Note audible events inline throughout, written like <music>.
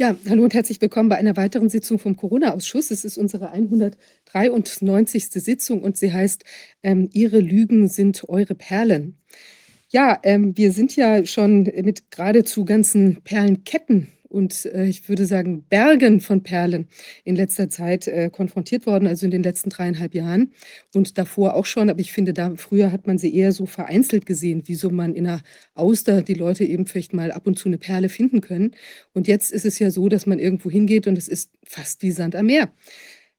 Ja, hallo und herzlich willkommen bei einer weiteren Sitzung vom Corona-Ausschuss. Es ist unsere 193. Sitzung und sie heißt ähm, Ihre Lügen sind eure Perlen. Ja, ähm, wir sind ja schon mit geradezu ganzen Perlenketten und äh, ich würde sagen Bergen von Perlen in letzter Zeit äh, konfrontiert worden, also in den letzten dreieinhalb Jahren und davor auch schon. Aber ich finde, da früher hat man sie eher so vereinzelt gesehen, wie so man in einer Auster die Leute eben vielleicht mal ab und zu eine Perle finden können. Und jetzt ist es ja so, dass man irgendwo hingeht und es ist fast wie Sand am Meer.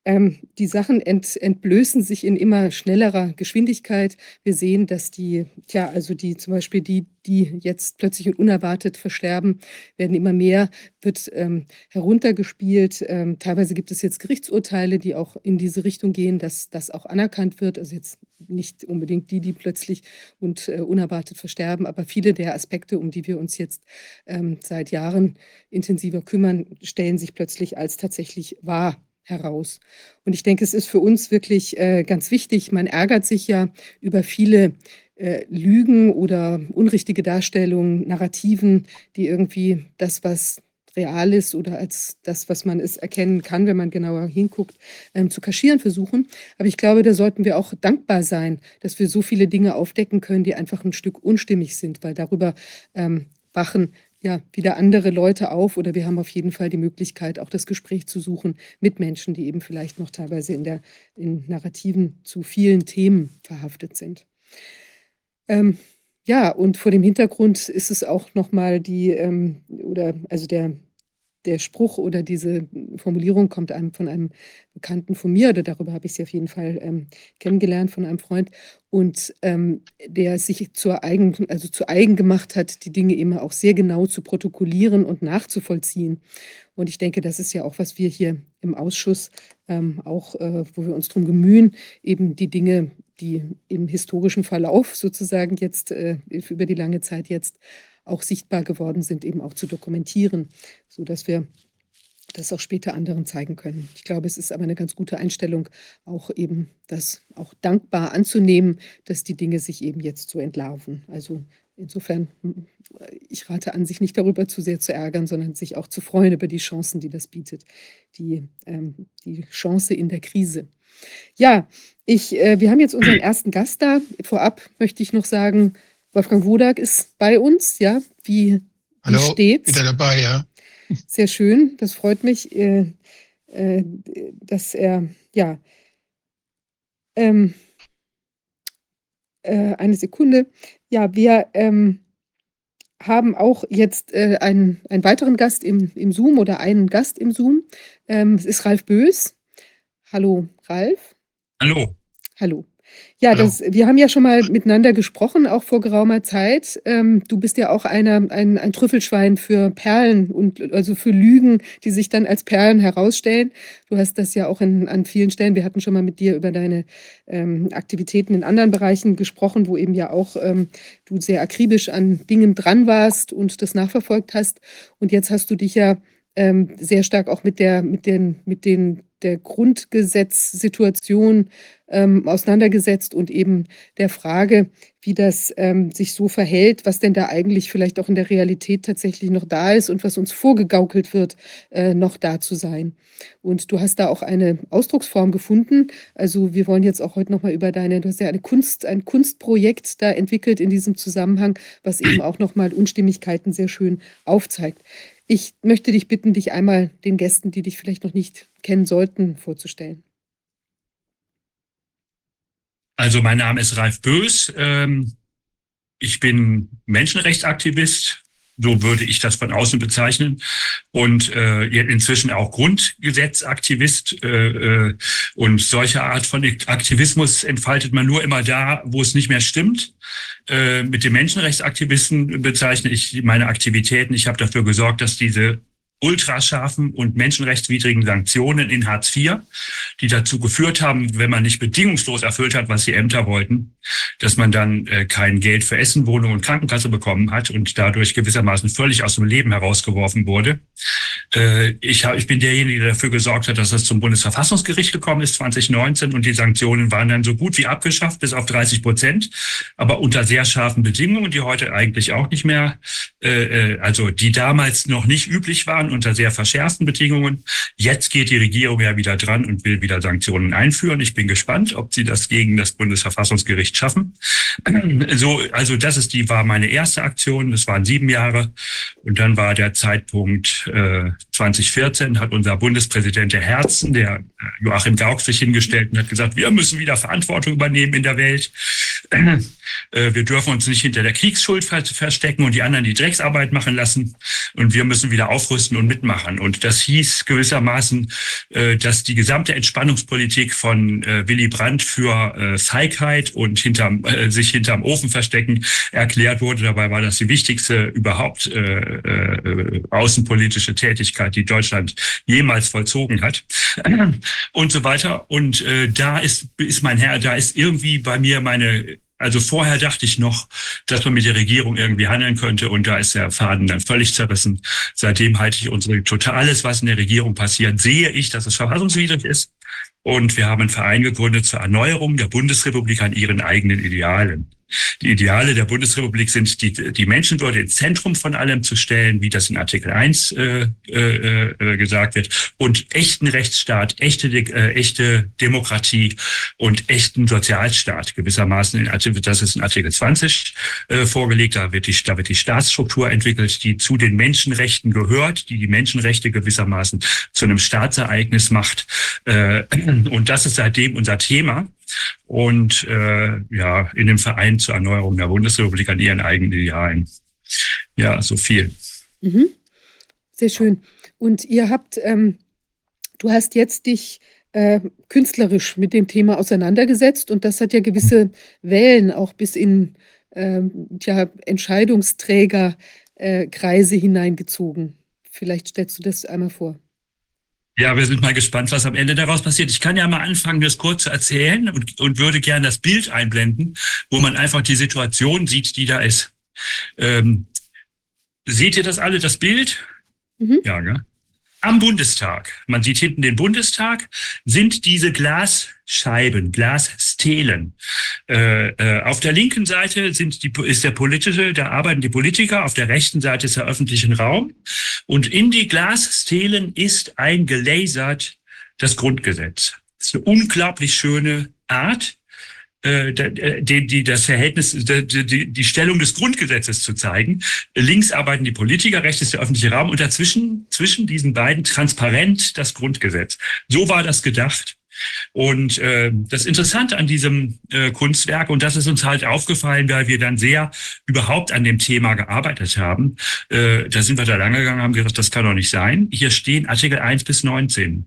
Ähm, die Sachen ent, entblößen sich in immer schnellerer Geschwindigkeit. Wir sehen, dass die, tja, also die zum Beispiel die, die jetzt plötzlich und unerwartet versterben, werden immer mehr, wird ähm, heruntergespielt. Ähm, teilweise gibt es jetzt Gerichtsurteile, die auch in diese Richtung gehen, dass das auch anerkannt wird. Also jetzt nicht unbedingt die, die plötzlich und äh, unerwartet versterben, aber viele der Aspekte, um die wir uns jetzt ähm, seit Jahren intensiver kümmern, stellen sich plötzlich als tatsächlich wahr heraus. Und ich denke, es ist für uns wirklich äh, ganz wichtig. Man ärgert sich ja über viele äh, Lügen oder unrichtige Darstellungen, Narrativen, die irgendwie das, was real ist oder als das, was man es erkennen kann, wenn man genauer hinguckt, ähm, zu kaschieren versuchen. Aber ich glaube, da sollten wir auch dankbar sein, dass wir so viele Dinge aufdecken können, die einfach ein Stück unstimmig sind, weil darüber ähm, wachen ja, wieder andere Leute auf oder wir haben auf jeden Fall die Möglichkeit, auch das Gespräch zu suchen mit Menschen, die eben vielleicht noch teilweise in, der, in Narrativen zu vielen Themen verhaftet sind. Ähm, ja, und vor dem Hintergrund ist es auch nochmal die, ähm, oder also der, der Spruch oder diese Formulierung kommt einem von einem Bekannten von mir, oder darüber habe ich sie auf jeden Fall ähm, kennengelernt von einem Freund, und ähm, der sich zur eigen, also zu eigen gemacht hat, die Dinge immer auch sehr genau zu protokollieren und nachzuvollziehen. Und ich denke, das ist ja auch, was wir hier im Ausschuss ähm, auch, äh, wo wir uns darum bemühen, eben die Dinge, die im historischen Verlauf sozusagen jetzt äh, über die lange Zeit jetzt auch sichtbar geworden sind, eben auch zu dokumentieren, sodass wir das auch später anderen zeigen können. Ich glaube, es ist aber eine ganz gute Einstellung, auch eben das auch dankbar anzunehmen, dass die Dinge sich eben jetzt so entlarven. Also insofern, ich rate an, sich nicht darüber zu sehr zu ärgern, sondern sich auch zu freuen über die Chancen, die das bietet. Die, ähm, die Chance in der Krise. Ja, ich, äh, wir haben jetzt unseren ersten Gast da. Vorab möchte ich noch sagen, Wolfgang Wodak ist bei uns, ja. Wie, Hallo, wie steht's? Wieder dabei, ja. Sehr schön, das freut mich, äh, äh, dass er, ja, ähm, äh, eine Sekunde. Ja, wir ähm, haben auch jetzt äh, einen, einen weiteren Gast im, im Zoom oder einen Gast im Zoom. Ähm, es ist Ralf Bös. Hallo, Ralf. Hallo. Hallo. Ja, das, wir haben ja schon mal miteinander gesprochen, auch vor geraumer Zeit. Ähm, du bist ja auch einer, ein, ein Trüffelschwein für Perlen und also für Lügen, die sich dann als Perlen herausstellen. Du hast das ja auch in, an vielen Stellen. Wir hatten schon mal mit dir über deine ähm, Aktivitäten in anderen Bereichen gesprochen, wo eben ja auch ähm, du sehr akribisch an Dingen dran warst und das nachverfolgt hast. Und jetzt hast du dich ja ähm, sehr stark auch mit der, mit den, mit den der Grundgesetzsituation ähm, auseinandergesetzt und eben der Frage, wie das ähm, sich so verhält, was denn da eigentlich vielleicht auch in der Realität tatsächlich noch da ist und was uns vorgegaukelt wird, äh, noch da zu sein. Und du hast da auch eine Ausdrucksform gefunden. Also wir wollen jetzt auch heute nochmal über deine, du hast ja eine Kunst, ein Kunstprojekt da entwickelt in diesem Zusammenhang, was eben auch nochmal Unstimmigkeiten sehr schön aufzeigt. Ich möchte dich bitten, dich einmal den Gästen, die dich vielleicht noch nicht kennen sollten, vorzustellen. Also mein Name ist Ralf Bös. Ähm, ich bin Menschenrechtsaktivist, so würde ich das von außen bezeichnen. Und äh, inzwischen auch Grundgesetzaktivist. Äh, äh, und solche Art von Aktivismus entfaltet man nur immer da, wo es nicht mehr stimmt. Äh, mit den Menschenrechtsaktivisten bezeichne ich meine Aktivitäten. Ich habe dafür gesorgt, dass diese ultrascharfen und menschenrechtswidrigen Sanktionen in Hartz IV, die dazu geführt haben, wenn man nicht bedingungslos erfüllt hat, was die Ämter wollten, dass man dann äh, kein Geld für Essen, Wohnung und Krankenkasse bekommen hat und dadurch gewissermaßen völlig aus dem Leben herausgeworfen wurde. Äh, ich, hab, ich bin derjenige, der dafür gesorgt hat, dass es zum Bundesverfassungsgericht gekommen ist 2019 und die Sanktionen waren dann so gut wie abgeschafft, bis auf 30 Prozent, aber unter sehr scharfen Bedingungen, die heute eigentlich auch nicht mehr, äh, äh, also die damals noch nicht üblich waren, unter sehr verschärften Bedingungen. Jetzt geht die Regierung ja wieder dran und will wieder Sanktionen einführen. Ich bin gespannt, ob sie das gegen das Bundesverfassungsgericht schaffen. <clears throat> So, also das ist die war meine erste Aktion. Das waren sieben Jahre und dann war der Zeitpunkt äh, 2014 hat unser Bundespräsident der Herzen, der Joachim Gauck, sich hingestellt und hat gesagt, wir müssen wieder Verantwortung übernehmen in der Welt. Äh, wir dürfen uns nicht hinter der Kriegsschuld verstecken und die anderen die Drecksarbeit machen lassen. Und wir müssen wieder aufrüsten und mitmachen. Und das hieß gewissermaßen, äh, dass die gesamte Entspannungspolitik von Willy Brandt für Feigheit und hinterm, sich hinterm Ofen verstecken erklärt wurde. Dabei war das die wichtigste überhaupt außenpolitische Tätigkeit, die Deutschland jemals vollzogen hat und so weiter. Und da ist, ist mein Herr, da ist irgendwie bei mir meine also vorher dachte ich noch, dass man mit der Regierung irgendwie handeln könnte und da ist der Faden dann völlig zerrissen. Seitdem halte ich unsere total alles, was in der Regierung passiert, sehe ich, dass es verfassungswidrig ist. Und wir haben einen Verein gegründet zur Erneuerung der Bundesrepublik an ihren eigenen Idealen. Die Ideale der Bundesrepublik sind, die, die Menschenwürde ins Zentrum von allem zu stellen, wie das in Artikel 1 äh, äh, äh, gesagt wird, und echten Rechtsstaat, echte, äh, echte Demokratie und echten Sozialstaat gewissermaßen. In Artikel, das ist in Artikel 20 äh, vorgelegt. Da wird, die, da wird die Staatsstruktur entwickelt, die zu den Menschenrechten gehört, die die Menschenrechte gewissermaßen zu einem Staatsereignis macht. Äh, und das ist seitdem unser Thema und äh, ja, in dem Verein zur Erneuerung der Bundesrepublik an ihren eigenen Idealen. Ja, so viel. Mhm. Sehr schön. Und ihr habt, ähm, du hast jetzt dich äh, künstlerisch mit dem Thema auseinandergesetzt und das hat ja gewisse Wellen auch bis in äh, ja, Entscheidungsträgerkreise äh, hineingezogen. Vielleicht stellst du das einmal vor. Ja, wir sind mal gespannt, was am Ende daraus passiert. Ich kann ja mal anfangen, das kurz zu erzählen und, und würde gerne das Bild einblenden, wo man einfach die Situation sieht, die da ist. Ähm, seht ihr das alle, das Bild? Mhm. Ja, gell? Am Bundestag, man sieht hinten den Bundestag, sind diese Glasscheiben, Glasstelen. Äh, äh, auf der linken Seite sind die, ist der politische, da arbeiten die Politiker, auf der rechten Seite ist der öffentliche Raum. Und in die Glasstelen ist eingelasert das Grundgesetz. Das ist eine unglaublich schöne Art, die, die, das Verhältnis, die, die Stellung des Grundgesetzes zu zeigen. Links arbeiten die Politiker, rechts ist der öffentliche Raum und dazwischen, zwischen diesen beiden transparent das Grundgesetz. So war das gedacht. Und äh, das Interessante an diesem äh, Kunstwerk, und das ist uns halt aufgefallen, weil wir dann sehr überhaupt an dem Thema gearbeitet haben, äh, da sind wir da lange gegangen, haben gesagt, das kann doch nicht sein. Hier stehen Artikel 1 bis 19.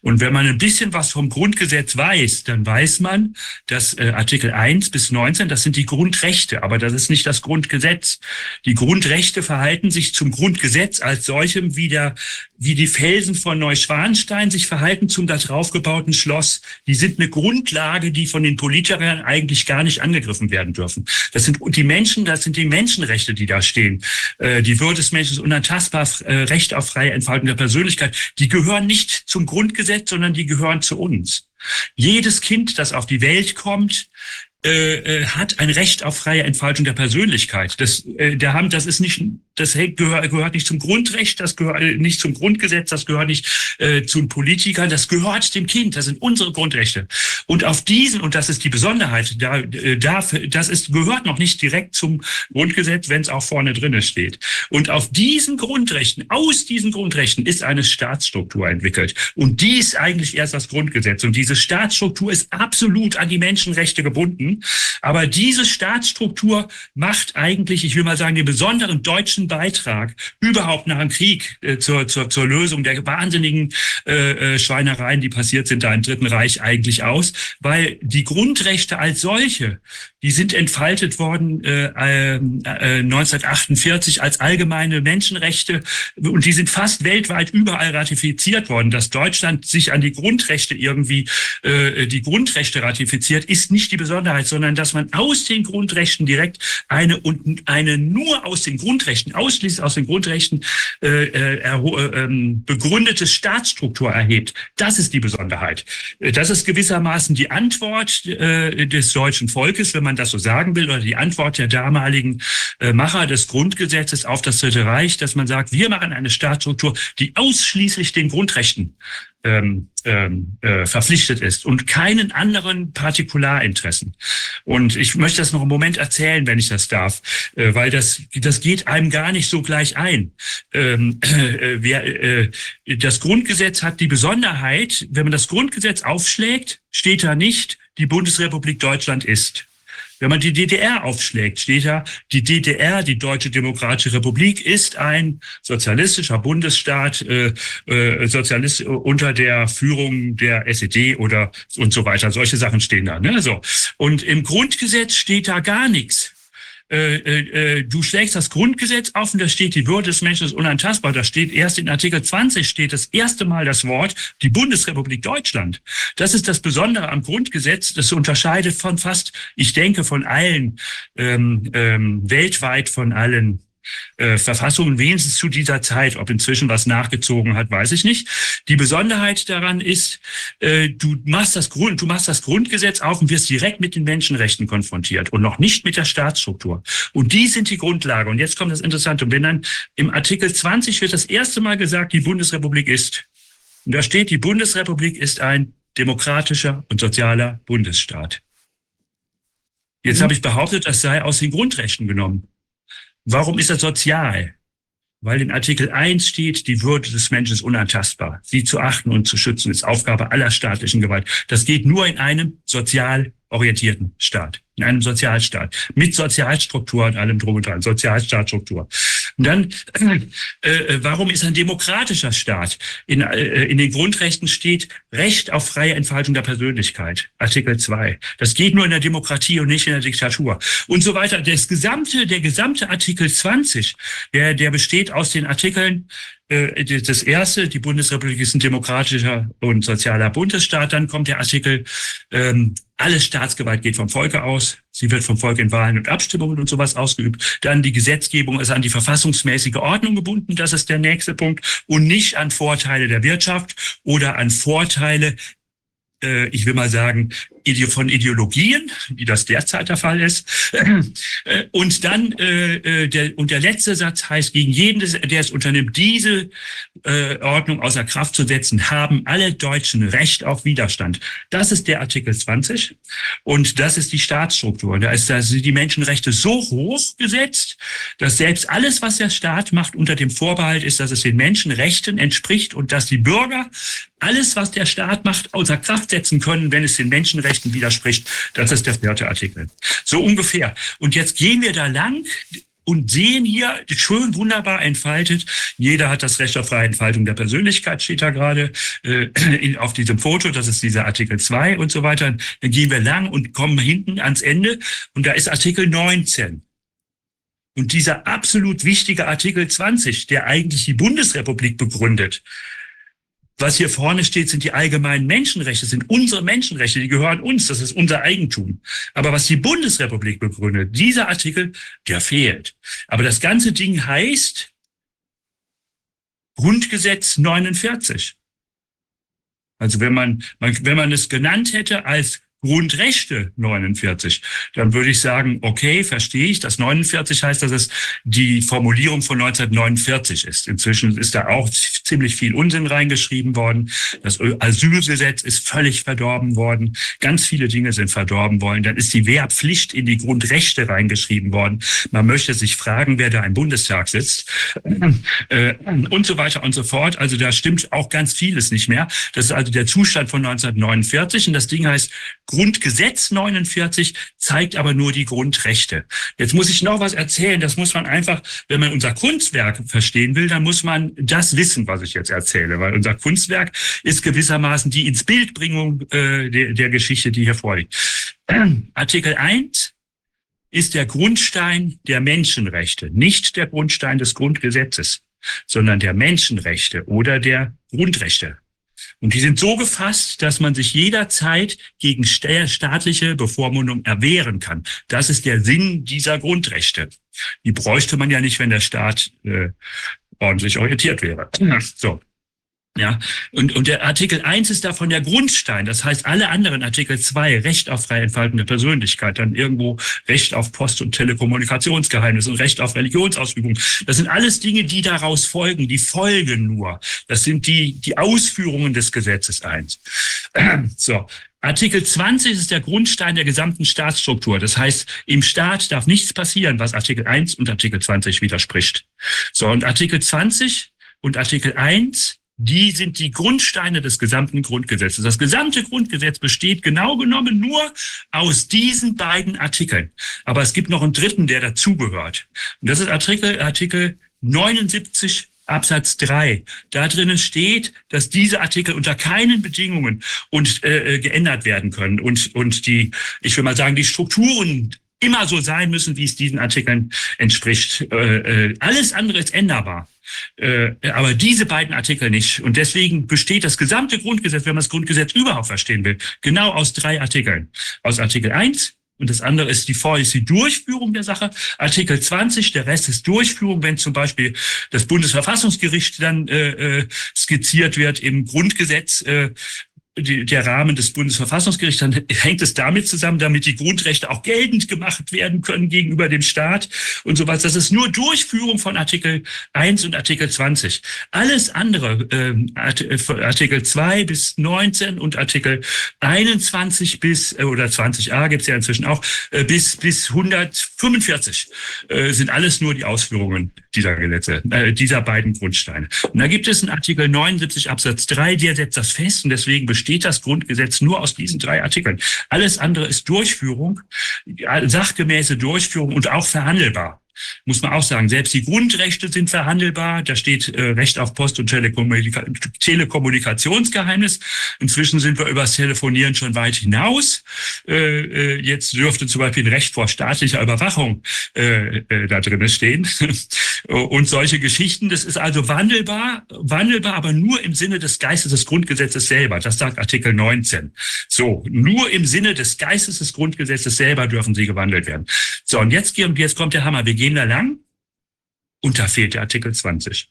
Und wenn man ein bisschen was vom Grundgesetz weiß, dann weiß man, dass äh, Artikel 1 bis 19, das sind die Grundrechte, aber das ist nicht das Grundgesetz. Die Grundrechte verhalten sich zum Grundgesetz als solchem wie, der, wie die Felsen von Neuschwanstein sich verhalten zum da drauf gebauten Schloss. Die sind eine Grundlage, die von den Politikern eigentlich gar nicht angegriffen werden dürfen. Das sind die Menschen, das sind die Menschenrechte, die da stehen. Äh, die Würde des Menschen ist unantastbar, äh, Recht auf freie Entfaltung der Persönlichkeit. Die gehören nicht zum Grundgesetz, sondern die gehören zu uns. Jedes Kind, das auf die Welt kommt, äh, äh, hat ein Recht auf freie Entfaltung der Persönlichkeit. Das, äh, der haben, das ist nicht, das gehört, gehört nicht zum Grundrecht, das gehört äh, nicht zum Grundgesetz, das gehört nicht äh, zu Politikern, das gehört dem Kind. Das sind unsere Grundrechte. Und auf diesen, und das ist die Besonderheit, da, äh, da, das ist gehört noch nicht direkt zum Grundgesetz, wenn es auch vorne drinne steht. Und auf diesen Grundrechten, aus diesen Grundrechten ist eine Staatsstruktur entwickelt. Und die ist eigentlich erst das Grundgesetz. Und diese Staatsstruktur ist absolut an die Menschenrechte gebunden. Aber diese Staatsstruktur macht eigentlich, ich will mal sagen, den besonderen deutschen Beitrag überhaupt nach dem Krieg äh, zur, zur, zur Lösung der wahnsinnigen äh, äh, Schweinereien, die passiert sind da im Dritten Reich eigentlich aus. weil die Grundrechte als solche, die sind entfaltet worden äh, äh, 1948 als allgemeine Menschenrechte und die sind fast weltweit überall ratifiziert worden. Dass Deutschland sich an die Grundrechte irgendwie äh, die Grundrechte ratifiziert, ist nicht die Besonderheit, sondern dass man aus den Grundrechten direkt eine und eine nur aus den Grundrechten, ausschließlich aus den Grundrechten äh, äh, äh, begründete Staatsstruktur erhebt. Das ist die Besonderheit. Äh, das ist gewissermaßen die Antwort äh, des deutschen Volkes, wenn man das so sagen will, oder die Antwort der damaligen äh, Macher des Grundgesetzes auf das Dritte Reich, dass man sagt, wir machen eine Staatsstruktur, die ausschließlich den Grundrechten ähm, ähm, äh, verpflichtet ist und keinen anderen Partikularinteressen. Und ich möchte das noch einen Moment erzählen, wenn ich das darf, äh, weil das, das geht einem gar nicht so gleich ein. Ähm, äh, wer, äh, das Grundgesetz hat die Besonderheit, wenn man das Grundgesetz aufschlägt, steht da nicht, die Bundesrepublik Deutschland ist. Wenn man die DDR aufschlägt, steht da, die DDR, die Deutsche Demokratische Republik, ist ein sozialistischer Bundesstaat, äh, äh, Sozialist unter der Führung der SED oder und so weiter. Solche Sachen stehen da. Ne? So. Und im Grundgesetz steht da gar nichts. Äh, äh, äh, du schlägst das Grundgesetz auf und da steht, die Würde des Menschen ist unantastbar. Da steht erst in Artikel 20 steht das erste Mal das Wort die Bundesrepublik Deutschland. Das ist das Besondere am Grundgesetz. Das unterscheidet von fast, ich denke, von allen ähm, ähm, weltweit von allen äh, Verfassungen wenigstens zu dieser Zeit. Ob inzwischen was nachgezogen hat, weiß ich nicht. Die Besonderheit daran ist, äh, du machst das Grund, du machst das Grundgesetz auf und wirst direkt mit den Menschenrechten konfrontiert und noch nicht mit der Staatsstruktur. Und die sind die Grundlage. Und jetzt kommt das Interessante. Und wenn dann im Artikel 20 wird das erste Mal gesagt, die Bundesrepublik ist. Und da steht, die Bundesrepublik ist ein demokratischer und sozialer Bundesstaat. Jetzt mhm. habe ich behauptet, das sei aus den Grundrechten genommen. Warum ist das sozial? Weil in Artikel 1 steht, die Würde des Menschen ist unantastbar. Sie zu achten und zu schützen ist Aufgabe aller staatlichen Gewalt. Das geht nur in einem sozial orientierten Staat in einem Sozialstaat mit Sozialstruktur und allem drum und dran, Sozialstaatsstruktur. Und dann, äh, äh, warum ist ein demokratischer Staat? In, äh, in den Grundrechten steht Recht auf freie Entfaltung der Persönlichkeit, Artikel 2. Das geht nur in der Demokratie und nicht in der Diktatur. Und so weiter. Das gesamte, der gesamte Artikel 20, der, der besteht aus den Artikeln äh, das erste, die Bundesrepublik ist ein demokratischer und sozialer Bundesstaat. Dann kommt der Artikel, ähm, alle Staatsgewalt geht vom Volke aus. Sie wird vom Volk in Wahlen und Abstimmungen und sowas ausgeübt. Dann die Gesetzgebung ist an die verfassungsmäßige Ordnung gebunden. Das ist der nächste Punkt. Und nicht an Vorteile der Wirtschaft oder an Vorteile äh, ich will mal sagen, von Ideologien, wie das derzeit der Fall ist. Äh, und dann äh, der und der letzte Satz heißt: Gegen jeden, der es unternimmt, diese Ordnung außer Kraft zu setzen, haben alle Deutschen Recht auf Widerstand. Das ist der Artikel 20 und das ist die Staatsstruktur. Da ist da sind die Menschenrechte so hoch gesetzt, dass selbst alles, was der Staat macht, unter dem Vorbehalt ist, dass es den Menschenrechten entspricht und dass die Bürger alles, was der Staat macht, außer Kraft setzen können, wenn es den Menschenrechten widerspricht. Das ist der vierte Artikel. So ungefähr. Und jetzt gehen wir da lang und sehen hier schön wunderbar entfaltet. Jeder hat das Recht auf freie Entfaltung der Persönlichkeit, steht da gerade äh, in, auf diesem Foto. Das ist dieser Artikel 2 und so weiter. Dann gehen wir lang und kommen hinten ans Ende und da ist Artikel 19. Und dieser absolut wichtige Artikel 20, der eigentlich die Bundesrepublik begründet, was hier vorne steht, sind die allgemeinen Menschenrechte, sind unsere Menschenrechte, die gehören uns, das ist unser Eigentum. Aber was die Bundesrepublik begründet, dieser Artikel, der fehlt. Aber das ganze Ding heißt Grundgesetz 49. Also wenn man, wenn man es genannt hätte als Grundrechte 49. Dann würde ich sagen, okay, verstehe ich. Das 49 heißt, dass es die Formulierung von 1949 ist. Inzwischen ist da auch ziemlich viel Unsinn reingeschrieben worden. Das Asylgesetz ist völlig verdorben worden. Ganz viele Dinge sind verdorben worden. Dann ist die Wehrpflicht in die Grundrechte reingeschrieben worden. Man möchte sich fragen, wer da im Bundestag sitzt äh, und so weiter und so fort. Also da stimmt auch ganz vieles nicht mehr. Das ist also der Zustand von 1949 und das Ding heißt Grundgesetz 49 zeigt aber nur die Grundrechte. Jetzt muss ich noch was erzählen. Das muss man einfach, wenn man unser Kunstwerk verstehen will, dann muss man das wissen, was ich jetzt erzähle. Weil unser Kunstwerk ist gewissermaßen die ins Bildbringung äh, der, der Geschichte, die hier vorliegt. <clears throat> Artikel 1 ist der Grundstein der Menschenrechte, nicht der Grundstein des Grundgesetzes, sondern der Menschenrechte oder der Grundrechte. Und die sind so gefasst, dass man sich jederzeit gegen staatliche Bevormundung erwehren kann. Das ist der Sinn dieser Grundrechte. Die bräuchte man ja nicht, wenn der Staat äh, ordentlich orientiert wäre. So. Ja, und, und der Artikel 1 ist davon der Grundstein. Das heißt, alle anderen Artikel 2, Recht auf freie Entfaltung der Persönlichkeit, dann irgendwo Recht auf Post- und Telekommunikationsgeheimnis und Recht auf Religionsausübung. Das sind alles Dinge, die daraus folgen, die folgen nur. Das sind die, die Ausführungen des Gesetzes 1. <clears throat> So. Artikel 20 ist der Grundstein der gesamten Staatsstruktur. Das heißt, im Staat darf nichts passieren, was Artikel 1 und Artikel 20 widerspricht. So, und Artikel 20 und Artikel 1 die sind die Grundsteine des gesamten Grundgesetzes. Das gesamte Grundgesetz besteht genau genommen nur aus diesen beiden Artikeln. Aber es gibt noch einen dritten, der dazugehört. Und das ist Artikel, Artikel 79 Absatz 3. Da drinnen steht, dass diese Artikel unter keinen Bedingungen und äh, äh, geändert werden können und und die ich will mal sagen die Strukturen immer so sein müssen, wie es diesen Artikeln entspricht. Äh, äh, alles andere ist änderbar. Äh, aber diese beiden Artikel nicht. Und deswegen besteht das gesamte Grundgesetz, wenn man das Grundgesetz überhaupt verstehen will, genau aus drei Artikeln. Aus Artikel 1, und das andere ist die Vor die Durchführung der Sache. Artikel 20, der Rest ist Durchführung, wenn zum Beispiel das Bundesverfassungsgericht dann äh, äh skizziert wird im Grundgesetz, äh, die, der Rahmen des Bundesverfassungsgerichts, dann hängt es damit zusammen, damit die Grundrechte auch geltend gemacht werden können gegenüber dem Staat und sowas. Das ist nur Durchführung von Artikel 1 und Artikel 20. Alles andere, ähm, äh, Artikel 2 bis 19 und Artikel 21 bis, äh, oder 20a gibt's ja inzwischen auch, äh, bis, bis 145 äh, sind alles nur die Ausführungen dieser Gesetze, äh, dieser beiden Grundsteine. Und da gibt es einen Artikel 79 Absatz 3, der setzt das fest und deswegen besteht das Grundgesetz nur aus diesen drei Artikeln. Alles andere ist Durchführung, sachgemäße Durchführung und auch verhandelbar muss man auch sagen. Selbst die Grundrechte sind verhandelbar. Da steht äh, Recht auf Post- und Telekommunika Telekommunikationsgeheimnis. Inzwischen sind wir übers Telefonieren schon weit hinaus. Äh, äh, jetzt dürfte zum Beispiel ein Recht vor staatlicher Überwachung äh, äh, da drin stehen. <laughs> und solche Geschichten. Das ist also wandelbar, wandelbar, aber nur im Sinne des Geistes des Grundgesetzes selber. Das sagt Artikel 19. So, nur im Sinne des Geistes des Grundgesetzes selber dürfen sie gewandelt werden. So, und jetzt, jetzt kommt der Hammer. Wir gehen da lang und da fehlt der Artikel 20.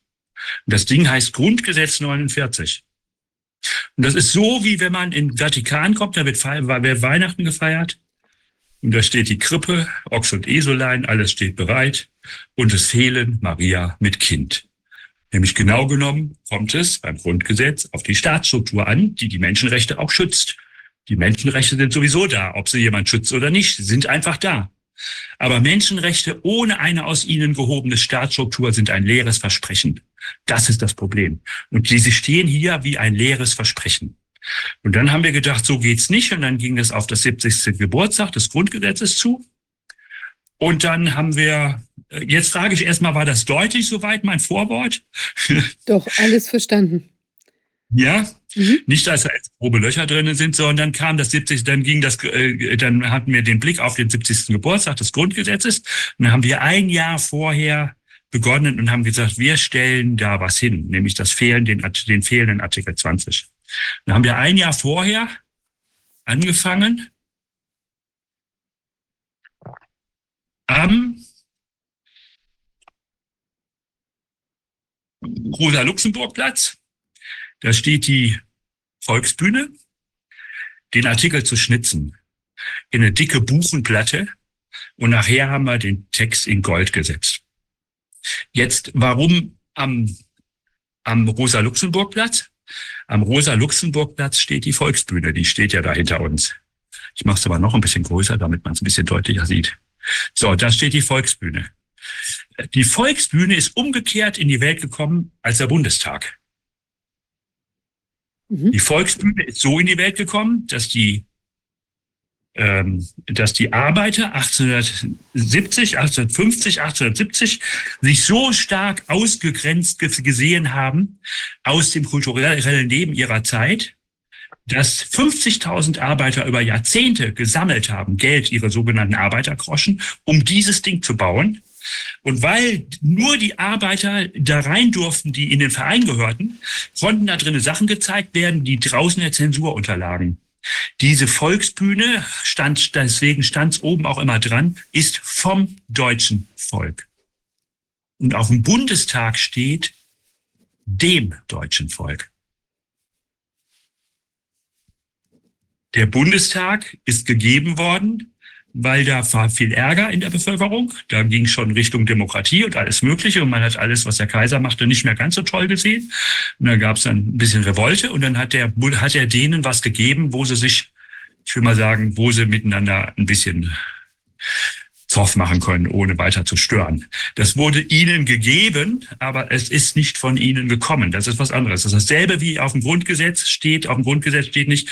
Und das Ding heißt Grundgesetz 49. Und das ist so, wie wenn man in Vatikan kommt, da wird, wird Weihnachten gefeiert. Und da steht die Krippe, Ochs und Esolein, alles steht bereit. Und es fehlen Maria mit Kind. Nämlich genau genommen kommt es beim Grundgesetz auf die Staatsstruktur an, die die Menschenrechte auch schützt. Die Menschenrechte sind sowieso da, ob sie jemand schützt oder nicht, sie sind einfach da. Aber Menschenrechte ohne eine aus ihnen gehobene Staatsstruktur sind ein leeres Versprechen. Das ist das Problem. Und diese stehen hier wie ein leeres Versprechen. Und dann haben wir gedacht, so geht's nicht. Und dann ging es auf das 70. Geburtstag des Grundgesetzes zu. Und dann haben wir, äh, jetzt frage ich erstmal, war das deutlich soweit, mein Vorwort? <laughs> Doch, alles verstanden. Ja, mhm. nicht, dass da jetzt grobe Löcher drin sind, sondern dann kam das 70. Dann ging das, äh, dann hatten wir den Blick auf den 70. Geburtstag des Grundgesetzes. Und dann haben wir ein Jahr vorher begonnen und haben gesagt, wir stellen da was hin, nämlich das Fehlen, den, den fehlenden Artikel 20. Dann haben wir ein Jahr vorher angefangen, am Rosa-Luxemburg-Platz da steht die Volksbühne, den Artikel zu schnitzen in eine dicke Buchenplatte und nachher haben wir den Text in Gold gesetzt. Jetzt, warum am, am Rosa-Luxemburg-Platz? Am Rosa-Luxemburg-Platz steht die Volksbühne, die steht ja da hinter uns. Ich mache es aber noch ein bisschen größer, damit man es ein bisschen deutlicher sieht. So, da steht die Volksbühne. Die Volksbühne ist umgekehrt in die Welt gekommen als der Bundestag. Mhm. Die Volksbühne ist so in die Welt gekommen, dass die ähm, dass die Arbeiter 1870, 1850, 1870 sich so stark ausgegrenzt gesehen haben aus dem kulturellen Leben ihrer Zeit, dass 50.000 Arbeiter über Jahrzehnte gesammelt haben, Geld, ihre sogenannten Arbeitergroschen, um dieses Ding zu bauen. Und weil nur die Arbeiter da rein durften, die in den Verein gehörten, konnten da drinnen Sachen gezeigt werden, die draußen der Zensur unterlagen. Diese Volksbühne stand, deswegen stand es oben auch immer dran, ist vom deutschen Volk. Und auf dem Bundestag steht dem deutschen Volk. Der Bundestag ist gegeben worden weil da war viel Ärger in der Bevölkerung. Da ging schon Richtung Demokratie und alles Mögliche und man hat alles, was der Kaiser machte, nicht mehr ganz so toll gesehen. Und dann gab es dann ein bisschen Revolte und dann hat der hat er denen was gegeben, wo sie sich, ich will mal sagen, wo sie miteinander ein bisschen Zoff machen können, ohne weiter zu stören. Das wurde ihnen gegeben, aber es ist nicht von ihnen gekommen. Das ist was anderes. Das ist dasselbe wie auf dem Grundgesetz steht. Auf dem Grundgesetz steht nicht,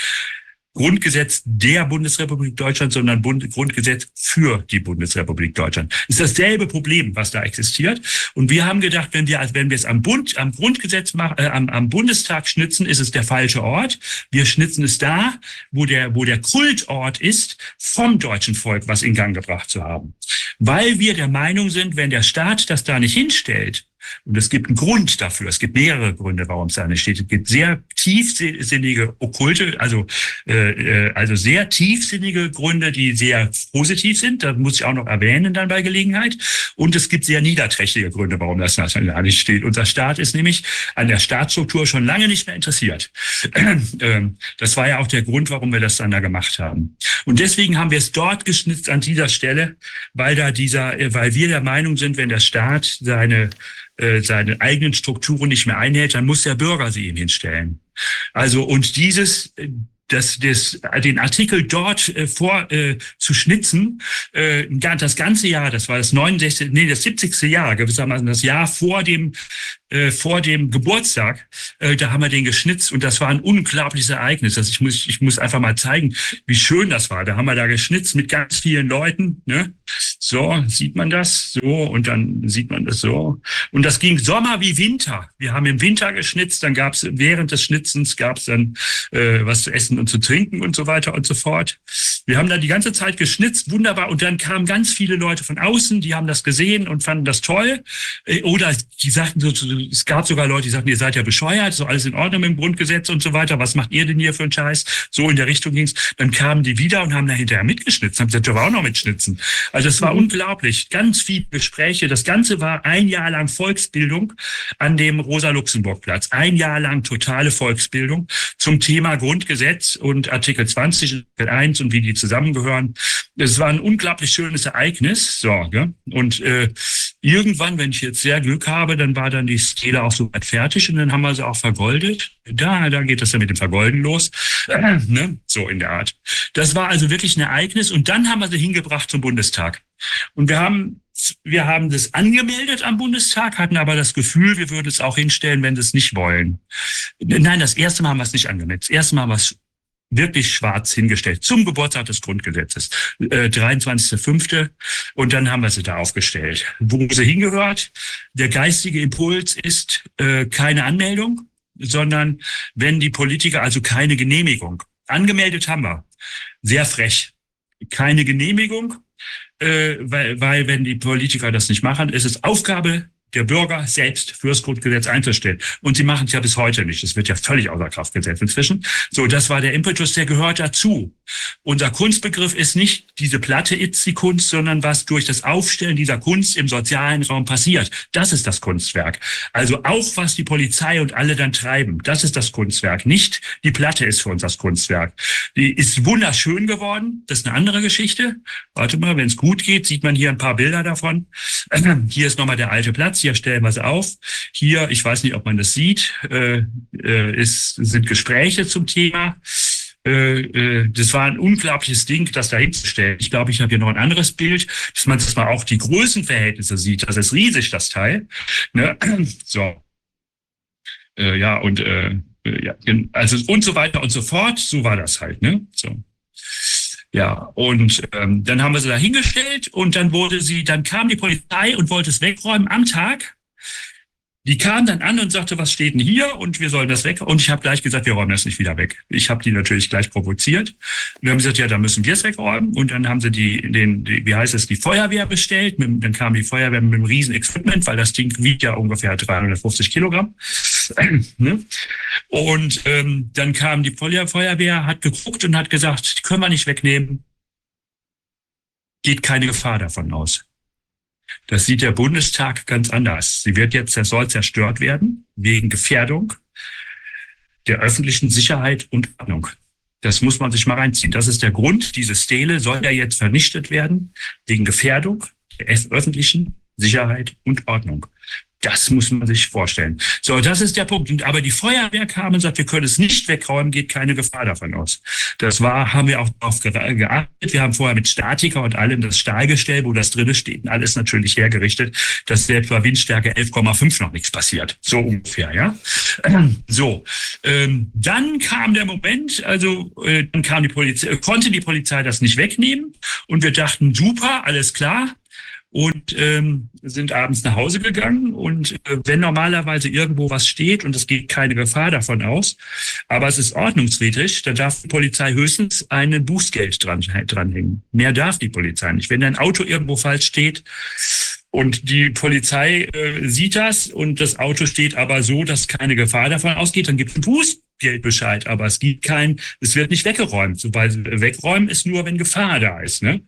Grundgesetz der Bundesrepublik Deutschland, sondern Bund Grundgesetz für die Bundesrepublik Deutschland. Ist dasselbe Problem, was da existiert. Und wir haben gedacht, wenn wir, wenn wir es am Bund, am Grundgesetz machen, äh, am, am Bundestag schnitzen, ist es der falsche Ort. Wir schnitzen es da, wo der, wo der Kultort ist, vom deutschen Volk, was in Gang gebracht zu haben. Weil wir der Meinung sind, wenn der Staat das da nicht hinstellt, und es gibt einen Grund dafür. Es gibt mehrere Gründe, warum es da nicht steht. Es gibt sehr tiefsinnige okkulte, also äh, äh, also sehr tiefsinnige Gründe, die sehr positiv sind. Da muss ich auch noch erwähnen dann bei Gelegenheit. Und es gibt sehr niederträchtige Gründe, warum das da nicht steht. Unser Staat ist nämlich an der Staatsstruktur schon lange nicht mehr interessiert. <clears throat> Ähm, das war ja auch der Grund, warum wir das dann da gemacht haben. Und deswegen haben wir es dort geschnitzt an dieser Stelle, weil da dieser, äh, weil wir der Meinung sind, wenn der Staat seine äh, seine eigenen Strukturen nicht mehr einhält, dann muss der Bürger sie ihm hinstellen. Also und dieses das, das, den Artikel dort äh, vor äh, zu schnitzen, äh, das ganze Jahr, das war das 69, nee, das 70. Jahr, gewissermaßen das Jahr vor dem äh, vor dem Geburtstag, äh, da haben wir den geschnitzt und das war ein unglaubliches Ereignis. Also ich muss, ich muss einfach mal zeigen, wie schön das war. Da haben wir da geschnitzt mit ganz vielen Leuten. Ne? So, sieht man das? So, und dann sieht man das so. Und das ging Sommer wie Winter. Wir haben im Winter geschnitzt, dann gab es während des Schnitzens gab es dann äh, was zu essen und zu trinken und so weiter und so fort. Wir haben da die ganze Zeit geschnitzt, wunderbar. Und dann kamen ganz viele Leute von außen, die haben das gesehen und fanden das toll. Äh, oder die sagten so, es gab sogar Leute, die sagten, ihr seid ja bescheuert, so alles in Ordnung mit dem Grundgesetz und so weiter. Was macht ihr denn hier für einen Scheiß? So in der Richtung ging's. Dann kamen die wieder und haben da hinterher mitgeschnitzt, haben gesagt, wir auch noch mitschnitzen. Also es war mhm. unglaublich. Ganz viele Gespräche. Das Ganze war ein Jahr lang Volksbildung an dem Rosa-Luxemburg-Platz. Ein Jahr lang totale Volksbildung zum Thema Grundgesetz und Artikel 20, Artikel 1 und wie die zusammengehören. Es war ein unglaublich schönes Ereignis. So, gell? Und äh, irgendwann, wenn ich jetzt sehr Glück habe, dann war dann die Stele auch so weit fertig und dann haben wir sie auch vergoldet. Da, da geht das dann mit dem Vergolden los. Äh, <clears throat> ne? So in der Art. Das war also wirklich ein Ereignis und dann haben wir sie hingebracht zum Bundestag. Und wir haben wir haben das angemeldet am Bundestag, hatten aber das Gefühl, wir würden es auch hinstellen, wenn sie es nicht wollen. Nein, das erste Mal haben wir es nicht angemeldet. Das erste Mal haben wir es wirklich schwarz hingestellt zum Geburtstag des Grundgesetzes, äh, 23.05. Und dann haben wir sie da aufgestellt. Wo sie hingehört, der geistige Impuls ist äh, keine Anmeldung, sondern wenn die Politiker, also keine Genehmigung, angemeldet haben wir, sehr frech, keine Genehmigung, äh, weil, weil wenn die Politiker das nicht machen, ist es Aufgabe der Bürger selbst fürs Grundgesetz einzustellen. Und sie machen es ja bis heute nicht. Das wird ja völlig außer Kraft gesetzt inzwischen. So, das war der Impetus, der gehört dazu. Unser Kunstbegriff ist nicht diese Platte ist die Kunst, sondern was durch das Aufstellen dieser Kunst im sozialen Raum passiert. Das ist das Kunstwerk. Also auch was die Polizei und alle dann treiben, das ist das Kunstwerk. Nicht die Platte ist für uns das Kunstwerk. Die ist wunderschön geworden. Das ist eine andere Geschichte. Warte mal, wenn es gut geht, sieht man hier ein paar Bilder davon. <clears throat> Hier ist nochmal der alte Platz. Hier stellen wir es auf. Hier, ich weiß nicht, ob man das sieht, äh, äh, ist, sind Gespräche zum Thema. Äh, äh, das war ein unglaubliches Ding, das da hinzustellen. Ich glaube, ich habe hier noch ein anderes Bild, dass man das mal auch die Größenverhältnisse sieht. Das ist riesig, das Teil. Ne? <clears throat> So. Äh, ja, und äh, ja, also und so weiter und so fort. So war das halt. Ne? So. Ja, und ähm, dann haben wir sie da hingestellt und dann wurde sie, dann kam die Polizei und wollte es wegräumen am Tag. Die kam dann an und sagte, was steht denn hier? Und wir sollen das weg. Und ich habe gleich gesagt, wir räumen das nicht wieder weg. Ich habe die natürlich gleich provoziert. Wir haben gesagt, ja, dann müssen wir es wegräumen. Und dann haben sie die, den, die, wie heißt es, die Feuerwehr bestellt. Mit, dann kam die Feuerwehr mit einem riesen Equipment, weil das Ding wiegt ja ungefähr 350 Kilogramm. <clears throat> ne? Und ähm, dann kam die Feuerwehr, hat geguckt und hat gesagt, die können wir nicht wegnehmen. Geht keine Gefahr davon aus. Das sieht der Bundestag ganz anders. Sie wird jetzt, soll zerstört werden wegen Gefährdung der öffentlichen Sicherheit und Ordnung. Das muss man sich mal reinziehen. Das ist der Grund. Diese Stele soll ja jetzt vernichtet werden wegen Gefährdung der öffentlichen Sicherheit und Ordnung. Das muss man sich vorstellen. So, das ist der Punkt. Aber die Feuerwehr kam und sagt, wir können es nicht wegräumen, geht keine Gefahr davon aus. Das war, haben wir auch darauf geachtet. Wir haben vorher mit Statiker und allem das Stahlgestell, wo das drinne steht, alles natürlich hergerichtet, dass selbst bei Windstärke 11,5 noch nichts passiert. So ungefähr, ja. <clears throat> So, ähm, dann kam der Moment, also äh, dann kam die Polizei, konnte die Polizei das nicht wegnehmen und wir dachten, super, alles klar, und ähm, sind abends nach Hause gegangen. Und äh, wenn normalerweise irgendwo was steht und es geht keine Gefahr davon aus, aber es ist ordnungswidrig, dann darf die Polizei höchstens ein Bußgeld dran, dranhängen. Mehr darf die Polizei nicht. Wenn ein Auto irgendwo falsch steht, und die Polizei äh, sieht das und das Auto steht aber so, dass keine Gefahr davon ausgeht, dann gibt es einen Bußgeldbescheid. Aber es gibt kein, es wird nicht weggeräumt. Sobald wegräumen ist nur, wenn Gefahr da ist. Ne?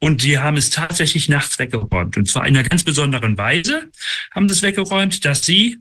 Und die haben es tatsächlich nachts weggeräumt. Und zwar in einer ganz besonderen Weise haben sie es weggeräumt, dass sie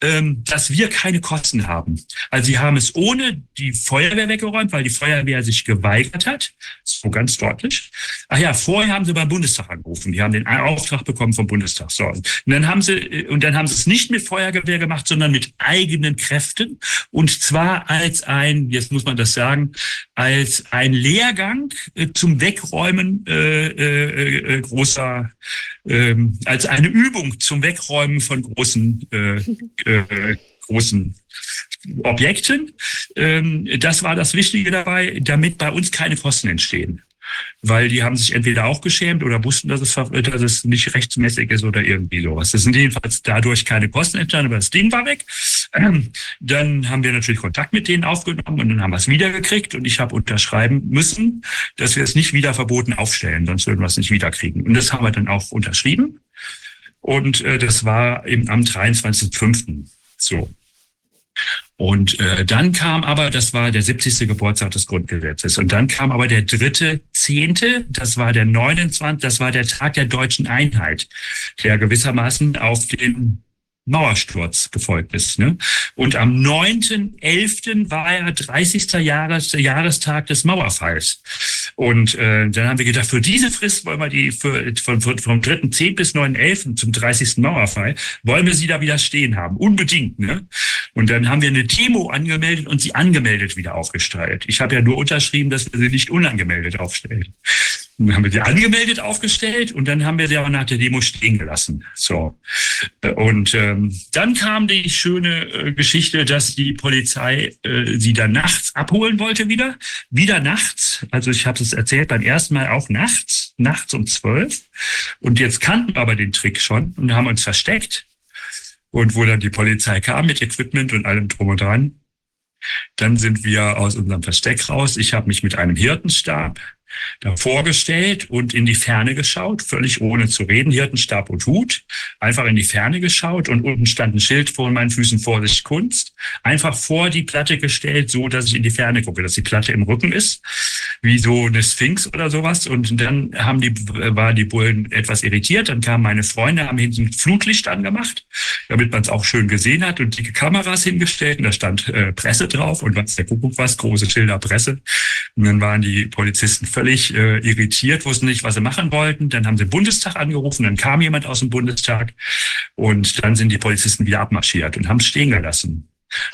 dass wir keine Kosten haben. Also sie haben es ohne die Feuerwehr weggeräumt, weil die Feuerwehr sich geweigert hat. So ganz deutlich. Ach ja, vorher haben sie beim Bundestag angerufen. Die haben den Auftrag bekommen vom Bundestag. So. Und dann haben sie, und dann haben sie es nicht mit Feuerwehr gemacht, sondern mit eigenen Kräften. Und zwar als ein, jetzt muss man das sagen, als ein Lehrgang äh, zum Wegräumen äh, äh, äh, großer, äh, als eine Übung zum Wegräumen von großen äh, äh, großen Objekten. Ähm, das war das Wichtige dabei, damit bei uns keine Kosten entstehen. Weil die haben sich entweder auch geschämt oder wussten, dass es, dass es nicht rechtsmäßig ist oder irgendwie sowas. Das sind jedenfalls dadurch keine Kosten entstanden, aber das Ding war weg. Ähm, dann haben wir natürlich Kontakt mit denen aufgenommen und dann haben wir es wiedergekriegt und ich habe unterschreiben müssen, dass wir es nicht wieder verboten aufstellen, sonst würden wir es nicht wiederkriegen. Und das haben wir dann auch unterschrieben. Und äh, das war eben am 23.05. So. Und äh, dann kam aber, das war der 70. Geburtstag des Grundgesetzes. Und dann kam aber der dritte Zehnte, das war der 29, das war der Tag der deutschen Einheit, der gewissermaßen auf den Mauersturz gefolgt ist. Ne? Und am 9.11. war er 30. Jahres, Jahrestag des Mauerfalls. Und äh, dann haben wir gedacht, für diese Frist wollen wir die für, von, von, vom 3.10. bis 9.11. zum 30. Mauerfall, wollen wir sie da wieder stehen haben. Unbedingt. Ne? Und dann haben wir eine Demo angemeldet und sie angemeldet wieder aufgestellt. Ich habe ja nur unterschrieben, dass wir sie nicht unangemeldet aufstellen. Dann haben wir sie angemeldet aufgestellt und dann haben wir sie aber nach der Demo stehen gelassen. So. Und ähm, dann kam die schöne äh, Geschichte, dass die Polizei äh, sie dann nachts abholen wollte wieder. Wieder nachts. Also ich habe es erzählt, beim ersten Mal auch nachts, nachts um zwölf. Und jetzt kannten wir aber den Trick schon und haben uns versteckt. Und wo dann die Polizei kam mit Equipment und allem drum und dran, dann sind wir aus unserem Versteck raus. Ich habe mich mit einem Hirtenstab da vorgestellt und in die Ferne geschaut, völlig ohne zu reden, Hirtenstab und Hut, einfach in die Ferne geschaut und unten stand ein Schild vor meinen Füßen Vorsicht Kunst, einfach vor die Platte gestellt, so dass ich in die Ferne gucke, dass die Platte im Rücken ist, wie so eine Sphinx oder sowas. Und dann haben die, war die Bullen etwas irritiert, dann kamen meine Freunde, haben hinten Flutlicht angemacht, damit man es auch schön gesehen hat und dicke Kameras hingestellt. Und da stand äh, Presse drauf und was der Kuckuck was, große Schilder Presse. Und dann waren die Polizisten völlig völlig äh, irritiert, wussten nicht, was sie machen wollten. Dann haben sie den Bundestag angerufen, dann kam jemand aus dem Bundestag und dann sind die Polizisten wieder abmarschiert und haben es stehen gelassen.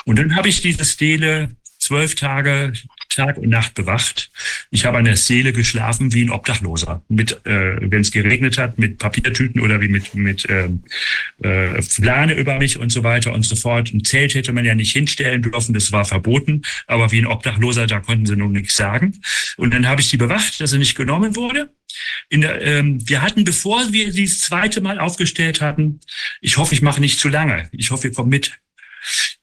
Und dann habe ich diese Stele zwölf Tage Tag und Nacht bewacht. Ich habe an der Seele geschlafen wie ein Obdachloser, mit, äh, wenn es geregnet hat, mit Papiertüten oder wie mit mit ähm, äh, Flane über mich und so weiter und so fort. Ein Zelt hätte man ja nicht hinstellen dürfen, das war verboten. Aber wie ein Obdachloser, da konnten sie nun nichts sagen. Und dann habe ich die bewacht, dass sie nicht genommen wurde. Der, ähm, wir hatten, bevor wir sie das zweite Mal aufgestellt hatten, ich hoffe, ich mache nicht zu lange. Ich hoffe, ihr kommt mit.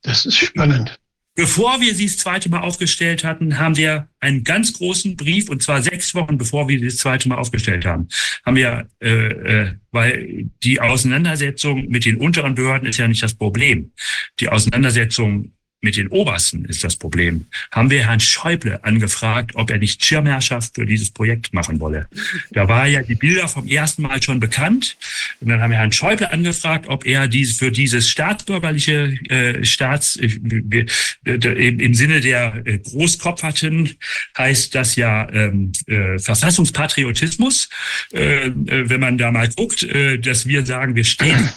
Das ist spannend. Bevor wir sie das zweite Mal aufgestellt hatten, haben wir einen ganz großen Brief, und zwar sechs Wochen bevor wir sie das zweite Mal aufgestellt haben, haben wir, äh, äh, weil die Auseinandersetzung mit den unteren Behörden ist ja nicht das Problem. Die Auseinandersetzung mit den Obersten ist das Problem. Haben wir Herrn Schäuble angefragt, ob er nicht Schirmherrschaft für dieses Projekt machen wolle. Da war ja die Bilder vom ersten Mal schon bekannt. Und dann haben wir Herrn Schäuble angefragt, ob er dies für dieses staatsbürgerliche äh, Staats äh, äh, im Sinne der äh, Großkopferten heißt das ja ähm, äh, Verfassungspatriotismus. Äh, äh, wenn man da mal guckt, äh, dass wir sagen, wir stehen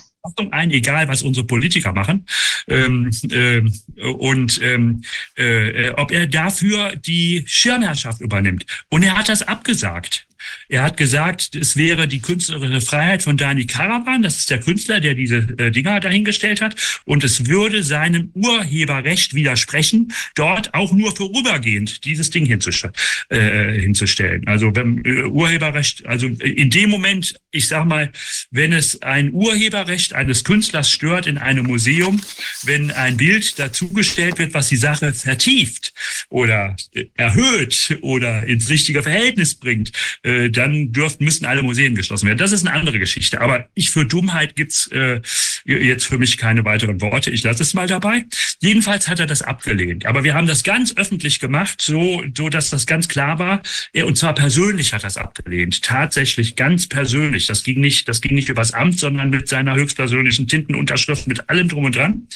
ein, egal was unsere Politiker machen. Ähm, äh, und ähm, äh, ob er dafür die Schirmherrschaft übernimmt. Und er hat das abgesagt. Er hat gesagt, es wäre die künstlerische Freiheit von Dani Karawan, das ist der Künstler, der diese äh, Dinger dahingestellt hat, und es würde seinem Urheberrecht widersprechen, dort auch nur vorübergehend dieses Ding hinzustellen. Äh, hinzustellen. Also wenn äh, Urheberrecht, also in dem Moment, ich sag mal, wenn es ein Urheberrecht eines Künstlers stört in einem Museum, wenn ein Bild dazugestellt wird, was die Sache vertieft oder erhöht oder ins richtige Verhältnis bringt, äh, dann dürften, müssen alle Museen geschlossen werden. Das ist eine andere Geschichte. Aber ich für Dummheit gibt's äh, jetzt für mich keine weiteren Worte. Ich lasse es mal dabei. Jedenfalls hat er das abgelehnt. Aber wir haben das ganz öffentlich gemacht, so, so dass das ganz klar war. Und zwar persönlich hat er das abgelehnt. Tatsächlich ganz persönlich. Das ging nicht, das ging nicht übers Amt, sondern mit seiner höchstpersönlichen Tintenunterschrift, mit allem drum und dran.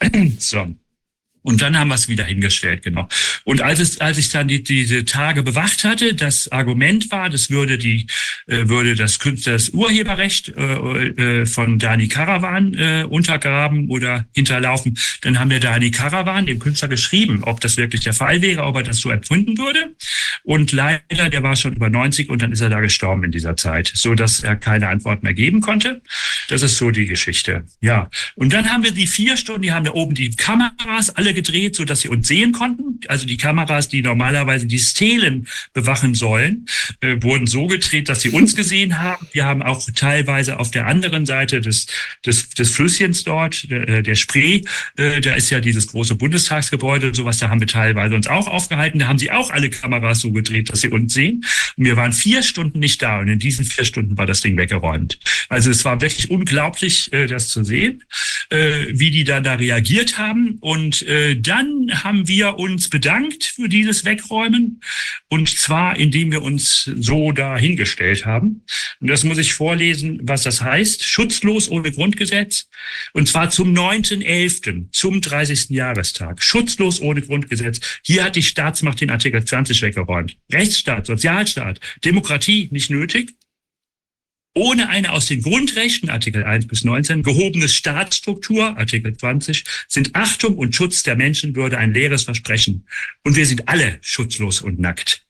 <clears throat> so. Und dann haben wir es wieder hingestellt, genau. Und als es, als ich dann die, diese Tage bewacht hatte, das Argument war, das würde die, äh, würde das Künstler das Urheberrecht äh, äh, von Dani Karawan äh, untergraben oder hinterlaufen, dann haben wir Dani Karawan, dem Künstler, geschrieben, ob das wirklich der Fall wäre, ob er das so empfunden würde. Und leider, der war schon über 90 und dann ist er da gestorben in dieser Zeit, so dass er keine Antwort mehr geben konnte. Das ist so die Geschichte. Ja. Und dann haben wir die vier Stunden, die haben da oben die Kameras alle gedreht, so dass sie uns sehen konnten. Also die Kameras, die normalerweise die Stelen bewachen sollen, äh, wurden so gedreht, dass sie uns <laughs> gesehen haben. Wir haben auch teilweise auf der anderen Seite des, des, des Flüsschens dort, äh, der Spree, äh, da ist ja dieses große Bundestagsgebäude und sowas, da haben wir teilweise uns auch aufgehalten. Da haben sie auch alle Kameras so gedreht, dass sie uns sehen. Und wir waren vier Stunden nicht da und in diesen vier Stunden war das Ding weggeräumt. Also es war wirklich unglaublich, äh, das zu sehen, äh, wie die dann da reagiert haben und äh, dann haben wir uns bedankt für dieses Wegräumen und zwar indem wir uns so dahingestellt haben. Und das muss ich vorlesen, was das heißt. Schutzlos ohne Grundgesetz und zwar zum 9.11., zum 30. Jahrestag. Schutzlos ohne Grundgesetz. Hier hat die Staatsmacht den Artikel 20 weggeräumt. Rechtsstaat, Sozialstaat, Demokratie nicht nötig ohne eine aus den Grundrechten, Artikel 1 bis 19, gehobene Staatsstruktur, Artikel 20, sind Achtung und Schutz der Menschenwürde ein leeres Versprechen. Und wir sind alle schutzlos und nackt.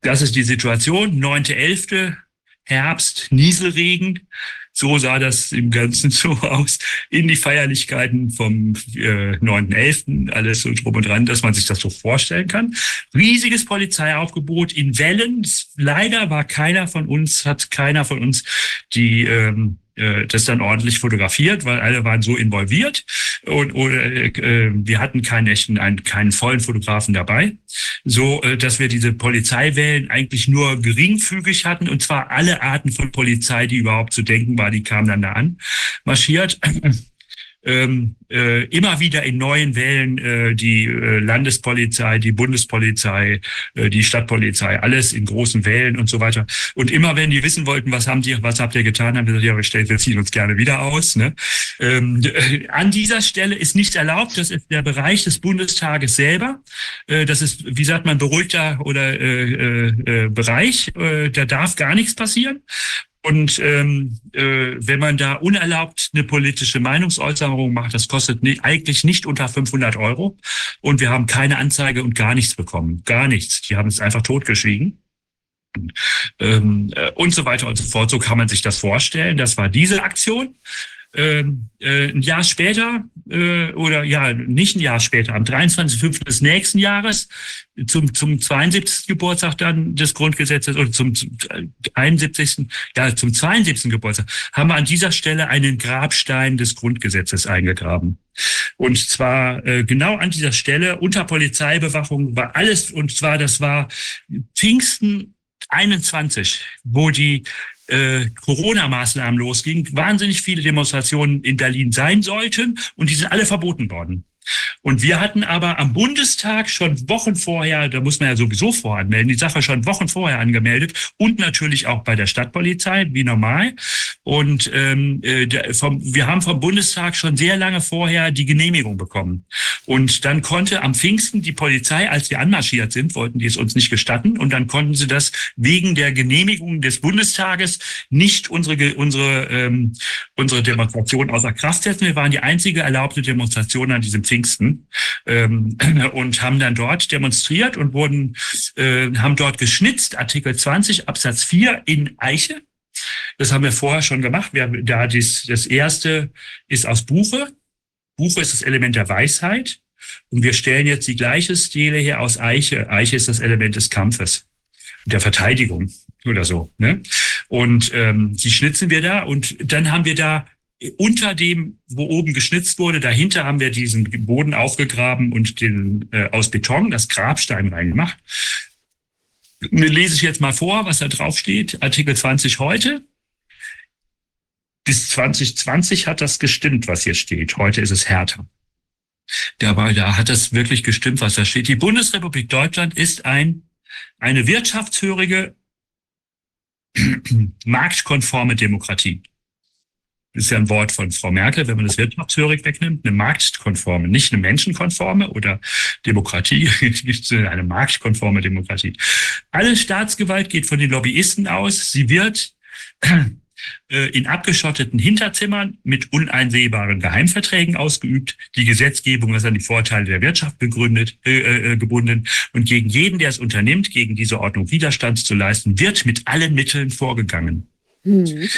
Das ist die Situation. 9.11. Herbst, Nieselregen. So sah das im Ganzen <laughs> so aus. In die Feierlichkeiten vom äh, 9.11., alles so drum und dran, dass man sich das so vorstellen kann. Riesiges Polizeiaufgebot in Wellen. Leider war keiner von uns, hat keiner von uns die ähm, äh, das dann ordentlich fotografiert, weil alle waren so involviert und oder, äh, wir hatten keinen echten, einen, keinen vollen Fotografen dabei, so äh, dass wir diese Polizeiwellen eigentlich nur geringfügig hatten und zwar alle Arten von Polizei, die überhaupt zu denken war, die kamen dann da an, marschiert ähm, äh, immer wieder in neuen Wellen äh, die äh, Landespolizei, die Bundespolizei, äh, die Stadtpolizei, alles in großen Wellen und so weiter. Und immer wenn die wissen wollten, was haben die, was habt ihr getan, haben wir gesagt, ja, wir, stellen, wir ziehen uns gerne wieder aus. Ne? Ähm, äh, an dieser Stelle ist nicht erlaubt, das ist der Bereich des Bundestages selber. Äh, das ist, wie sagt man, beruhigter oder äh, äh, äh Bereich. Äh, da darf gar nichts passieren. Und ähm, äh, wenn man da unerlaubt eine politische Meinungsäußerung macht, das kostet nie, eigentlich nicht unter 500 Euro. Und wir haben keine Anzeige und gar nichts bekommen. Gar nichts. Die haben es einfach totgeschwiegen. Ähm, äh, und so weiter und so fort. So kann man sich das vorstellen. Das war diese Aktion. Ähm, äh, ein Jahr später äh, oder ja nicht ein Jahr später, am 23.05. des nächsten Jahres zum zum 72. Geburtstag dann des Grundgesetzes oder zum, zum 71. ja zum 72. Geburtstag haben wir an dieser Stelle einen Grabstein des Grundgesetzes eingegraben. Und zwar äh, genau an dieser Stelle unter Polizeibewachung war alles und zwar das war Pfingsten 21, wo die äh, Corona-Maßnahmen losging, wahnsinnig viele Demonstrationen in Berlin sein sollten und die sind alle verboten worden. Und wir hatten aber am Bundestag schon Wochen vorher, da muss man ja sowieso voranmelden, die Sache schon Wochen vorher angemeldet und natürlich auch bei der Stadtpolizei, wie normal. Und ähm, äh, der, vom, wir haben vom Bundestag schon sehr lange vorher die Genehmigung bekommen. Und dann konnte am Pfingsten die Polizei, als wir anmarschiert sind, wollten die es uns nicht gestatten. Und dann konnten sie das wegen der Genehmigung des Bundestages nicht unsere, unsere, ähm, unsere Demonstration außer Kraft setzen. Wir waren die einzige erlaubte Demonstration an diesem Pfingsten ähm, <clears throat> und haben dann dort demonstriert und wurden, äh, haben dort geschnitzt, Artikel 20 Absatz 4 in Eiche. Das haben wir vorher schon gemacht. Wir haben da dies, das erste ist aus Buche. Buche ist das Element der Weisheit. Und wir stellen jetzt die gleiche Stele her aus Eiche. Eiche ist das Element des Kampfes, der Verteidigung oder so. Ne? Und ähm, die schnitzen wir da und dann haben wir da unter dem, wo oben geschnitzt wurde, dahinter haben wir diesen Boden aufgegraben und den äh, aus Beton das Grabstein reingemacht. Lese ich jetzt mal vor, was da drauf steht. Artikel 20 heute. Bis 2020 hat das gestimmt, was hier steht. Heute ist es härter. Dabei, da hat das wirklich gestimmt, was da steht. Die Bundesrepublik Deutschland ist ein, eine wirtschaftshörige, <clears throat> marktkonforme Demokratie ist ja ein Wort von Frau Merkel, wenn man das wirtschaftshörig wegnimmt, eine marktkonforme, nicht eine menschenkonforme oder Demokratie, <laughs> eine marktkonforme Demokratie. Alle Staatsgewalt geht von den Lobbyisten aus. Sie wird äh, in abgeschotteten Hinterzimmern mit uneinsehbaren Geheimverträgen ausgeübt. Die Gesetzgebung ist an die Vorteile der Wirtschaft begründet, äh, äh, gebunden. Und gegen jeden, der es unternimmt, gegen diese Ordnung Widerstand zu leisten, wird mit allen Mitteln vorgegangen. Mhm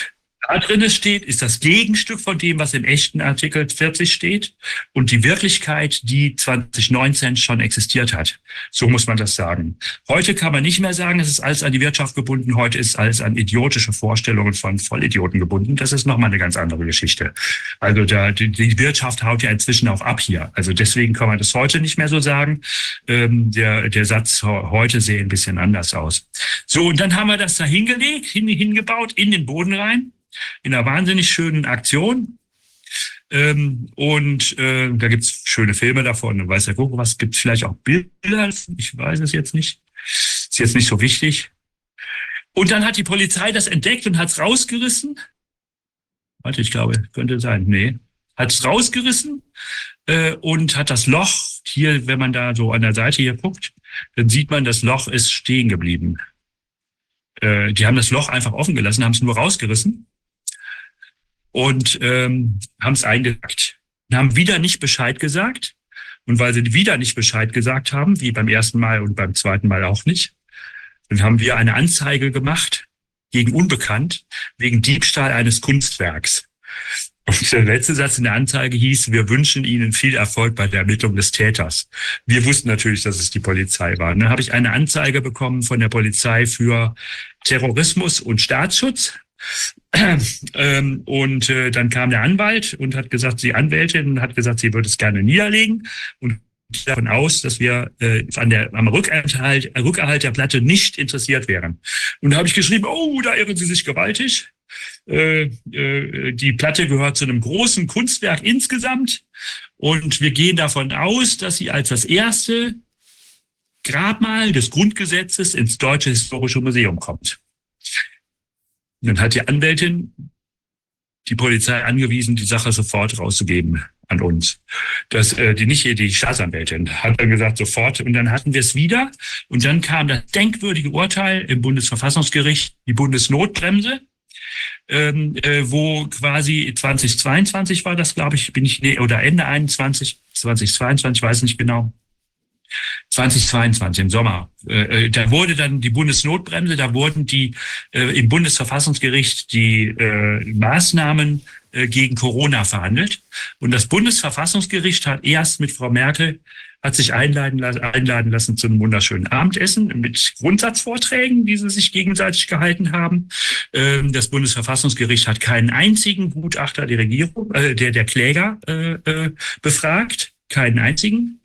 da drin steht, ist das Gegenstück von dem, was im echten Artikel 40 steht und die Wirklichkeit, die 2019 schon existiert hat. So muss man das sagen. Heute kann man nicht mehr sagen, es ist alles an die Wirtschaft gebunden. Heute ist alles an idiotische Vorstellungen von Vollidioten gebunden. Das ist nochmal eine ganz andere Geschichte. Also da, die, die, Wirtschaft haut ja inzwischen auch ab hier. Also deswegen kann man das heute nicht mehr so sagen. Ähm, der, der Satz heute sehe ein bisschen anders aus. So, und dann haben wir das da hingelegt, hin, hingebaut, in den Boden rein in einer wahnsinnig schönen Aktion. Ähm, und äh, da gibt's schöne Filme davon. Weiß ja gucken, was gibt vielleicht auch Bilder? Ich weiß es jetzt nicht. Ist jetzt nicht so wichtig. Und dann hat die Polizei das entdeckt und hat's rausgerissen. Warte, ich glaube, könnte sein. Nee. Hat's rausgerissen äh, und hat das Loch hier, wenn man da so an der Seite hier guckt, dann sieht man, das Loch ist stehen geblieben. Äh, die haben das Loch einfach offen gelassen, haben es nur rausgerissen und ähm, haben es eingesackt. Haben wieder nicht Bescheid gesagt. Und weil sie wieder nicht Bescheid gesagt haben, wie beim ersten Mal und beim zweiten Mal auch nicht, dann haben wir eine Anzeige gemacht gegen Unbekannt wegen Diebstahl eines Kunstwerks. Und der letzte Satz in der Anzeige hieß, wir wünschen Ihnen viel Erfolg bei der Ermittlung des Täters. Wir wussten natürlich, dass es die Polizei war. Dann habe ich eine Anzeige bekommen von der Polizei für Terrorismus und Staatsschutz <clears throat> ähm, und äh, dann kam der Anwalt und hat gesagt, sie Anwältin hat gesagt, sie würde es gerne niederlegen und davon aus, dass wir äh, an der, am Rückerhalt, Rückerhalt der Platte nicht interessiert wären. Und da habe ich geschrieben, oh, da irren Sie sich gewaltig. Äh, äh, die Platte gehört zu einem großen Kunstwerk insgesamt und wir gehen davon aus, dass sie als das erste Grabmal des Grundgesetzes ins Deutsche Historische Museum kommt. Dann hat die Anwältin die Polizei angewiesen, die Sache sofort rauszugeben an uns. Das, äh, die nicht die Staatsanwältin hat dann gesagt sofort und dann hatten wir es wieder und dann kam das denkwürdige Urteil im Bundesverfassungsgericht, die Bundesnotbremse. ähm, äh, wo quasi 2022 war das, glaube ich, bin ich, nee, oder Ende 21, 2022, weiß nicht genau. 2022 im Sommer. Äh, äh, da wurde dann die Bundesnotbremse, da wurden die äh, im Bundesverfassungsgericht die äh, Maßnahmen äh, gegen Corona verhandelt. Und das Bundesverfassungsgericht hat erst mit Frau Merkel hat sich einladen, einladen lassen zu einem wunderschönen Abendessen mit Grundsatzvorträgen, die sie sich gegenseitig gehalten haben. Ähm, das Bundesverfassungsgericht hat keinen einzigen Gutachter der Regierung, äh, der, der Kläger äh, befragt, keinen einzigen.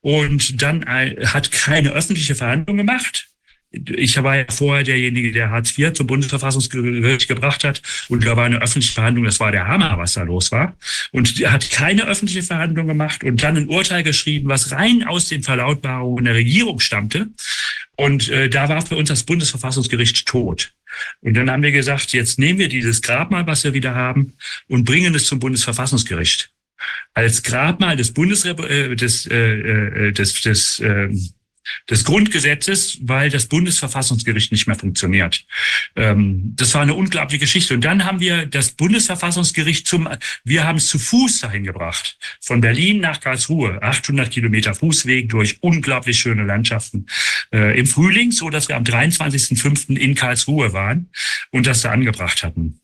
Und dann hat keine öffentliche Verhandlung gemacht ich war ja vorher derjenige, der Hartz IV zum Bundesverfassungsgericht gebracht hat. Und da war eine öffentliche Verhandlung. Das war der Hammer, was da los war. Und er hat keine öffentliche Verhandlung gemacht und dann ein Urteil geschrieben, was rein aus den Verlautbarungen der Regierung stammte. Und äh, da war für uns das Bundesverfassungsgericht tot. Und dann haben wir gesagt, jetzt nehmen wir dieses Grabmal, was wir wieder haben, und bringen es zum Bundesverfassungsgericht. Als Grabmal des Bundes, äh, des, äh, äh des, des äh, des Grundgesetzes, weil das Bundesverfassungsgericht nicht mehr funktioniert. Ähm, das war eine unglaubliche Geschichte. Und dann haben wir das Bundesverfassungsgericht zum, wir haben es zu Fuß dahin gebracht. Von Berlin nach Karlsruhe, 800 Kilometer Fußweg durch unglaublich schöne Landschaften äh, im Frühling, so dass wir am 23.05. in Karlsruhe waren und das da angebracht hatten.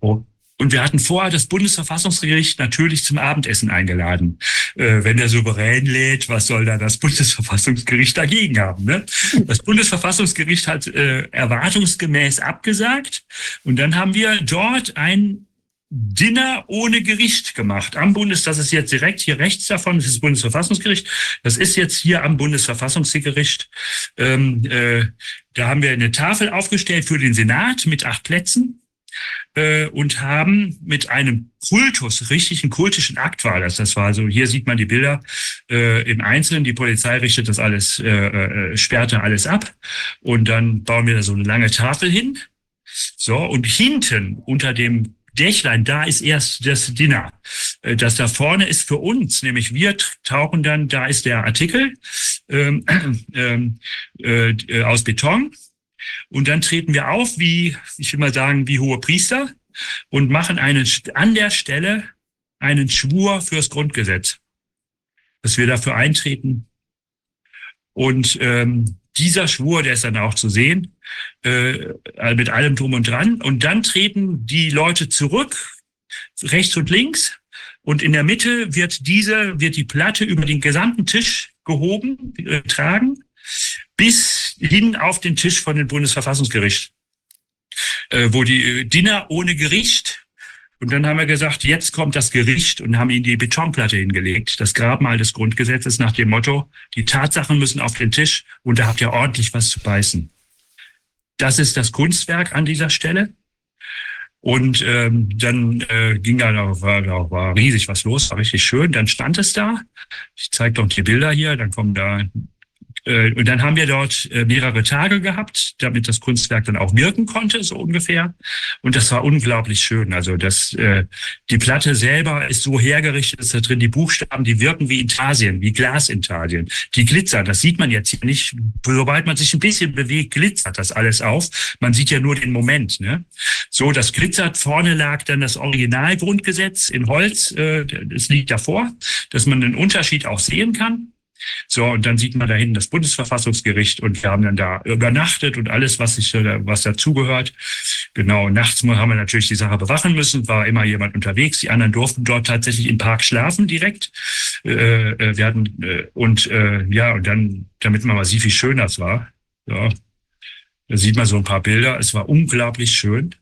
Oh. Und wir hatten vorher das Bundesverfassungsgericht natürlich zum Abendessen eingeladen. Äh, wenn der Souverän lädt, was soll da das <laughs> Bundesverfassungsgericht dagegen haben? Ne? Das Bundesverfassungsgericht hat äh, erwartungsgemäß abgesagt. Und dann haben wir dort ein Dinner ohne Gericht gemacht am Bundes, das ist jetzt direkt hier rechts davon, das ist das Bundesverfassungsgericht. Das ist jetzt hier am Bundesverfassungsgericht. Ähm, äh, da haben wir eine Tafel aufgestellt für den Senat mit acht Plätzen äh, und haben mit einem Kultus, richtigen kultischen Akt war das. Das war so, hier sieht man die Bilder äh, im Einzelnen. Die Polizei richtet das alles, äh, äh, sperrte alles ab. Und dann bauen wir da so eine lange Tafel hin. So, und hinten unter dem Dächlein, da ist erst das Dinner. Äh, das da vorne ist für uns, nämlich wir tauchen dann, da ist der Artikel ähm, <clears throat> ähm äh, äh, aus Beton und dann treten wir auf, wie, ich will mal sagen, wie hohe Priester und machen einen, an der Stelle einen Schwur fürs Grundgesetz, dass wir dafür eintreten. Und ähm, dieser Schwur, der ist dann auch zu sehen, äh, mit allem drum und dran. Und dann treten die Leute zurück, rechts und links. Und in der Mitte wird diese, wird die Platte über den gesamten Tisch gehoben, äh, tragen bis hin auf den Tisch von dem Bundesverfassungsgericht, äh, wo die äh, Diener ohne Gericht und dann haben wir gesagt, jetzt kommt das Gericht und haben ihnen die Betonplatte hingelegt, das Grabmal des Grundgesetzes nach dem Motto, die Tatsachen müssen auf den Tisch und da habt ihr ordentlich was zu beißen. Das ist das Kunstwerk an dieser Stelle. Und ähm, dann äh, ging da, war, da war riesig was los, war richtig schön. Dann stand es da. Ich zeige doch die Bilder hier. Dann kommen da und dann haben wir dort äh, mehrere Tage gehabt, damit das Kunstwerk dann auch wirken konnte, so ungefähr. Und das war unglaublich schön. Also das, äh, die Platte selber ist so hergerichtet, dass da drin die Buchstaben, die wirken wie Intarsien, wie Glasintarsien. Die glitzern, das sieht man jetzt hier nicht. Sobald man sich ein bisschen bewegt, glitzert das alles auf. Man sieht ja nur den Moment. Ne? So, das glitzert. Vorne lag dann das Originalgrundgesetz in Holz. Äh, das liegt davor, dass man den Unterschied auch sehen kann. So, und dann sieht man da hinten das Bundesverfassungsgericht und wir haben dann da übernachtet und alles, was sich, was dazugehört. Genau, nachts haben wir natürlich die Sache bewachen müssen, war immer jemand unterwegs. Die anderen durften dort tatsächlich im Park schlafen direkt. Äh, äh wir hatten, äh, und äh, ja, und dann, damit man mal sieht, wie schön das war. Ja, da sieht man so ein paar Bilder. Es war unglaublich schön.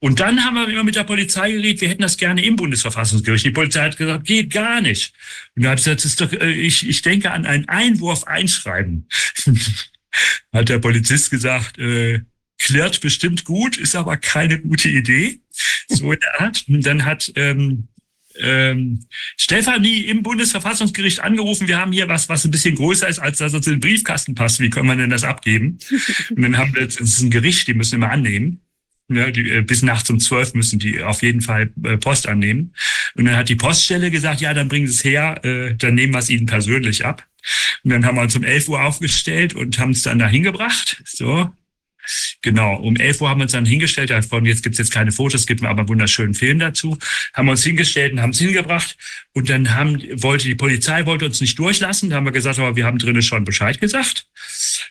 Und dann haben wir immer mit der Polizei geredet, wir hätten das gerne im Bundesverfassungsgericht. Die Polizei hat gesagt, geht gar nicht. Und da hat gesagt, das ist doch, äh, ich, ich denke an einen Einwurf einschreiben. <laughs> hat der Polizist gesagt, äh, klärt bestimmt gut, ist aber keine gute Idee. So in der Art. Und dann hat ähm, ähm, Stefanie im Bundesverfassungsgericht angerufen, wir haben hier was, was ein bisschen größer ist, als dass es in den Briefkasten passt. Wie können wir denn das abgeben? Und dann haben wir, das ist ein Gericht, die müssen immer annehmen. Ja, die, äh, bis nachts um zwölf müssen die auf jeden Fall äh, Post annehmen. Und dann hat die Poststelle gesagt, ja, dann bringen Sie es her, äh, dann nehmen wir es Ihnen persönlich ab. Und dann haben wir uns um elf Uhr aufgestellt und haben es dann dahin gebracht. So. Genau, um 11 Uhr haben wir uns dann hingestellt, davon jetzt gibt's jetzt keine Fotos, gibt mir aber einen wunderschönen Film dazu, haben wir uns hingestellt und haben es hingebracht. Und dann haben, wollte die Polizei wollte uns nicht durchlassen, da haben wir gesagt, aber wir haben drinnen schon Bescheid gesagt.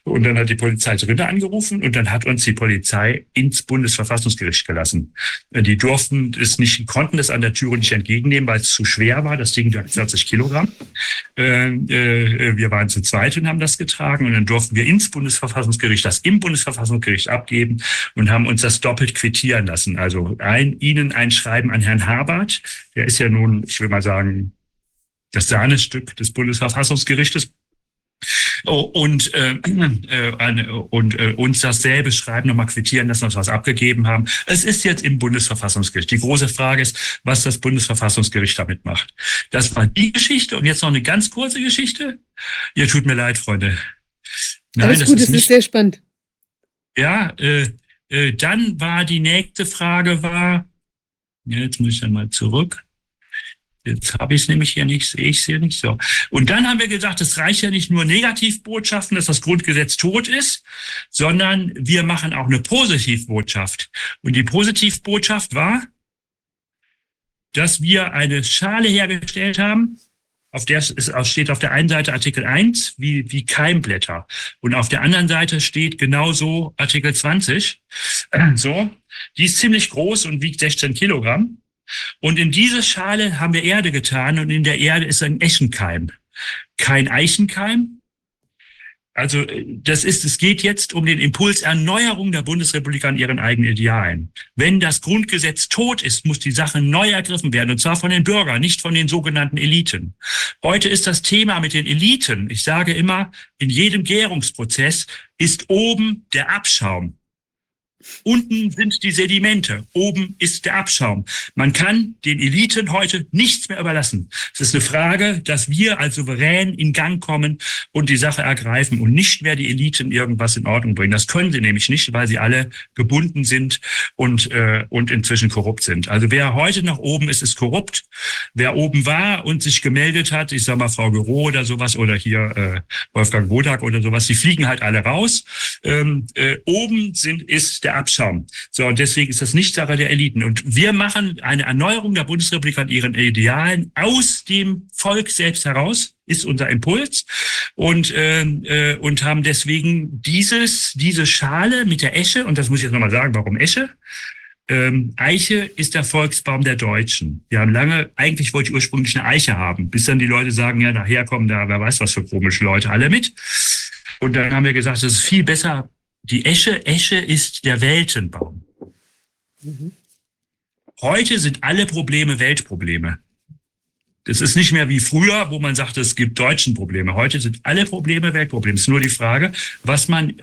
Und dann hat die Polizei drinnen angerufen und dann hat uns die Polizei ins Bundesverfassungsgericht gelassen. Die durften es nicht, konnten es an der Türe nicht entgegennehmen, weil es zu schwer war, das Ding wiegt 40 Kilogramm. Äh, äh, wir waren zu zweit und haben das getragen. Und dann durften wir ins Bundesverfassungsgericht, das im Bundesverfassungsgericht abgeben und haben uns das doppelt quittieren lassen. Also ein, Ihnen ein Schreiben an Herrn Habert, der ist ja nun, ich will mal sagen, das Sahnestück des Bundesverfassungsgerichtes. Oh, und äh, <clears throat> äh, und äh, uns dasselbe schreiben, nochmal quittieren, dass wir uns was abgegeben haben. Es ist jetzt im Bundesverfassungsgericht. Die große Frage ist, was das Bundesverfassungsgericht damit macht. Das war die Geschichte. Und jetzt noch eine ganz kurze Geschichte. Ihr tut mir leid, Freunde. Nein, Alles gut, es ist, ist sehr spannend. Ja, äh, äh, dann war die nächste Frage war, jetzt muss ich dann mal zurück. Jetzt habe ich es nämlich hier nicht, sehe ich es hier nicht so. Und dann haben wir gesagt, es reicht ja nicht nur Negativbotschaften, dass das Grundgesetz tot ist, sondern wir machen auch eine Positivbotschaft. Und die Positivbotschaft war, dass wir eine Schale hergestellt haben, auf der steht auf der einen Seite Artikel 1 wie, wie Keimblätter und auf der anderen Seite steht genauso Artikel 20. <clears throat> So, die ist ziemlich groß und wiegt 16 Kilogramm. Und in diese Schale haben wir Erde getan und in der Erde ist ein Eschenkeim. Kein Eichenkeim. Also das ist, es geht jetzt um den Impuls Erneuerung der Bundesrepublik an ihren eigenen Idealen. Wenn das Grundgesetz tot ist, muss die Sache neu ergriffen werden, und zwar von den Bürgern, nicht von den sogenannten Eliten. Heute ist das Thema mit den Eliten, ich sage immer, in jedem Gärungsprozess ist oben der Abschaum. Unten sind die Sedimente, oben ist der Abschaum. Man kann den Eliten heute nichts mehr überlassen. Es ist eine Frage, dass wir als Souverän in Gang kommen und die Sache ergreifen und nicht mehr die Eliten irgendwas in Ordnung bringen. Das können sie nämlich nicht, weil sie alle gebunden sind und, äh, und inzwischen korrupt sind. Also wer heute noch oben ist, ist korrupt. Wer oben war und sich gemeldet hat, ich sage mal Frau Gero oder sowas oder hier äh, Wolfgang Bodak oder sowas, die fliegen halt alle raus. Ähm, äh, oben sind, ist der Abschaum. So, und deswegen ist das nicht Sache der Eliten. Und wir machen eine Erneuerung der Bundesrepublik an ihren Idealen aus dem Volk selbst heraus, ist unser Impuls. Und, äh, äh, und haben deswegen dieses, diese Schale mit der Esche, und das muss ich jetzt nochmal sagen, warum Esche? Ähm, Eiche ist der Volksbaum der Deutschen. Wir haben lange, eigentlich wollte ich ursprünglich eine Eiche haben, bis dann die Leute sagen, ja, nachher kommen da, wer weiß was für komische Leute alle mit. Und dann haben wir gesagt, es ist viel besser, die Esche, Esche ist der Weltenbaum. Mhm. Heute sind alle Probleme Weltprobleme. Das ist nicht mehr wie früher, wo man sagte, es gibt deutschen Probleme. Heute sind alle Probleme Weltprobleme. Es ist nur die Frage, was man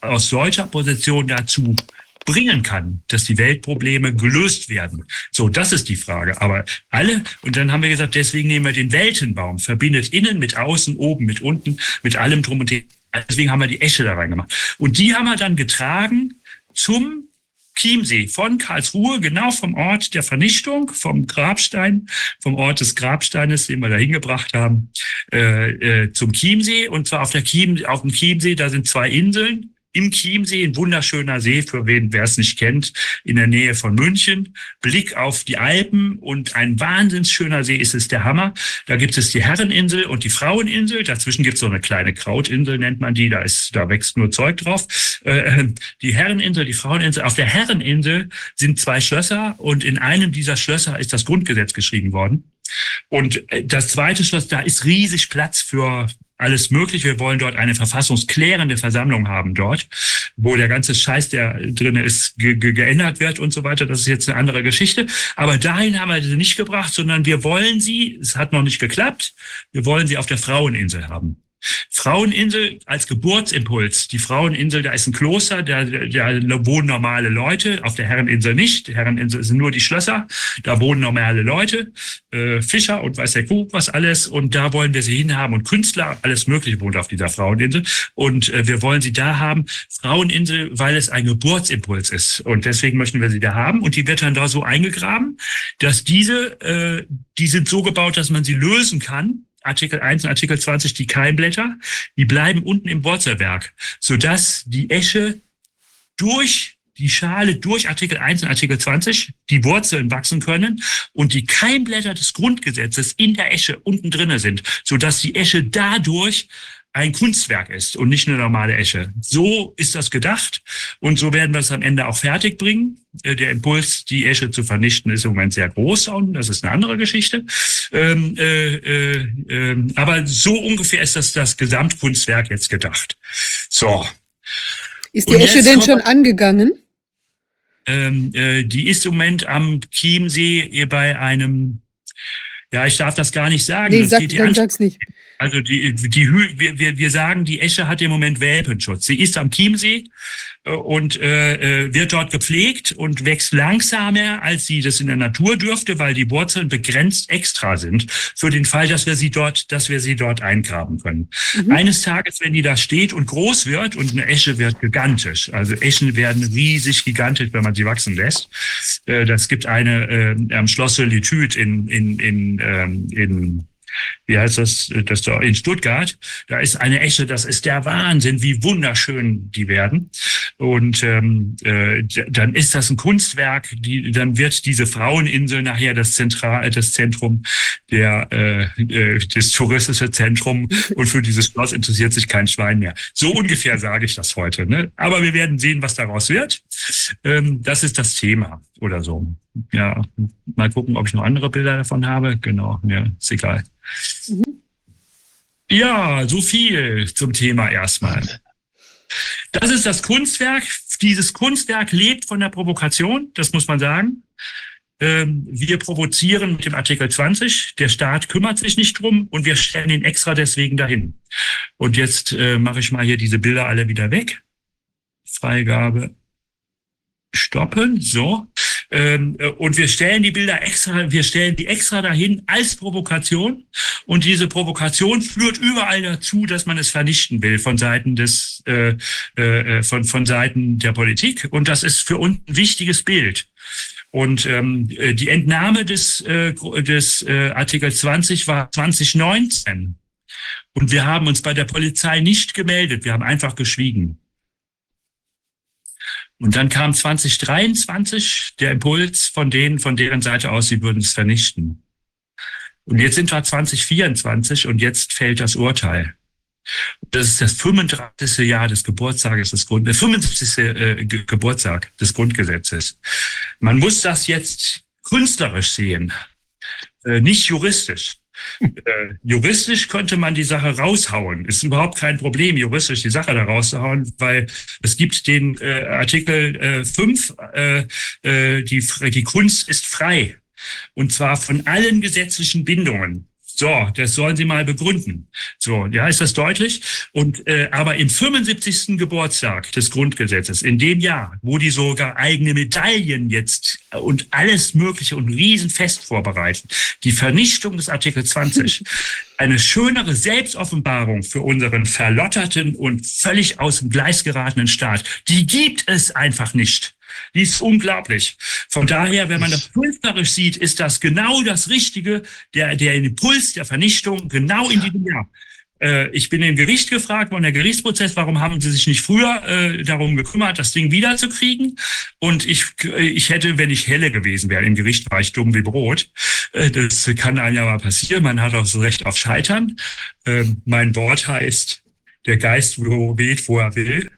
aus solcher Position dazu bringen kann, dass die Weltprobleme gelöst werden. So, das ist die Frage. Aber alle, und dann haben wir gesagt, deswegen nehmen wir den Weltenbaum, verbindet innen mit außen, oben mit unten, mit allem drum und dran. Deswegen haben wir die Esche da reingemacht. Und die haben wir dann getragen zum Chiemsee von Karlsruhe, genau vom Ort der Vernichtung, vom Grabstein, vom Ort des Grabsteines, den wir da hingebracht haben, äh, äh, zum Chiemsee. Und zwar auf, der Chiem, auf dem Chiemsee, da sind zwei Inseln, im Chiemsee, ein wunderschöner See, für wen, wer es nicht kennt, in der Nähe von München. Blick auf die Alpen und ein wahnsinns schöner See ist es der Hammer. Da gibt es die Herreninsel und die Fraueninsel. Dazwischen gibt es so eine kleine Krautinsel, nennt man die. Da ist, da wächst nur Zeug drauf. Äh, die Herreninsel, die Fraueninsel. Auf der Herreninsel sind zwei Schlösser und in einem dieser Schlösser ist das Grundgesetz geschrieben worden. Und äh, das zweite Schloss, da ist riesig Platz für alles möglich. Wir wollen dort eine verfassungsklärende Versammlung haben dort, wo der ganze Scheiß, der drin ist, ge ge geändert wird und so weiter. Das ist jetzt eine andere Geschichte. Aber dahin haben wir sie nicht gebracht, sondern wir wollen sie, es hat noch nicht geklappt, wir wollen sie auf der Fraueninsel haben. Fraueninsel als Geburtsimpuls. Die Fraueninsel, da ist ein Kloster, da, da wohnen normale Leute, auf der Herreninsel nicht. Die Herreninsel sind nur die Schlösser, da wohnen normale Leute, äh, Fischer und weiß der Kuh was alles. Und da wollen wir sie hinhaben. Und Künstler, alles Mögliche wohnt auf dieser Fraueninsel. Und äh, wir wollen sie da haben. Fraueninsel, weil es ein Geburtsimpuls ist. Und deswegen möchten wir sie da haben. Und die wird dann da so eingegraben, dass diese, äh, die sind so gebaut, dass man sie lösen kann Artikel 1 und Artikel 20 die Keimblätter, die bleiben unten im Wurzelwerk, sodass die Esche durch die Schale durch Artikel 1 und Artikel 20 die Wurzeln wachsen können und die Keimblätter des Grundgesetzes in der Esche unten drinne sind, sodass die Esche dadurch ein Kunstwerk ist und nicht eine normale Esche. So ist das gedacht und so werden wir es am Ende auch fertig bringen. Äh, der Impuls, die Esche zu vernichten, ist im Moment sehr groß und das ist eine andere Geschichte. Ähm, äh, äh, äh, aber so ungefähr ist das das Gesamtkunstwerk jetzt gedacht. So. Ist die Esche denn schon angegangen? Ähm, äh, die ist im Moment am Chiemsee bei einem, ja, ich darf das gar nicht sagen. Nee, sag, dann sag's nicht. Also die, die, wir, wir, wir sagen, die Esche hat im Moment Welpenschutz. Sie ist am Chiemsee äh, und äh, äh, wird dort gepflegt und wächst langsamer, als sie das in der Natur dürfte, weil die Wurzeln begrenzt extra sind, für den Fall, dass wir sie dort, dass wir sie dort eingraben können. Mhm. Eines Tages, wenn die da steht und groß wird und eine Esche wird gigantisch, also Eschen werden riesig gigantisch, wenn man sie wachsen lässt. Äh, das gibt eine äh, am Schloss Solitude in, in, in, ähm, in wie heißt das, das da in Stuttgart, da ist eine Esche, das ist der Wahnsinn, wie wunderschön die werden. Und ähm, äh, dann ist das ein Kunstwerk, die, dann wird diese Fraueninsel nachher das Zentral, das Zentrum der äh, äh, das touristische Zentrum <laughs> und für dieses Schloss interessiert sich kein Schwein mehr. So ungefähr sage ich das heute. Ne? Aber wir werden sehen, was daraus wird. Ähm, das ist das Thema oder so. Ja, mal gucken, ob ich noch andere Bilder davon habe. Genau, ja, ist egal. Mhm. Ja, so viel zum Thema erstmal. Das ist das Kunstwerk. Dieses Kunstwerk lebt von der Provokation, das muss man sagen. Ähm, wir provozieren mit dem Artikel 20. Der Staat kümmert sich nicht drum und wir stellen ihn extra deswegen dahin. Und jetzt äh, mache ich mal hier diese Bilder alle wieder weg. Freigabe stoppen. So. Ähm, äh, und wir stellen die Bilder extra, wir stellen die extra dahin als Provokation. Und diese Provokation führt überall dazu, dass man es vernichten will von Seiten des, äh, äh, von, von Seiten der Politik. Und das ist für uns ein wichtiges Bild. Und ähm, äh, die Entnahme des, äh, des äh, Artikel 20 war 2019. Und wir haben uns bei der Polizei nicht gemeldet. Wir haben einfach geschwiegen. Und dann kam 2023 der Impuls von denen, von deren Seite aus, sie würden es vernichten. Und jetzt sind wir 2024 und jetzt fällt das Urteil. Das ist das 35. Jahr des Geburtstages des Grund, der 75. Äh, Geburtstag des Grundgesetzes. Man muss das jetzt künstlerisch sehen, äh, nicht juristisch. Äh, juristisch könnte man die Sache raushauen. Ist überhaupt kein Problem, juristisch die Sache da rauszuhauen, weil es gibt den äh, Artikel äh, 5, äh, äh, die, die Kunst ist frei. Und zwar von allen gesetzlichen Bindungen. So, das sollen Sie mal begründen. So, ja, ist das deutlich? Und äh, aber im 75. Geburtstag des Grundgesetzes, in dem Jahr, wo die sogar eigene Medaillen jetzt und alles Mögliche und Riesenfest vorbereiten, die Vernichtung des Artikel 20, <laughs> eine schönere Selbstoffenbarung für unseren verlotterten und völlig aus dem Gleis geratenen Staat, die gibt es einfach nicht. Die ist unglaublich. Von daher, wenn man das künstlerisch sieht, ist das genau das Richtige, der, der Impuls der Vernichtung genau in diesem Jahr. Äh, ich bin im Gericht gefragt worden, der Gerichtsprozess, warum haben Sie sich nicht früher äh, darum gekümmert, das Ding wiederzukriegen? Und ich, äh, ich hätte, wenn ich helle gewesen wäre, im Gericht war ich dumm wie Brot. Äh, das kann einem ja mal passieren. Man hat auch das Recht auf Scheitern. Äh, mein Wort heißt, der Geist weht, wo er will.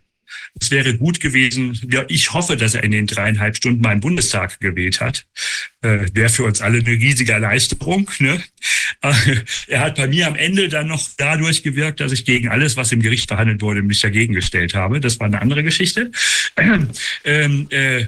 Es wäre gut gewesen, ja, ich hoffe, dass er in den dreieinhalb Stunden mal im Bundestag gewählt hat. Äh, wäre für uns alle eine riesige Erleichterung. Ne? Äh, er hat bei mir am Ende dann noch dadurch gewirkt, dass ich gegen alles, was im Gericht verhandelt wurde, mich dagegen gestellt habe. Das war eine andere Geschichte. Ähm, äh,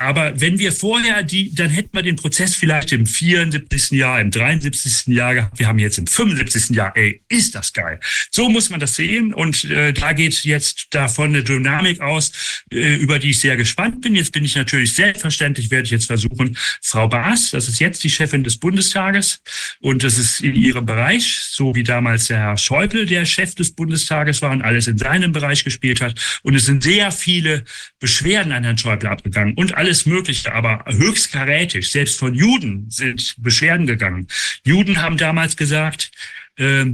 aber wenn wir vorher die, dann hätten wir den Prozess vielleicht im 74. Jahr, im 73. Jahr gehabt. Wir haben jetzt im 75. Jahr. Ey, ist das geil. So muss man das sehen. Und äh, da geht jetzt davon eine Dynamik aus, äh, über die ich sehr gespannt bin. Jetzt bin ich natürlich selbstverständlich, werde ich jetzt versuchen, Frau Baas, das ist jetzt die Chefin des Bundestages und das ist in ihrem Bereich, so wie damals der Herr Schäuble der Chef des Bundestages war und alles in seinem Bereich gespielt hat. Und es sind sehr viele Beschwerden an Herrn Schäuble abgegangen und alle alles Mögliche, aber höchst karätisch. Selbst von Juden sind Beschwerden gegangen. Juden haben damals gesagt, äh,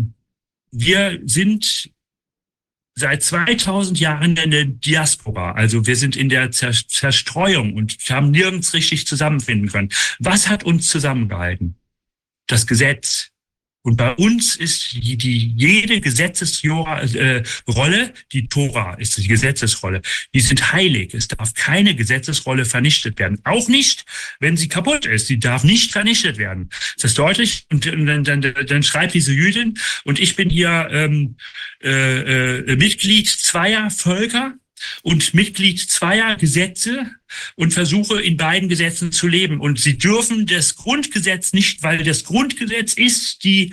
wir sind seit 2000 Jahren in der Diaspora. Also wir sind in der Zerstreuung und haben nirgends richtig zusammenfinden können. Was hat uns zusammengehalten? Das Gesetz, und bei uns ist die, die jede Gesetzesrolle, äh, die Tora ist die Gesetzesrolle, die sind heilig. Es darf keine Gesetzesrolle vernichtet werden. Auch nicht, wenn sie kaputt ist. Die darf nicht vernichtet werden. Ist das deutlich? Und, dann, dann, dann schreibt diese Jüdin, und ich bin hier ähm, äh, äh, Mitglied zweier Völker, und Mitglied zweier Gesetze und versuche in beiden Gesetzen zu leben. Und sie dürfen das Grundgesetz nicht, weil das Grundgesetz ist die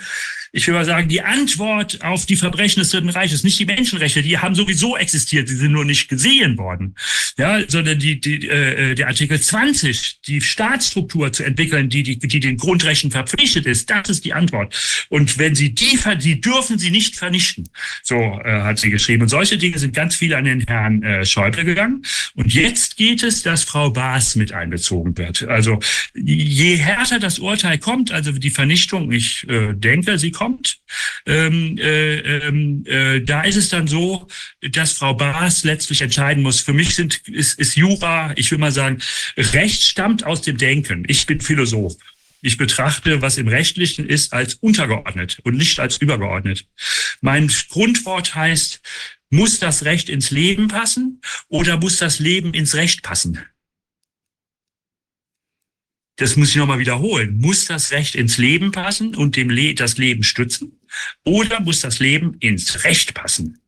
ich will mal sagen, die Antwort auf die Verbrechen des Dritten Reiches, nicht die Menschenrechte, die haben sowieso existiert, sie sind nur nicht gesehen worden, ja, sondern die, die, äh, der Artikel 20, die Staatsstruktur zu entwickeln, die, die, die den Grundrechten verpflichtet ist, das ist die Antwort. Und wenn sie die, die dürfen sie nicht vernichten, so äh, hat sie geschrieben. Und solche Dinge sind ganz viel an den Herrn äh, Schäuble gegangen. Und jetzt geht es, dass Frau Baas mit einbezogen wird. Also je härter das Urteil kommt, also die Vernichtung, ich äh, denke, sie kommt ähm, äh, ähm, äh, da ist es dann so, dass Frau Baas letztlich entscheiden muss. Für mich sind, ist, ist Jura, ich will mal sagen, Recht stammt aus dem Denken. Ich bin Philosoph. Ich betrachte, was im Rechtlichen ist, als untergeordnet und nicht als übergeordnet. Mein Grundwort heißt, muss das Recht ins Leben passen oder muss das Leben ins Recht passen? das muss ich nochmal wiederholen, muss das Recht ins Leben passen und dem Le das Leben stützen oder muss das Leben ins Recht passen?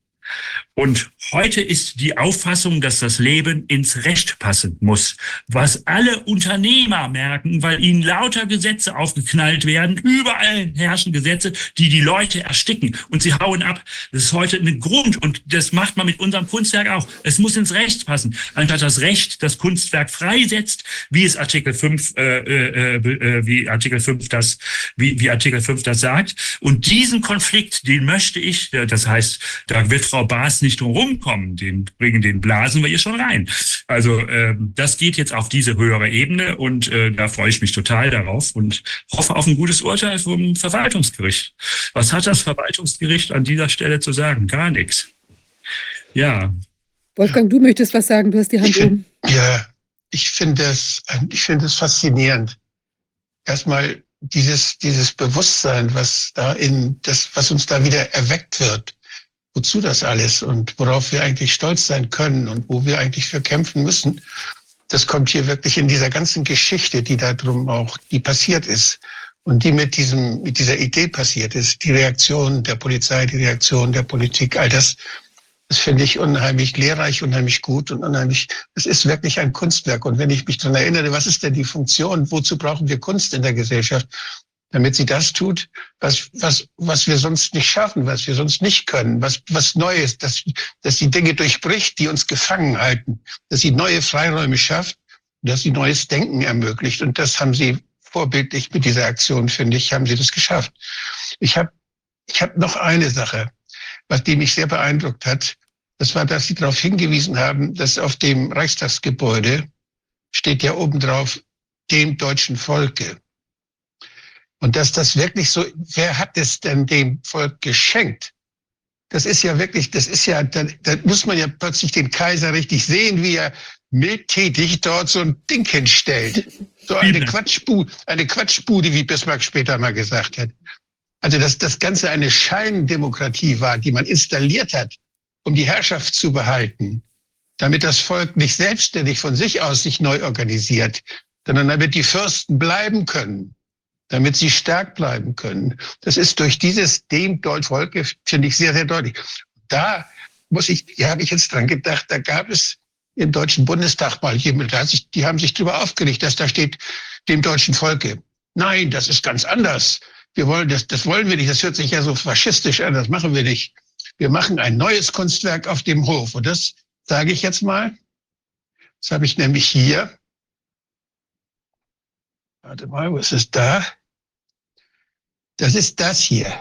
Und heute ist die Auffassung, dass das Leben ins Recht passen muss, was alle Unternehmer merken, weil ihnen lauter Gesetze aufgeknallt werden. Überall herrschen Gesetze, die die Leute ersticken und sie hauen ab. Das ist heute ein Grund und das macht man mit unserem Kunstwerk auch. Es muss ins Recht passen. Anstatt das Recht das Kunstwerk freisetzt, wie es Artikel 5, äh, äh, äh, wie Artikel 5 das, wie, wie Artikel 5 das sagt. Und diesen Konflikt, den möchte ich, das heißt, da wird Frau Baas nicht drum rumkommen, den bringen, den blasen wir hier schon rein. Also äh, das geht jetzt auf diese höhere Ebene und äh, da freue ich mich total darauf und hoffe auf ein gutes Urteil vom Verwaltungsgericht. Was hat das Verwaltungsgericht an dieser Stelle zu sagen? Gar nichts. Ja. Wolfgang, du möchtest was sagen, du hast die Hand ich oben. Ja, ich finde es, ich finde es faszinierend. Erstmal dieses, dieses Bewusstsein, was da in das, was uns da wieder erweckt wird wozu das alles und worauf wir eigentlich stolz sein können und wo wir eigentlich für kämpfen müssen. Das kommt hier wirklich in dieser ganzen Geschichte, die da drum auch, die passiert ist und die mit diesem, mit dieser Idee passiert ist. Die Reaktion der Polizei, die Reaktion der Politik, all das, das finde ich unheimlich lehrreich, unheimlich gut und unheimlich, es ist wirklich ein Kunstwerk. Und wenn ich mich daran erinnere, was ist denn die Funktion? Wozu brauchen wir Kunst in der Gesellschaft? Damit sie das tut, was, was, was wir sonst nicht schaffen, was wir sonst nicht können, was, was Neues, dass, dass sie Dinge durchbricht, die uns gefangen halten, dass sie neue Freiräume schafft, dass sie neues Denken ermöglicht. Und das haben sie vorbildlich mit dieser Aktion, finde ich, haben sie das geschafft. Ich habe ich hab noch eine Sache, was die mich sehr beeindruckt hat. Das war, dass Sie darauf hingewiesen haben, dass auf dem Reichstagsgebäude steht ja obendrauf dem deutschen Volke. Und dass das wirklich so, wer hat es denn dem Volk geschenkt? Das ist ja wirklich, das ist ja, da, da muss man ja plötzlich den Kaiser richtig sehen, wie er mildtätig dort so ein Ding hinstellt. So eine Quatschbude, eine Quatschbude, wie Bismarck später mal gesagt hat. Also, dass das Ganze eine Scheindemokratie war, die man installiert hat, um die Herrschaft zu behalten, damit das Volk nicht selbstständig von sich aus sich neu organisiert, sondern damit die Fürsten bleiben können damit sie stark bleiben können. Das ist durch dieses dem Volke, finde ich, sehr, sehr deutlich. Da muss ich, hier habe ich jetzt dran gedacht, da gab es im Deutschen Bundestag mal jemand, die haben sich darüber aufgeregt, dass da steht, dem deutschen Volke. Nein, das ist ganz anders. Wir wollen das, das wollen wir nicht. Das hört sich ja so faschistisch an. Das machen wir nicht. Wir machen ein neues Kunstwerk auf dem Hof. Und das sage ich jetzt mal. Das habe ich nämlich hier. Warte mal, was ist da? Das ist das hier.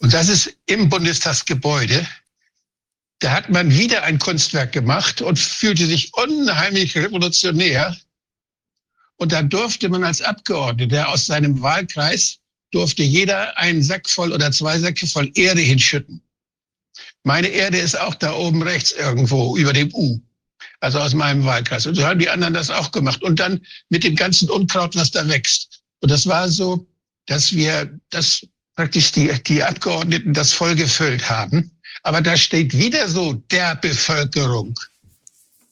Und das ist im Bundestagsgebäude. Da hat man wieder ein Kunstwerk gemacht und fühlte sich unheimlich revolutionär. Und da durfte man als Abgeordneter aus seinem Wahlkreis, durfte jeder einen Sack voll oder zwei Säcke voll Erde hinschütten. Meine Erde ist auch da oben rechts irgendwo über dem U. Also aus meinem Wahlkreis. Und so haben die anderen das auch gemacht. Und dann mit dem ganzen Unkraut, was da wächst. Und das war so, dass wir das praktisch die, die Abgeordneten das voll gefüllt haben. Aber da steht wieder so der Bevölkerung.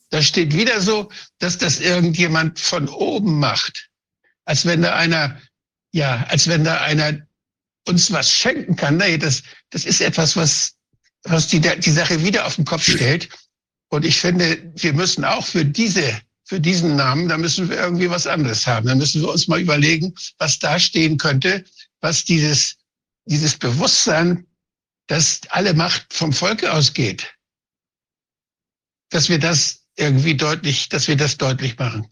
Da steht wieder so, dass das irgendjemand von oben macht. Als wenn da einer, ja, als wenn da einer uns was schenken kann. Nee, das, das ist etwas, was, was die, die Sache wieder auf den Kopf stellt. Und ich finde, wir müssen auch für diese, für diesen Namen, da müssen wir irgendwie was anderes haben. Da müssen wir uns mal überlegen, was da stehen könnte, was dieses, dieses Bewusstsein, dass alle Macht vom Volke ausgeht, dass wir das irgendwie deutlich, dass wir das deutlich machen.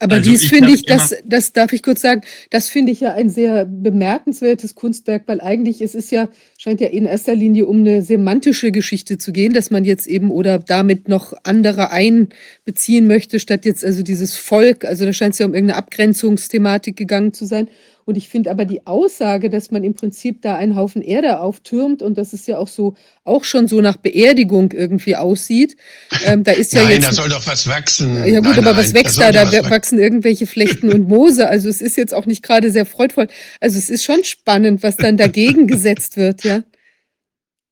Aber Also dies finde ich, das, das darf ich kurz sagen, das finde ich ja ein sehr bemerkenswertes Kunstwerk, weil eigentlich es ist ja, scheint ja in erster Linie um eine semantische Geschichte zu gehen, dass man jetzt eben oder damit noch andere einbeziehen möchte, statt jetzt also dieses Volk, also da scheint es ja um irgendeine Abgrenzungsthematik gegangen zu sein. Und ich finde aber die Aussage, dass man im Prinzip da einen Haufen Erde auftürmt und dass es ja auch so, auch schon so nach Beerdigung irgendwie aussieht, ähm, da ist ja Nein, jetzt. da soll doch was wachsen. Ja gut, Nein, aber nein, was wächst soll da? Da was wachsen. wachsen irgendwelche Flechten und Moose. Also es ist jetzt auch nicht gerade sehr freudvoll. Also es ist schon spannend, was dann dagegen gesetzt wird, ja.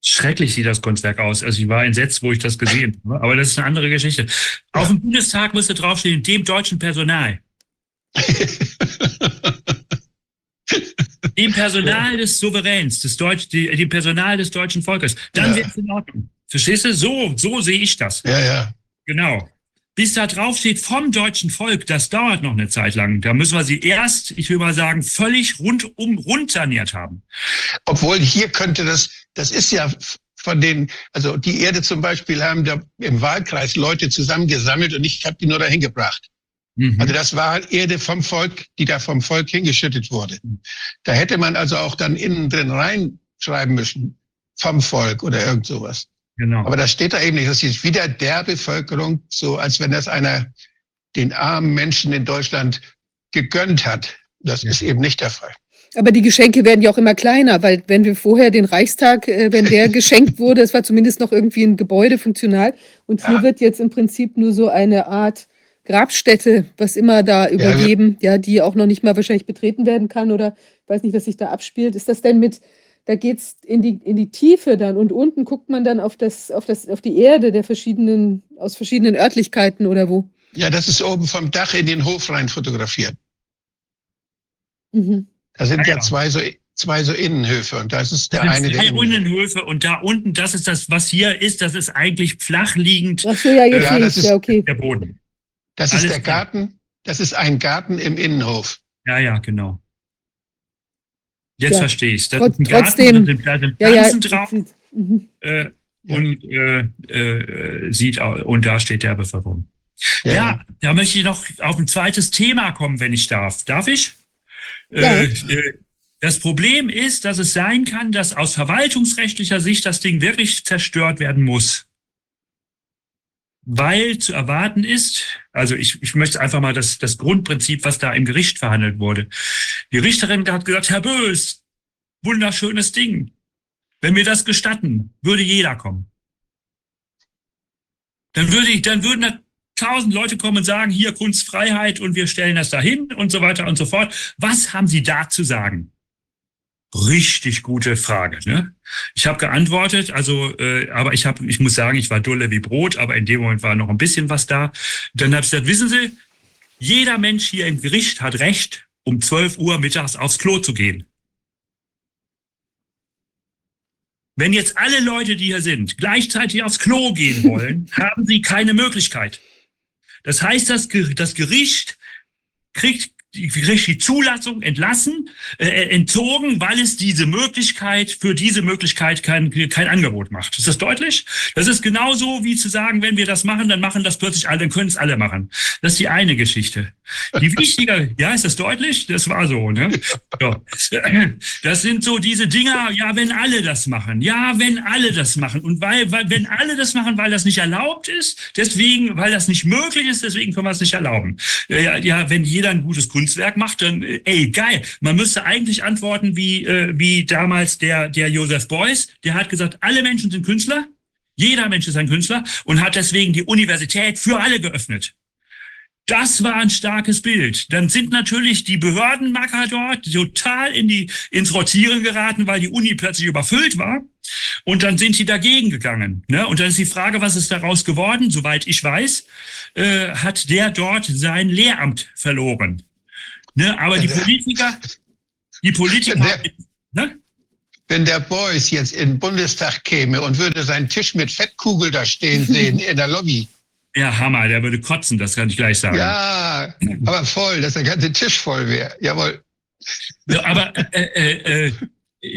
Schrecklich sieht das Kunstwerk aus. Also ich war entsetzt, wo ich das gesehen habe. Aber das ist eine andere Geschichte. Auf dem Bundestag müsste draufstehen, dem deutschen Personal. <laughs> <laughs> Dem Personal des Souveräns, des Deutsch, die- dem Personal des deutschen Volkes. Dann Ja. wäre es in Ordnung. Verstehst du? So, so sehe ich das. Ja, ja. Genau. Bis da drauf steht vom deutschen Volk, das dauert noch eine Zeit lang. Da müssen wir sie erst, ich will mal sagen, völlig rundum runterniert haben. Obwohl hier könnte das, das ist ja von den, also die Erde zum Beispiel haben da im Wahlkreis Leute zusammengesammelt und ich habe die nur dahin gebracht. Mhm. Also das war halt Erde vom Volk, die da vom Volk hingeschüttet wurde. Da hätte man also auch dann innen drin reinschreiben müssen, vom Volk oder irgend sowas. genau. Aber das steht da eben nicht. Das ist wieder der Bevölkerung, so als wenn das einer den armen Menschen in Deutschland gegönnt hat. Das Ja. ist eben nicht der Fall. Aber die Geschenke werden ja auch immer kleiner, weil wenn wir vorher den Reichstag, äh, wenn der <laughs> geschenkt wurde, es war zumindest noch irgendwie ein Gebäude funktional. Und hier Ja. wird jetzt im Prinzip nur so eine Art Grabstätte, was immer da übergeben, ja, die auch noch nicht mal wahrscheinlich betreten werden kann oder ich weiß nicht, was sich da abspielt. Ist das denn mit, da geht's in die, in die Tiefe dann und unten guckt man dann auf das, auf das, auf die Erde der verschiedenen, aus verschiedenen Örtlichkeiten oder wo? Ja, das ist oben vom Dach in den Hof rein fotografiert. Mhm. Da sind Ah, ja ja. zwei so, zwei so Innenhöfe und das ist der Das eine sind der drei Innenhöfe. Innenhöfe und da unten, das ist das, was hier ist, das ist eigentlich flach liegend Ach so, ja, jetzt Ja, das ist- ja, okay. der Boden. Das ist Alles der klar. Garten. Das ist ein Garten im Innenhof. Ja, ja, genau. Jetzt Ja. verstehe ich Das ist ein Garten, da sind, da sind Ja, ja. Pflanzen drauf Mhm. äh, Ja. und äh, äh, sieht und da steht der Bevölkerung. Ja. da möchte ich noch auf ein zweites Thema kommen, wenn ich darf. Darf ich? Ja. Äh, äh, das Problem ist, dass es sein kann, dass aus verwaltungsrechtlicher Sicht das Ding wirklich zerstört werden muss. Weil zu erwarten ist, also ich, ich möchte einfach mal das, das Grundprinzip, was da im Gericht verhandelt wurde. Die Richterin hat gesagt, Herr Bös, wunderschönes Ding. Wenn wir das gestatten, würde jeder kommen. Dann würde ich, dann würden da tausend Leute kommen und sagen, hier Kunstfreiheit und wir stellen das dahin und so weiter und so fort. Was haben Sie da zu sagen? Richtig gute Frage. Ne? Ich habe geantwortet, also, äh, aber ich habe, ich muss sagen, ich war dulle wie Brot, aber in dem Moment war noch ein bisschen was da. Dann habe ich gesagt, wissen Sie, jeder Mensch hier im Gericht hat Recht, um 12 Uhr mittags aufs Klo zu gehen. Wenn jetzt alle Leute, die hier sind, gleichzeitig aufs Klo gehen wollen, <laughs> haben sie keine Möglichkeit. Das heißt, das, Ge- das Gericht kriegt die, die Zulassung entlassen, äh, entzogen, weil es diese Möglichkeit, für diese Möglichkeit kein, kein Angebot macht. Ist das deutlich? Das ist genauso wie zu sagen, wenn wir das machen, dann machen das plötzlich alle, dann können es alle machen. Das ist die eine Geschichte. Die wichtige, <laughs> ja, ist das deutlich? Das war so, ne? Ja. <laughs> Das sind so diese Dinger, ja, wenn alle das machen, ja, wenn alle das machen. Und weil, weil, wenn alle das machen, weil das nicht erlaubt ist, deswegen, weil das nicht möglich ist, deswegen können wir es nicht erlauben. Ja, ja, wenn jeder ein gutes Kunstwerk macht, dann, äh, ey, geil. Man müsste eigentlich antworten wie, äh, wie damals der, der Joseph Beuys, der hat gesagt, alle Menschen sind Künstler. Jeder Mensch ist ein Künstler und hat deswegen die Universität für alle geöffnet. Das war ein starkes Bild. Dann sind natürlich die Behördenmacker dort total in die, ins Rotieren geraten, weil die Uni plötzlich überfüllt war. Und dann sind sie dagegen gegangen. Ne? Und dann ist die Frage, was ist daraus geworden? Soweit ich weiß, äh, hat der dort sein Lehramt verloren. Ne? Aber die Politiker, die Politiker, der, ne? wenn der Beuys jetzt in den Bundestag käme und würde seinen Tisch mit Fettkugel da stehen sehen in der Lobby, ja, Hammer, der würde kotzen, das kann ich gleich sagen. Ja, aber voll, dass der ganze Tisch voll wäre. Jawohl. Ja, aber äh, äh, äh,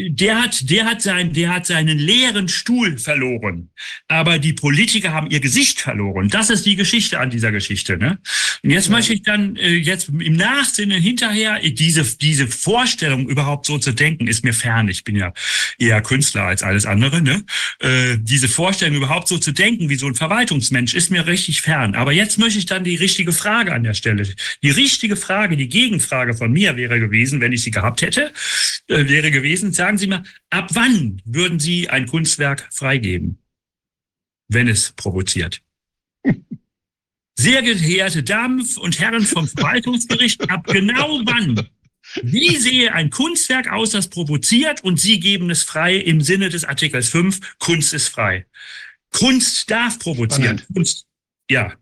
der hat, der hat sein, der hat seinen leeren Stuhl verloren. Aber die Politiker haben ihr Gesicht verloren. Das ist die Geschichte an dieser Geschichte, ne? Und jetzt ja. möchte ich dann, äh, jetzt im Nachsinne hinterher, diese, diese Vorstellung überhaupt so zu denken, ist mir fern. Ich bin ja eher Künstler als alles andere, ne? Äh, diese Vorstellung überhaupt so zu denken, wie so ein Verwaltungsmensch, ist mir richtig fern. Aber jetzt möchte ich dann die richtige Frage an der Stelle. Die richtige Frage, die Gegenfrage von mir wäre gewesen, wenn ich sie gehabt hätte, äh, wäre gewesen, sagen Sie mal, ab wann würden Sie ein Kunstwerk freigeben, wenn es provoziert? <laughs> Sehr geehrte Damen und Herren vom Verwaltungsgericht, ab genau wann? Wie sehe ein Kunstwerk aus, das provoziert und Sie geben es frei im Sinne des Artikels 5, Kunst ist frei. Kunst darf provozieren. Spannend. Kunst, ja.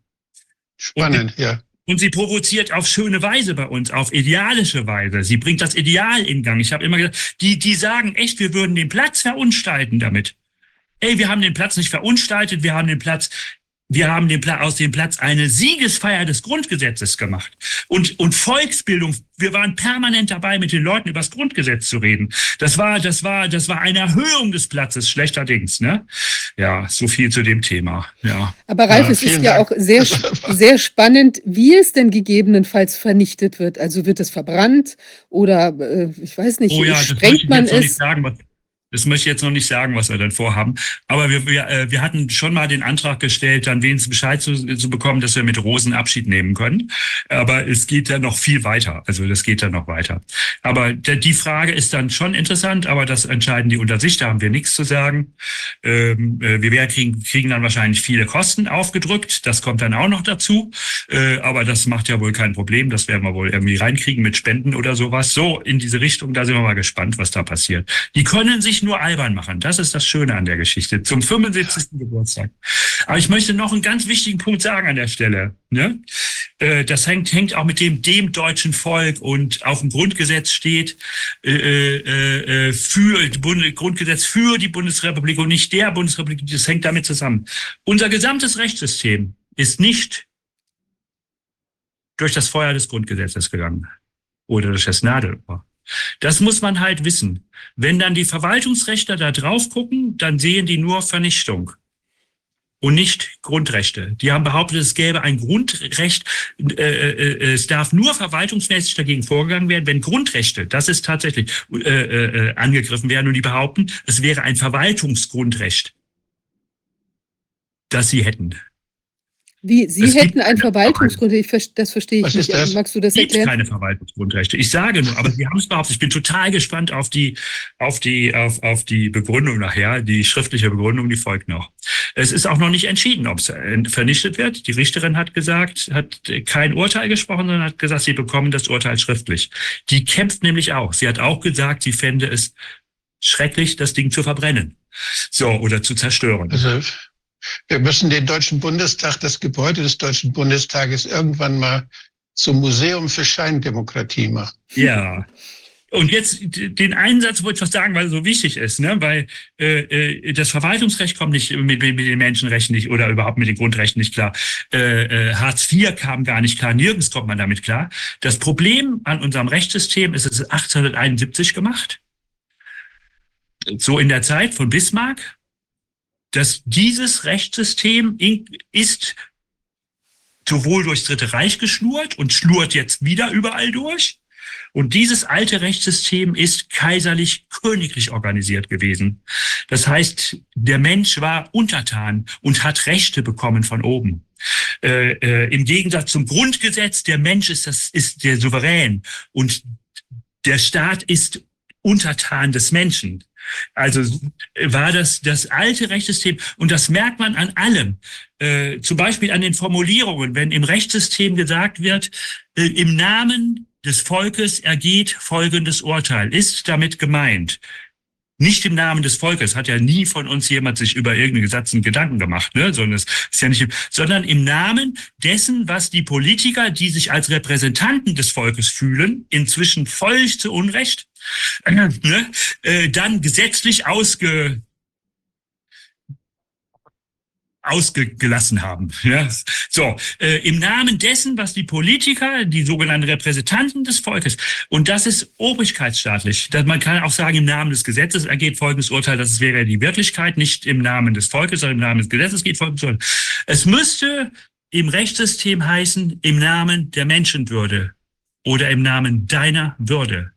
Spannend, und, ja. Und sie provoziert auf schöne Weise bei uns, auf idealische Weise. Sie bringt das Ideal in Gang. Ich habe immer gesagt, die, die sagen echt, wir würden den Platz verunstalten damit. Ey, wir haben den Platz nicht verunstaltet, wir haben den Platz wir haben den, aus dem Platz eine Siegesfeier des Grundgesetzes gemacht. Und, und Volksbildung, wir waren permanent dabei, mit den Leuten über das Grundgesetz zu reden. Das war, das war, das war eine Erhöhung des Platzes, schlechterdings, ne? Ja, so viel zu dem Thema, ja. Aber Ralf, ja, es ist Dank. ja auch sehr, <laughs> sehr spannend, wie es denn gegebenenfalls vernichtet wird. Also wird es verbrannt oder, äh, ich weiß nicht, oh ja, sprengt man es? Sagen, das möchte ich jetzt noch nicht sagen, was wir dann vorhaben. Aber wir, wir, äh, wir hatten schon mal den Antrag gestellt, dann wenigstens Bescheid zu, zu bekommen, dass wir mit Rosen Abschied nehmen können. Aber es geht dann noch viel weiter. Also das geht dann noch weiter. Aber die Frage ist dann schon interessant, aber das entscheiden die unter sich. Da haben wir nichts zu sagen. Ähm, äh, wir kriegen, kriegen dann wahrscheinlich viele Kosten aufgedrückt. Das kommt dann auch noch dazu. Äh, aber das macht ja wohl kein Problem. Das werden wir wohl irgendwie reinkriegen mit Spenden oder sowas. So in diese Richtung, da sind wir mal gespannt, was da passiert. Die können sich nicht nur albern machen. Das ist das Schöne an der Geschichte. Zum 75. Geburtstag. Aber ich möchte noch einen ganz wichtigen Punkt sagen an der Stelle. Ne? Äh, das hängt, hängt auch mit dem, dem deutschen Volk und auf dem Grundgesetz steht äh, äh, äh für Bund, Grundgesetz für die Bundesrepublik und nicht der Bundesrepublik. Das hängt damit zusammen. Unser gesamtes Rechtssystem ist nicht durch das Feuer des Grundgesetzes gegangen oder durch das Nadelrohr. Das muss man halt wissen. Wenn dann die Verwaltungsrechte da drauf gucken, dann sehen die nur Vernichtung und nicht Grundrechte. Die haben behauptet, es gäbe ein Grundrecht, äh, äh, äh, es darf nur verwaltungsmäßig dagegen vorgegangen werden, wenn Grundrechte, das ist tatsächlich, äh, äh, angegriffen werden und die behaupten, es wäre ein Verwaltungsgrundrecht, das sie hätten. Wie, Sie es hätten ein Verwaltungsgrundrecht, das verstehe ich Was nicht. Das? Magst du das erklären? Es gibt keine Verwaltungsgrundrechte. Ich sage nur, aber Sie haben es behauptet. Ich bin total gespannt auf die, auf die, auf, auf die Begründung nachher. Die schriftliche Begründung, die folgt noch. Es ist auch noch nicht entschieden, ob es vernichtet wird. Die Richterin hat gesagt, hat kein Urteil gesprochen, sondern hat gesagt, Sie bekommen das Urteil schriftlich. Die kämpft nämlich auch. Sie hat auch gesagt, sie fände es schrecklich, das Ding zu verbrennen. So, oder zu zerstören. Also wir müssen den Deutschen Bundestag, das Gebäude des Deutschen Bundestages irgendwann mal zum Museum für Scheindemokratie machen. Ja. Und jetzt den Einsatz wollte ich was sagen, weil es so wichtig ist, ne? weil äh, äh, das Verwaltungsrecht kommt nicht mit, mit den Menschenrechten nicht oder überhaupt mit den Grundrechten nicht klar. Äh, äh, Hartz IV kam gar nicht klar, nirgends kommt man damit klar. Das Problem an unserem Rechtssystem ist, es ist 1871 gemacht. So in der Zeit von Bismarck dass dieses Rechtssystem ist sowohl durchs Dritte Reich geschlurt und schlurt jetzt wieder überall durch. Und dieses alte Rechtssystem ist kaiserlich-königlich organisiert gewesen. Das heißt, der Mensch war untertan und hat Rechte bekommen von oben. Äh, äh, Im Gegensatz zum Grundgesetz, der Mensch ist, das, ist der Souverän und der Staat ist untertan des Menschen. Also war das das alte Rechtssystem und das merkt man an allem. Äh, zum Beispiel an den Formulierungen, wenn im Rechtssystem gesagt wird, äh, im Namen des Volkes ergeht folgendes Urteil, ist damit gemeint. Nicht im Namen des Volkes, hat ja nie von uns jemand sich über irgendeine Gesetzen Gedanken gemacht, ne? sondern es ist ja nicht, sondern im Namen dessen, was die Politiker, die sich als Repräsentanten des Volkes fühlen, inzwischen völlig zu Unrecht, äh, <clears throat> ne? äh, dann gesetzlich ausge, ausgelassen haben. Ja? So, äh, im Namen dessen, was die Politiker, die sogenannten Repräsentanten des Volkes, und das ist obrigkeitsstaatlich, dass man kann auch sagen, im Namen des Gesetzes ergeht folgendes Urteil, das wäre die Wirklichkeit, nicht im Namen des Volkes, sondern im Namen des Gesetzes geht folgendes Urteil. Es müsste im Rechtssystem heißen, im Namen der Menschenwürde oder im Namen deiner Würde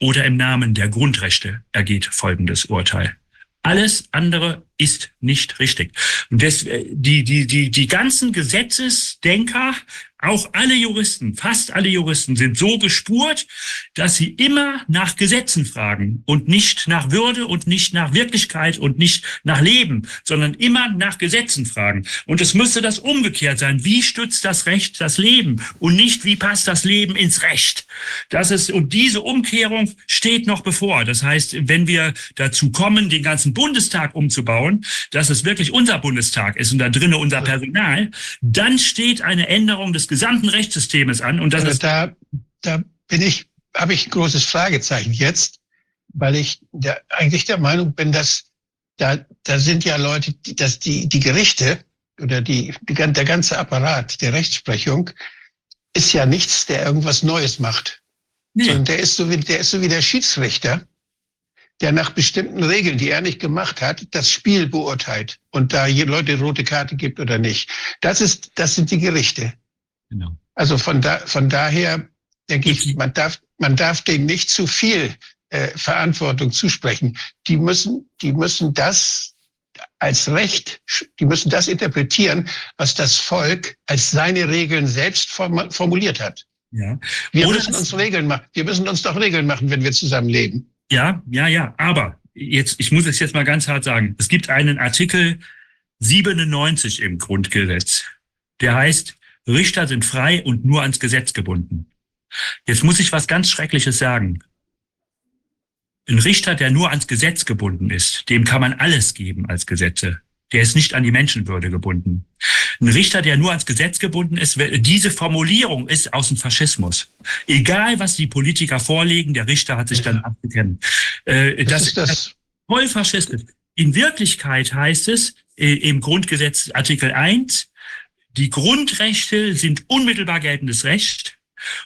oder im Namen der Grundrechte ergeht folgendes Urteil. Alles andere ist nicht richtig. Und das, äh, die, die, die, die ganzen Gesetzesdenker, auch alle Juristen, fast alle Juristen sind so gespurt, dass sie immer nach Gesetzen fragen und nicht nach Würde und nicht nach Wirklichkeit und nicht nach Leben, sondern immer nach Gesetzen fragen. Und es müsste das umgekehrt sein. Wie stützt das Recht das Leben und nicht wie passt das Leben ins Recht? Das ist, und diese Umkehrung steht noch bevor. Das heißt, wenn wir dazu kommen, den ganzen Bundestag umzubauen, dass es wirklich unser Bundestag ist und da drinnen unser Personal, dann steht eine Änderung des gesamten Rechtssystems an. Und das Also ist da, da bin ich, habe ich ein großes Fragezeichen jetzt, weil ich der, eigentlich der Meinung bin, dass da, da sind ja Leute, die, dass die, die Gerichte oder die, die, der ganze Apparat der Rechtsprechung ist ja nichts, der irgendwas Neues macht, nee, sondern der ist so wie, der ist so wie der Schiedsrichter, der nach bestimmten Regeln, die er nicht gemacht hat, das Spiel beurteilt und da Leute rote Karte gibt oder nicht. Das ist, das sind die Gerichte. Genau. Also von, da, von daher denke ich, man darf, man darf denen nicht zu viel äh, Verantwortung zusprechen. Die müssen, die müssen das als Recht, die müssen das interpretieren, was das Volk als seine Regeln selbst form- formuliert hat. Ja. Wir Oder müssen uns Regeln machen. Wir müssen uns doch Regeln machen, wenn wir zusammen leben. Ja, ja, ja. Aber jetzt, ich muss es jetzt mal ganz hart sagen. Es gibt einen Artikel 97 im Grundgesetz. Der heißt, Richter sind frei und nur ans Gesetz gebunden. Jetzt muss ich was ganz Schreckliches sagen. Ein Richter, der nur ans Gesetz gebunden ist, dem kann man alles geben als Gesetze. Der ist nicht an die Menschenwürde gebunden. Ein Richter, der nur ans Gesetz gebunden ist, diese Formulierung ist aus dem Faschismus. Egal, was die Politiker vorlegen, der Richter hat sich dann abgekennen. Äh, Das, das ist das. voll faschistisch. In Wirklichkeit heißt es äh, im Grundgesetz Artikel 1, die Grundrechte sind unmittelbar geltendes Recht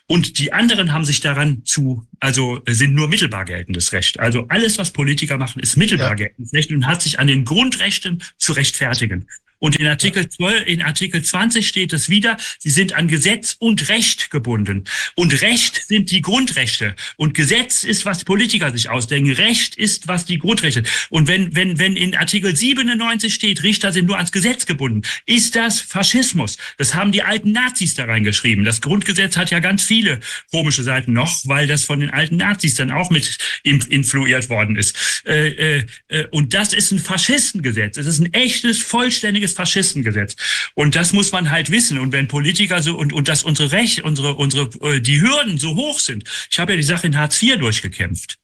und die anderen haben sich daran zu, also äh, sind nur mittelbar geltendes Recht. Also alles, was Politiker machen, ist mittelbar Ja. geltendes Recht und hat sich an den Grundrechten zu rechtfertigen. Und in Artikel 12, in Artikel 20 steht es wieder, sie sind an Gesetz und Recht gebunden. Und Recht sind die Grundrechte. Und Gesetz ist, was Politiker sich ausdenken. Recht ist, was die Grundrechte. Und wenn, wenn, wenn in Artikel 97 steht, Richter sind nur ans Gesetz gebunden, ist das Faschismus. Das haben die alten Nazis da reingeschrieben. Das Grundgesetz hat ja ganz viele komische Seiten noch, weil das von den alten Nazis dann auch mit in- influiert worden ist. Äh, äh, äh, und das ist ein Faschistengesetz. Es ist ein echtes, vollständiges Faschistengesetz. Und das muss man halt wissen. Und wenn Politiker so und, und dass unsere Recht, unsere, unsere, die Hürden so hoch sind. Ich habe ja die Sache in Hartz IV durchgekämpft.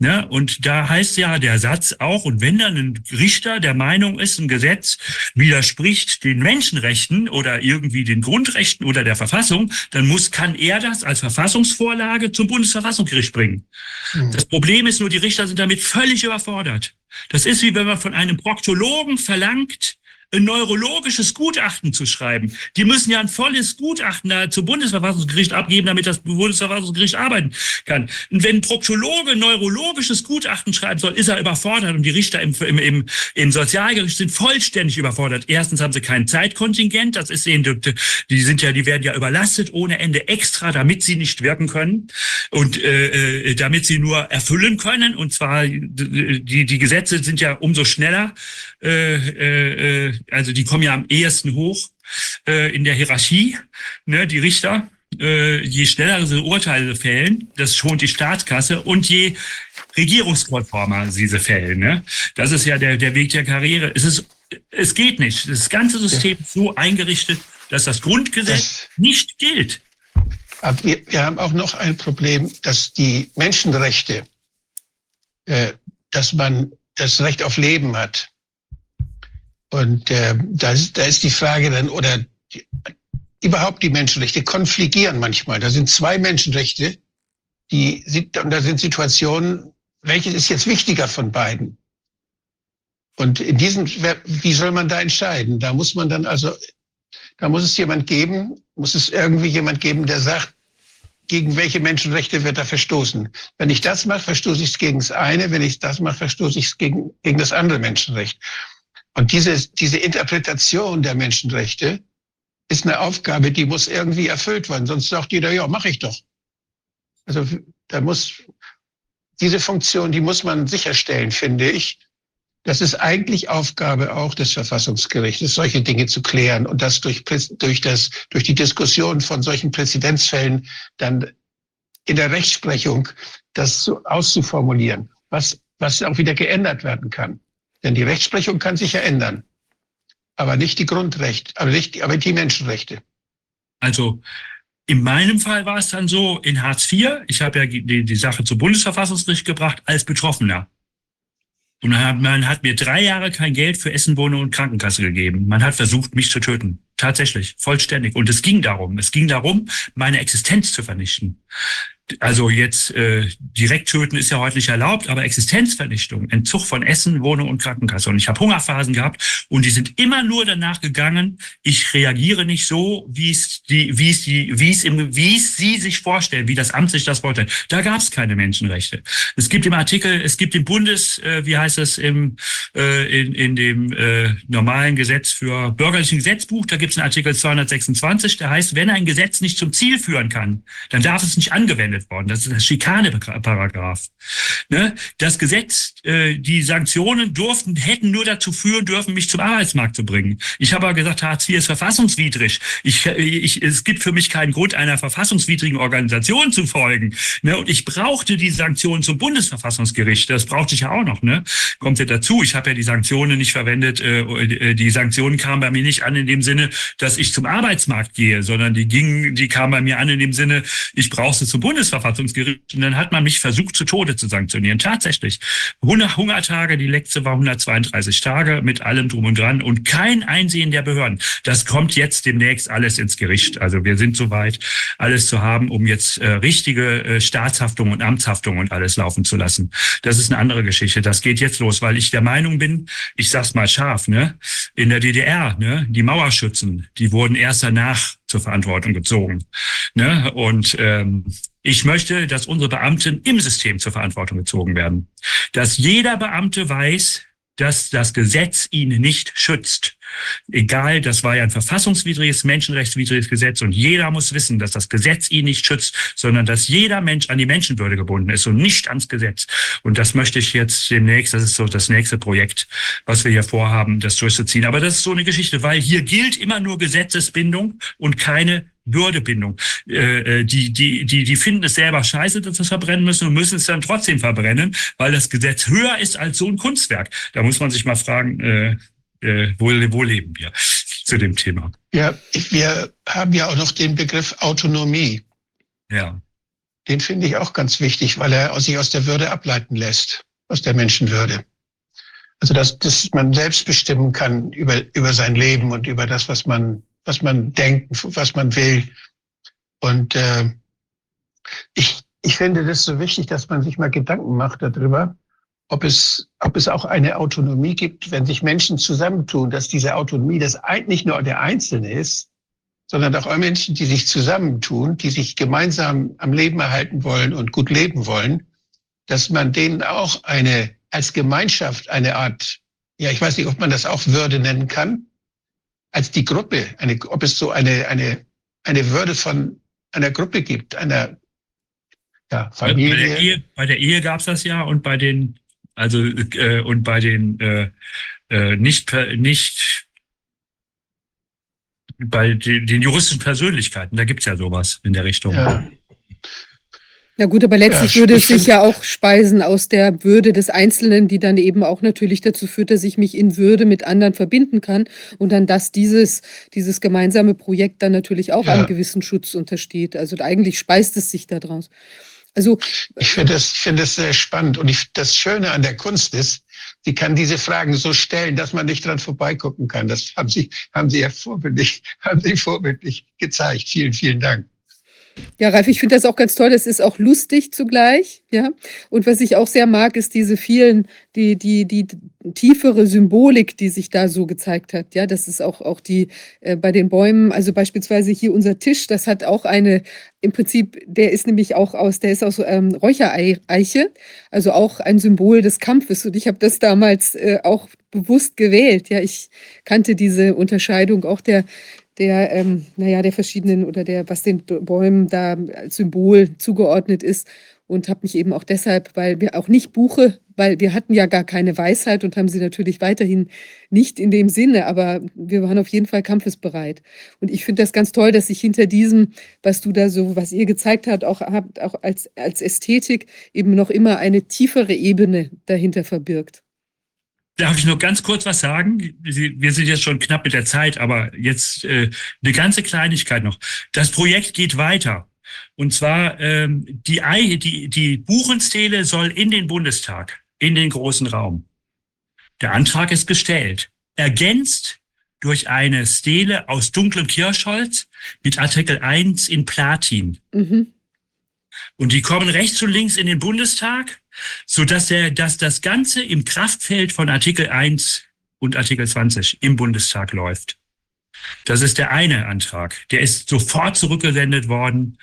Ne? Und da heißt ja der Satz auch, und wenn dann ein Richter der Meinung ist, ein Gesetz widerspricht den Menschenrechten oder irgendwie den Grundrechten oder der Verfassung, dann muss, kann er das als Verfassungsvorlage zum Bundesverfassungsgericht bringen. Hm. Das Problem ist nur, die Richter sind damit völlig überfordert. Das ist wie wenn man von einem Proktologen verlangt, ein neurologisches Gutachten zu schreiben. Die müssen ja ein volles Gutachten zum Bundesverfassungsgericht abgeben, damit das Bundesverfassungsgericht arbeiten kann. Und wenn ein Proktologe ein neurologisches Gutachten schreiben soll, ist er überfordert und die Richter im, im, im, im Sozialgericht sind vollständig überfordert. Erstens haben sie kein Zeitkontingent, das ist ihnen, die sind ja, die werden ja überlastet ohne Ende extra, damit sie nicht wirken können und äh, äh, damit sie nur erfüllen können. Und zwar die die Gesetze sind ja umso schneller, äh, äh, also die kommen ja am ehesten hoch äh, in der Hierarchie, ne, die Richter. Äh, je schneller sie Urteile fällen, das schont die Staatskasse und je regierungskonformer, diese Fälle. Ne? Das ist ja der, der Weg der Karriere. Es, ist, es geht nicht. Das ganze System ist so eingerichtet, dass das Grundgesetz das, nicht gilt. Aber wir, wir haben auch noch ein Problem, dass die Menschenrechte, äh, dass man das Recht auf Leben hat. Und äh, da, ist, da ist die Frage dann, oder die, überhaupt die Menschenrechte konfligieren manchmal. Da sind zwei Menschenrechte, die und da sind Situationen, welches ist jetzt wichtiger von beiden? Und in diesem, wie soll man da entscheiden? Da muss man dann also, da muss es jemand geben, muss es irgendwie jemand geben, der sagt, gegen welche Menschenrechte wird da verstoßen? Wenn ich das mache, verstoße ich es gegen das eine. Wenn ich das mache, verstoße ich es gegen, gegen das andere Menschenrecht. Und diese, diese Interpretation der Menschenrechte ist eine Aufgabe, die muss irgendwie erfüllt werden. Sonst sagt jeder, ja, mache ich doch. Also da muss diese Funktion, die muss man sicherstellen, finde ich. Das ist eigentlich Aufgabe auch des Verfassungsgerichtes, solche Dinge zu klären und das durch, durch, das, durch die Diskussion von solchen Präzedenzfällen dann in der Rechtsprechung das so auszuformulieren, was, was auch wieder geändert werden kann. Denn die Rechtsprechung kann sich ja ändern, aber nicht die Grundrechte, aber nicht, aber die Menschenrechte. Also in meinem Fall war es dann so, in Hartz IV, ich habe ja die, die Sache zum Bundesverfassungsgericht gebracht als Betroffener. Und man hat, mir drei Jahre kein Geld für Essen, Wohnung und Krankenkasse gegeben. Man hat versucht, mich zu töten. Tatsächlich, vollständig. Und es ging darum, es ging darum, meine Existenz zu vernichten also jetzt äh, direkt töten ist ja heute nicht erlaubt, aber Existenzvernichtung, Entzug von Essen, Wohnung und Krankenkasse. Und ich habe Hungerphasen gehabt und die sind immer nur danach gegangen, ich reagiere nicht so, wie es die, wie es die, wie es im, wie es sie sich vorstellen, wie das Amt sich das vorstellt. Da gab es keine Menschenrechte. Es gibt im Artikel, es gibt im Bundes, äh, wie heißt es, im äh, in, in dem äh, normalen Gesetz für bürgerlichen Gesetzbuch, da gibt es einen Artikel 226, der heißt, wenn ein Gesetz nicht zum Ziel führen kann, dann darf es nicht angewendet angewendet worden. Das ist das Schikane-Paragraph. Ne? Das Gesetz, äh, die Sanktionen durften, hätten nur dazu führen dürfen, mich zum Arbeitsmarkt zu bringen. Ich habe aber gesagt, Hartz IV ist verfassungswidrig. Ich, ich, es gibt für mich keinen Grund, einer verfassungswidrigen Organisation zu folgen. Ne? Und ich brauchte die Sanktionen zum Bundesverfassungsgericht. Das brauchte ich ja auch noch. Ne? Kommt ja dazu. Ich habe ja die Sanktionen nicht verwendet. Äh, äh, die Sanktionen kamen bei mir nicht an in dem Sinne, dass ich zum Arbeitsmarkt gehe, sondern die gingen, die kamen bei mir an in dem Sinne, ich brauche sie zum Bundesverfassungsgericht. Bundesverfassungsgericht und dann hat man mich versucht, zu Tode zu sanktionieren. Tatsächlich. 100 Hungertage, die letzte war 132 Tage mit allem drum und dran und kein Einsehen der Behörden. Das kommt jetzt demnächst alles ins Gericht. Also wir sind soweit, alles zu haben, um jetzt äh, richtige äh, Staatshaftung und Amtshaftung und alles laufen zu lassen. Das ist eine andere Geschichte. Das geht jetzt los, weil ich der Meinung bin, ich sag's mal scharf, ne, in der DDR, ne, die Mauerschützen, die wurden erst danach zur Verantwortung gezogen. Ne? Und ähm, ich möchte, dass unsere Beamten im System zur Verantwortung gezogen werden. Dass jeder Beamte weiß, dass das Gesetz ihn nicht schützt. Egal, das war ja ein verfassungswidriges, menschenrechtswidriges Gesetz und jeder muss wissen, dass das Gesetz ihn nicht schützt, sondern dass jeder Mensch an die Menschenwürde gebunden ist und nicht ans Gesetz. Und das möchte ich jetzt demnächst, das ist so das nächste Projekt, was wir hier vorhaben, das durchzuziehen. Aber das ist so eine Geschichte, weil hier gilt immer nur Gesetzesbindung und keine Würdebindung. Äh, äh, die, die, die, die finden es selber scheiße, dass sie es verbrennen müssen und müssen es dann trotzdem verbrennen, weil das Gesetz höher ist als so ein Kunstwerk. Da muss man sich mal fragen, äh, äh, wo, wo leben wir zu dem Thema? Ja, wir haben ja auch noch den Begriff Autonomie. Ja. Den finde ich auch ganz wichtig, weil er sich aus der Würde ableiten lässt, aus der Menschenwürde. Also dass, dass man selbst bestimmen kann über, über sein Leben und über das, was man was man denkt, was man will. Und äh, ich, ich finde das so wichtig, dass man sich mal Gedanken macht darüber, ob es, ob es auch eine Autonomie gibt, wenn sich Menschen zusammentun, dass diese Autonomie das nicht nur der Einzelne ist, sondern auch Menschen, die sich zusammentun, die sich gemeinsam am Leben erhalten wollen und gut leben wollen, dass man denen auch eine, als Gemeinschaft eine Art, ja, ich weiß nicht, ob man das auch Würde nennen kann, als die Gruppe, eine, ob es so eine, eine, eine Würde von einer Gruppe gibt, einer ja, Familie. Bei der Ehe, bei der Ehe gab es das ja und bei den, also äh, und bei den äh, äh, nicht nicht bei den, den juristischen Persönlichkeiten, da gibt's ja sowas in der Richtung. Ja. Na gut, aber letztlich Ja, würde ich es sich ja auch speisen aus der Würde des Einzelnen, die dann eben auch natürlich dazu führt, dass ich mich in Würde mit anderen verbinden kann und dann, dass dieses, dieses gemeinsame Projekt dann natürlich auch Ja. einem gewissen Schutz untersteht. Also eigentlich speist es sich daraus. Also Ich finde das, ich finde das sehr spannend. Und ich, das Schöne an der Kunst ist, sie kann diese Fragen so stellen, dass man nicht dran vorbeigucken kann. Das haben Sie, haben Sie ja vorbildlich, <laughs> haben Sie vorbildlich gezeigt. Vielen, vielen Dank. Ja, Ralf, ich finde das auch ganz toll. Das ist auch lustig zugleich, ja. Und was ich auch sehr mag, ist diese vielen, die, die, die tiefere Symbolik, die sich da so gezeigt hat. Ja, das ist auch, auch die äh, bei den Bäumen, also beispielsweise hier unser Tisch, das hat auch eine, im Prinzip, der ist nämlich auch aus, der ist aus ähm, Räuchereiche, also auch ein Symbol des Kampfes. Und ich habe das damals äh, auch bewusst gewählt. Ja, ich kannte diese Unterscheidung auch der der, ähm, naja, der verschiedenen oder der, was den Bäumen da als Symbol zugeordnet ist. Und habe mich eben auch deshalb, weil wir auch nicht Buche, weil wir hatten ja gar keine Weisheit und haben sie natürlich weiterhin nicht in dem Sinne, aber wir waren auf jeden Fall kampfesbereit. Und ich finde das ganz toll, dass sich hinter diesem, was du da so, was ihr gezeigt habt, auch habt, auch als, als Ästhetik eben noch immer eine tiefere Ebene dahinter verbirgt. Darf ich noch ganz kurz was sagen? Wir sind jetzt schon knapp mit der Zeit, aber jetzt äh, eine ganze Kleinigkeit noch. Das Projekt geht weiter. Und zwar ähm, die, die, die Buchenstele soll in den Bundestag, in den großen Raum. Der Antrag ist gestellt. Ergänzt durch eine Stele aus dunklem Kirschholz mit Artikel 1 in Platin. Mhm. Und die kommen rechts und links in den Bundestag, so dass der, dass das Ganze im Kraftfeld von Artikel 1 und Artikel 20 im Bundestag läuft. Das ist der eine Antrag. Der ist sofort zurückgesendet worden,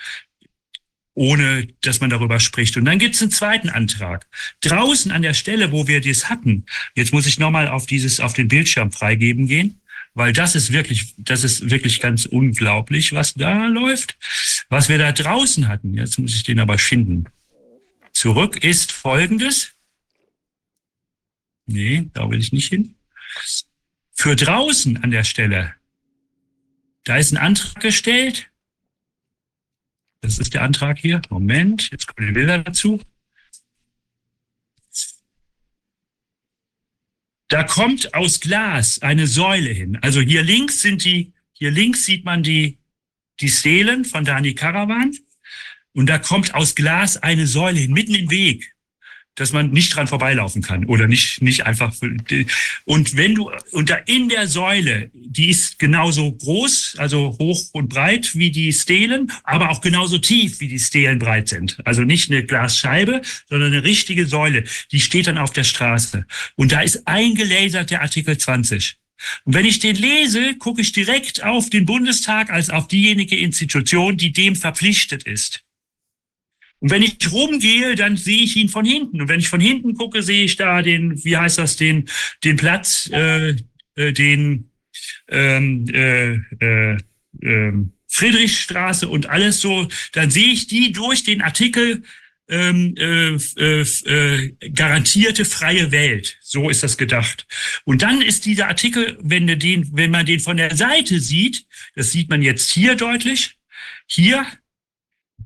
ohne dass man darüber spricht. Und dann gibt es einen zweiten Antrag. Draußen an der Stelle, wo wir das hatten, jetzt muss ich nochmal auf dieses, auf den Bildschirm freigeben gehen, weil das ist wirklich, das ist wirklich ganz unglaublich, was da läuft. Was wir da draußen hatten, jetzt muss ich den aber finden. Zurück ist folgendes. Nee, da will ich nicht hin. Für draußen an der Stelle, da ist ein Antrag gestellt. Das ist der Antrag hier. Moment, jetzt kommen die Bilder dazu. Da kommt aus Glas eine Säule hin. Also hier links sind die, hier links sieht man die, die Stelen von Dani Caravan. Und da kommt aus Glas eine Säule hin, mitten im Weg, dass man nicht dran vorbeilaufen kann oder nicht, nicht einfach. Und wenn du, und da in der Säule, die ist genauso groß, also hoch und breit wie die Stelen, aber auch genauso tief wie die Stelen breit sind. Also nicht eine Glasscheibe, sondern eine richtige Säule. Die steht dann auf der Straße. Und da ist eingelasert der Artikel 20. Und wenn ich den lese, gucke ich direkt auf den Bundestag als auf diejenige Institution, die dem verpflichtet ist. Und wenn ich rumgehe, dann sehe ich ihn von hinten. Und wenn ich von hinten gucke, sehe ich da den, wie heißt das, den, den Platz, äh, äh, den ähm, äh, äh, äh, Friedrichstraße und alles so. Dann sehe ich die durch den Artikel ähm, äh, äh, äh, garantierte freie Welt. So ist das gedacht. Und dann ist dieser Artikel, wenn, den, wenn man den von der Seite sieht, das sieht man jetzt hier deutlich, hier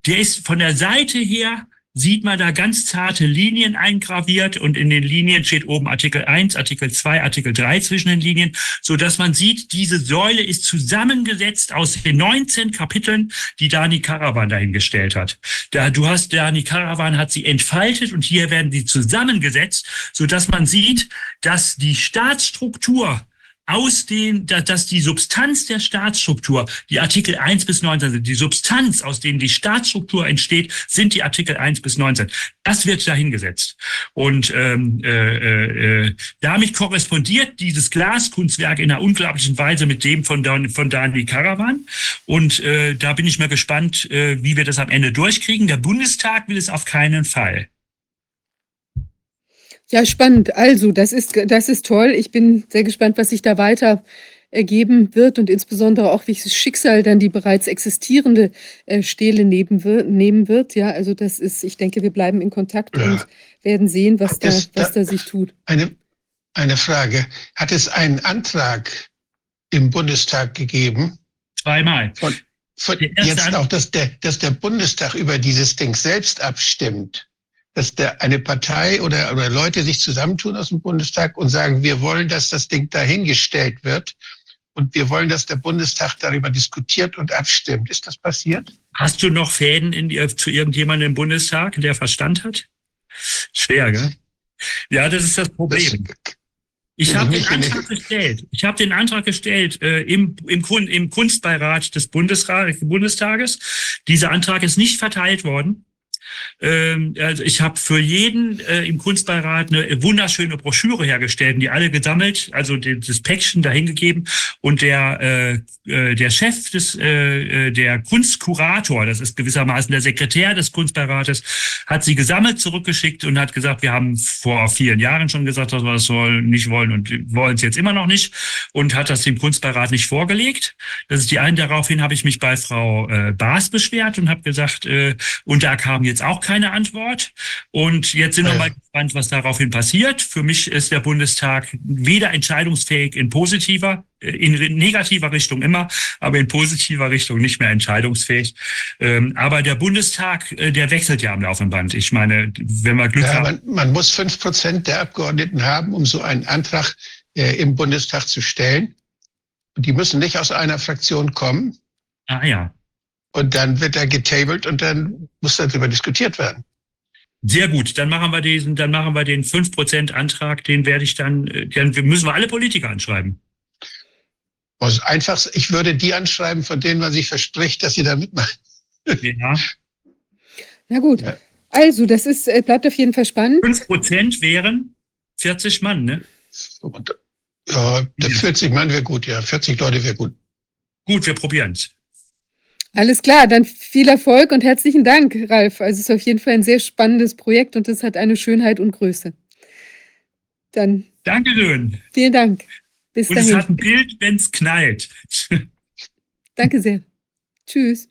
der ist von der Seite her, sieht man da ganz zarte Linien eingraviert und in den Linien steht oben Artikel 1, Artikel 2, Artikel 3 zwischen den Linien, so dass man sieht, diese Säule ist zusammengesetzt aus den 19 Kapiteln, die Dani Caravan dahingestellt hat. Da, du hast, Dani Caravan hat sie entfaltet und hier werden sie zusammengesetzt, so dass man sieht, dass die Staatsstruktur aus den, da- dass die Substanz der Staatsstruktur, die Artikel 1 bis 19 sind, die Substanz, aus denen die Staatsstruktur entsteht, sind die Artikel 1 bis 19. Das wird dahingesetzt. Und ähm, äh, äh, äh, damit korrespondiert dieses Glaskunstwerk in einer unglaublichen Weise mit dem von, Dan, von Dani Caravan. Und äh, da bin ich mal gespannt, äh, wie wir das am Ende durchkriegen. Der Bundestag will es auf keinen Fall. Ja, spannend. Also, das ist, das ist toll. Ich bin sehr gespannt, was sich da weiter ergeben wird und insbesondere auch, welches Schicksal dann die bereits existierende äh, Stele neben wir, nehmen wird. Ja, also das ist, ich denke, wir bleiben in Kontakt Ja. und werden sehen, was da, was da- da sich tut. Eine, eine Frage. Hat es einen Antrag im Bundestag gegeben Zweimal. von, jetzt auch, dass der, dass der Bundestag über dieses Ding selbst abstimmt. Dass der, eine Partei oder, oder Leute sich zusammentun aus dem Bundestag und sagen, wir wollen, dass das Ding dahingestellt wird und wir wollen, dass der Bundestag darüber diskutiert und abstimmt. Ist das passiert? Hast du noch Fäden in, zu irgendjemandem im Bundestag, der Verstand hat? Schwer, gell? Ja, das ist das Problem. Das, ich habe den Antrag gestellt. Ich habe den Antrag gestellt äh, im, im, im Kunstbeirat des Bundesrat, Bundestages. Dieser Antrag ist nicht verteilt worden. Ähm, also ich habe für jeden äh, im Kunstbeirat eine wunderschöne Broschüre hergestellt, die alle gesammelt, also das Päckchen dahingegeben und der äh, äh, der Chef des äh, äh, der Kunstkurator, das ist gewissermaßen der Sekretär des Kunstbeirates, hat sie gesammelt zurückgeschickt und hat gesagt, wir haben vor vielen Jahren schon gesagt, dass wir das soll, nicht wollen und wollen es jetzt immer noch nicht und hat das dem Kunstbeirat nicht vorgelegt. Das ist die eine. Daraufhin habe ich mich bei Frau äh, Baas beschwert und habe gesagt, äh, und da kam jetzt auch keine Antwort. Und jetzt sind wir mal gespannt, was daraufhin passiert. Für mich ist der Bundestag weder entscheidungsfähig in positiver, äh, in negativer Richtung immer, aber in positiver Richtung nicht mehr entscheidungsfähig. Ähm, aber der Bundestag, äh, der wechselt ja am laufenden Band. Ich meine, wenn wir Glück ja, haben. Man, man muss fünf Prozent der Abgeordneten haben, um so einen Antrag äh, im Bundestag zu stellen. Die müssen nicht aus einer Fraktion kommen. Ah ja. Und dann wird er getabelt und dann muss darüber diskutiert werden. Sehr gut, dann machen wir diesen, dann machen wir den 5% Antrag, den werde ich dann, äh, dann müssen wir alle Politiker anschreiben. Also einfach, ich würde die anschreiben, von denen man sich verspricht, dass sie da mitmachen. Ja. Na gut. Ja. Also, das ist, äh, bleibt auf jeden Fall spannend. 5% wären 40 Mann, ne? Ja, 40 Mann wäre gut, ja. 40 Leute wäre gut. Gut, wir probieren es. Alles klar, dann viel Erfolg und herzlichen Dank, Ralf. Also es ist auf jeden Fall ein sehr spannendes Projekt und es hat eine Schönheit und Größe. Dann. Dankeschön. Vielen Dank. Bis und dahin. es hat ein Bild, wenn es knallt. <laughs> Danke sehr. Tschüss.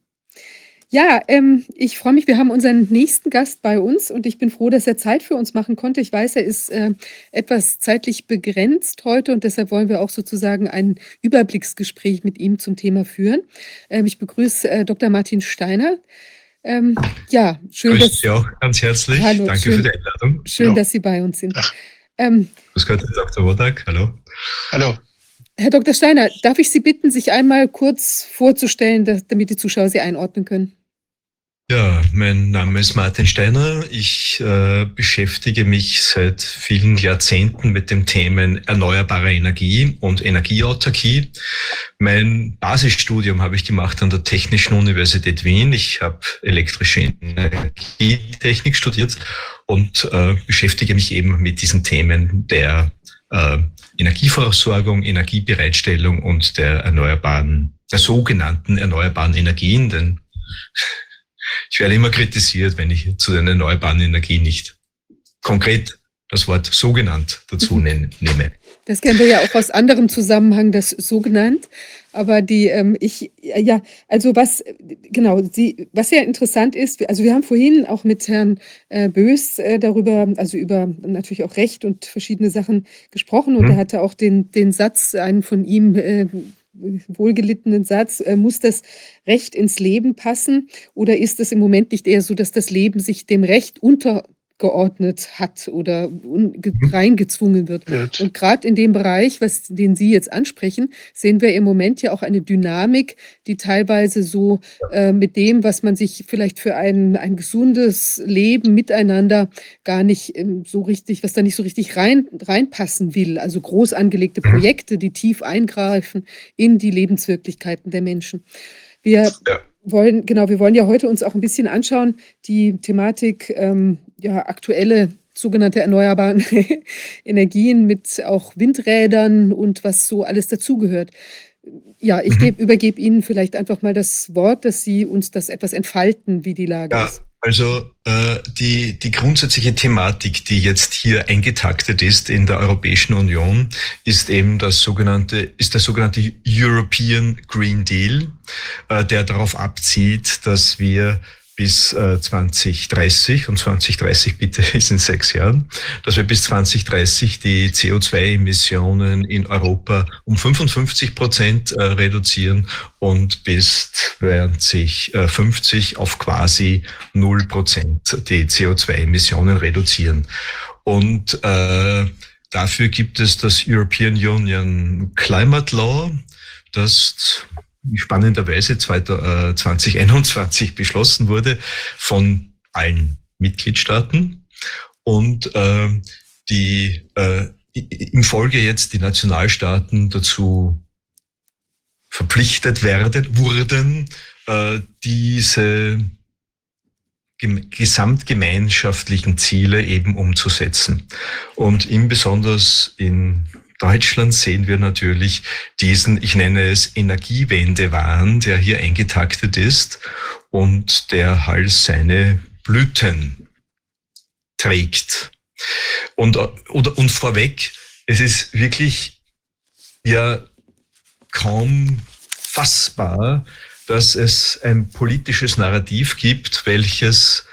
Ja, ähm, ich freue mich. Wir haben unseren nächsten Gast bei uns und ich bin froh, dass er Zeit für uns machen konnte. Ich weiß, er ist äh, etwas zeitlich begrenzt heute und deshalb wollen wir auch sozusagen ein Überblicksgespräch mit ihm zum Thema führen. Ähm, ich begrüße äh, Dr. Martin Steiner. Ähm, ja, schön, Grüß dass Sie auch ganz herzlich. Hallo, Danke schön, für die Einladung. Schön, ja. dass Sie bei uns sind. Ähm, Grüß Gott, Dr. Wodak. Hallo. Hallo. Herr Dr. Steiner, darf ich Sie bitten, sich einmal kurz vorzustellen, damit die Zuschauer Sie einordnen können? Ja, mein Name ist Martin Steiner. Ich äh, beschäftige mich seit vielen Jahrzehnten mit dem Themen erneuerbare Energie und Energieautarkie. Mein Basisstudium habe ich gemacht an der Technischen Universität Wien. Ich habe elektrische Energietechnik studiert und äh, beschäftige mich eben mit diesen Themen der äh, Energieversorgung, Energiebereitstellung und der erneuerbaren, der sogenannten erneuerbaren Energien, denn ich werde immer kritisiert, wenn ich zu den erneuerbaren Energien nicht konkret das Wort sogenannt dazu mhm. nehme. Das kennen wir ja auch aus anderem Zusammenhang, das sogenannt. Aber die, ähm, ich, ja, also was, genau, sie, was sehr interessant ist, also wir haben vorhin auch mit Herrn äh, Bös äh, darüber, also über natürlich auch Recht und verschiedene Sachen gesprochen und hm. er hatte auch den, den Satz, einen von ihm äh, wohlgelittenen Satz, äh, muss das Recht ins Leben passen? Oder ist es im Moment nicht eher so, dass das Leben sich dem Recht unter geordnet hat oder mhm. reingezwungen wird. Und gerade in dem Bereich, was, den Sie jetzt ansprechen, sehen wir im Moment ja auch eine Dynamik, die teilweise so äh, mit dem, was man sich vielleicht für ein, ein gesundes Leben miteinander gar nicht ähm, so richtig, was da nicht so richtig rein, reinpassen will. Also groß angelegte mhm. Projekte, die tief eingreifen in die Lebenswirklichkeiten der Menschen. Wir ja wollen, genau, wir wollen ja heute uns auch ein bisschen anschauen, die Thematik, ähm, ja, aktuelle sogenannte erneuerbaren <laughs> Energien mit auch Windrädern und was so alles dazugehört. Ja, ich mhm. übergebe Ihnen vielleicht einfach mal das Wort, dass Sie uns das etwas entfalten, wie die Lage ja. ist. Also äh, die, die grundsätzliche Thematik, die jetzt hier eingetaktet ist in der Europäischen Union, ist eben das sogenannte, ist der sogenannte European Green Deal, äh, der darauf abzieht, dass wir bis 2030 äh, und 2030 bitte <laughs> ist in sechs Jahren, dass wir bis 2030 die CO2-Emissionen in Europa um 55 Prozent äh, reduzieren und bis 2050 auf quasi null Prozent die CO2-Emissionen reduzieren. Und äh, dafür gibt es das European Union Climate Law, das spannenderweise 2021 äh, beschlossen wurde von allen Mitgliedstaaten und äh, die äh, im Folge jetzt die Nationalstaaten dazu verpflichtet werden, wurden, äh, diese gesamtgemeinschaftlichen Ziele eben umzusetzen. Und im besonders in Deutschland sehen wir natürlich diesen, ich nenne es Energiewendewahn, der hier eingetaktet ist und der halt seine Blüten trägt. Und, oder, und vorweg, es ist wirklich ja kaum fassbar, dass es ein politisches Narrativ gibt, welches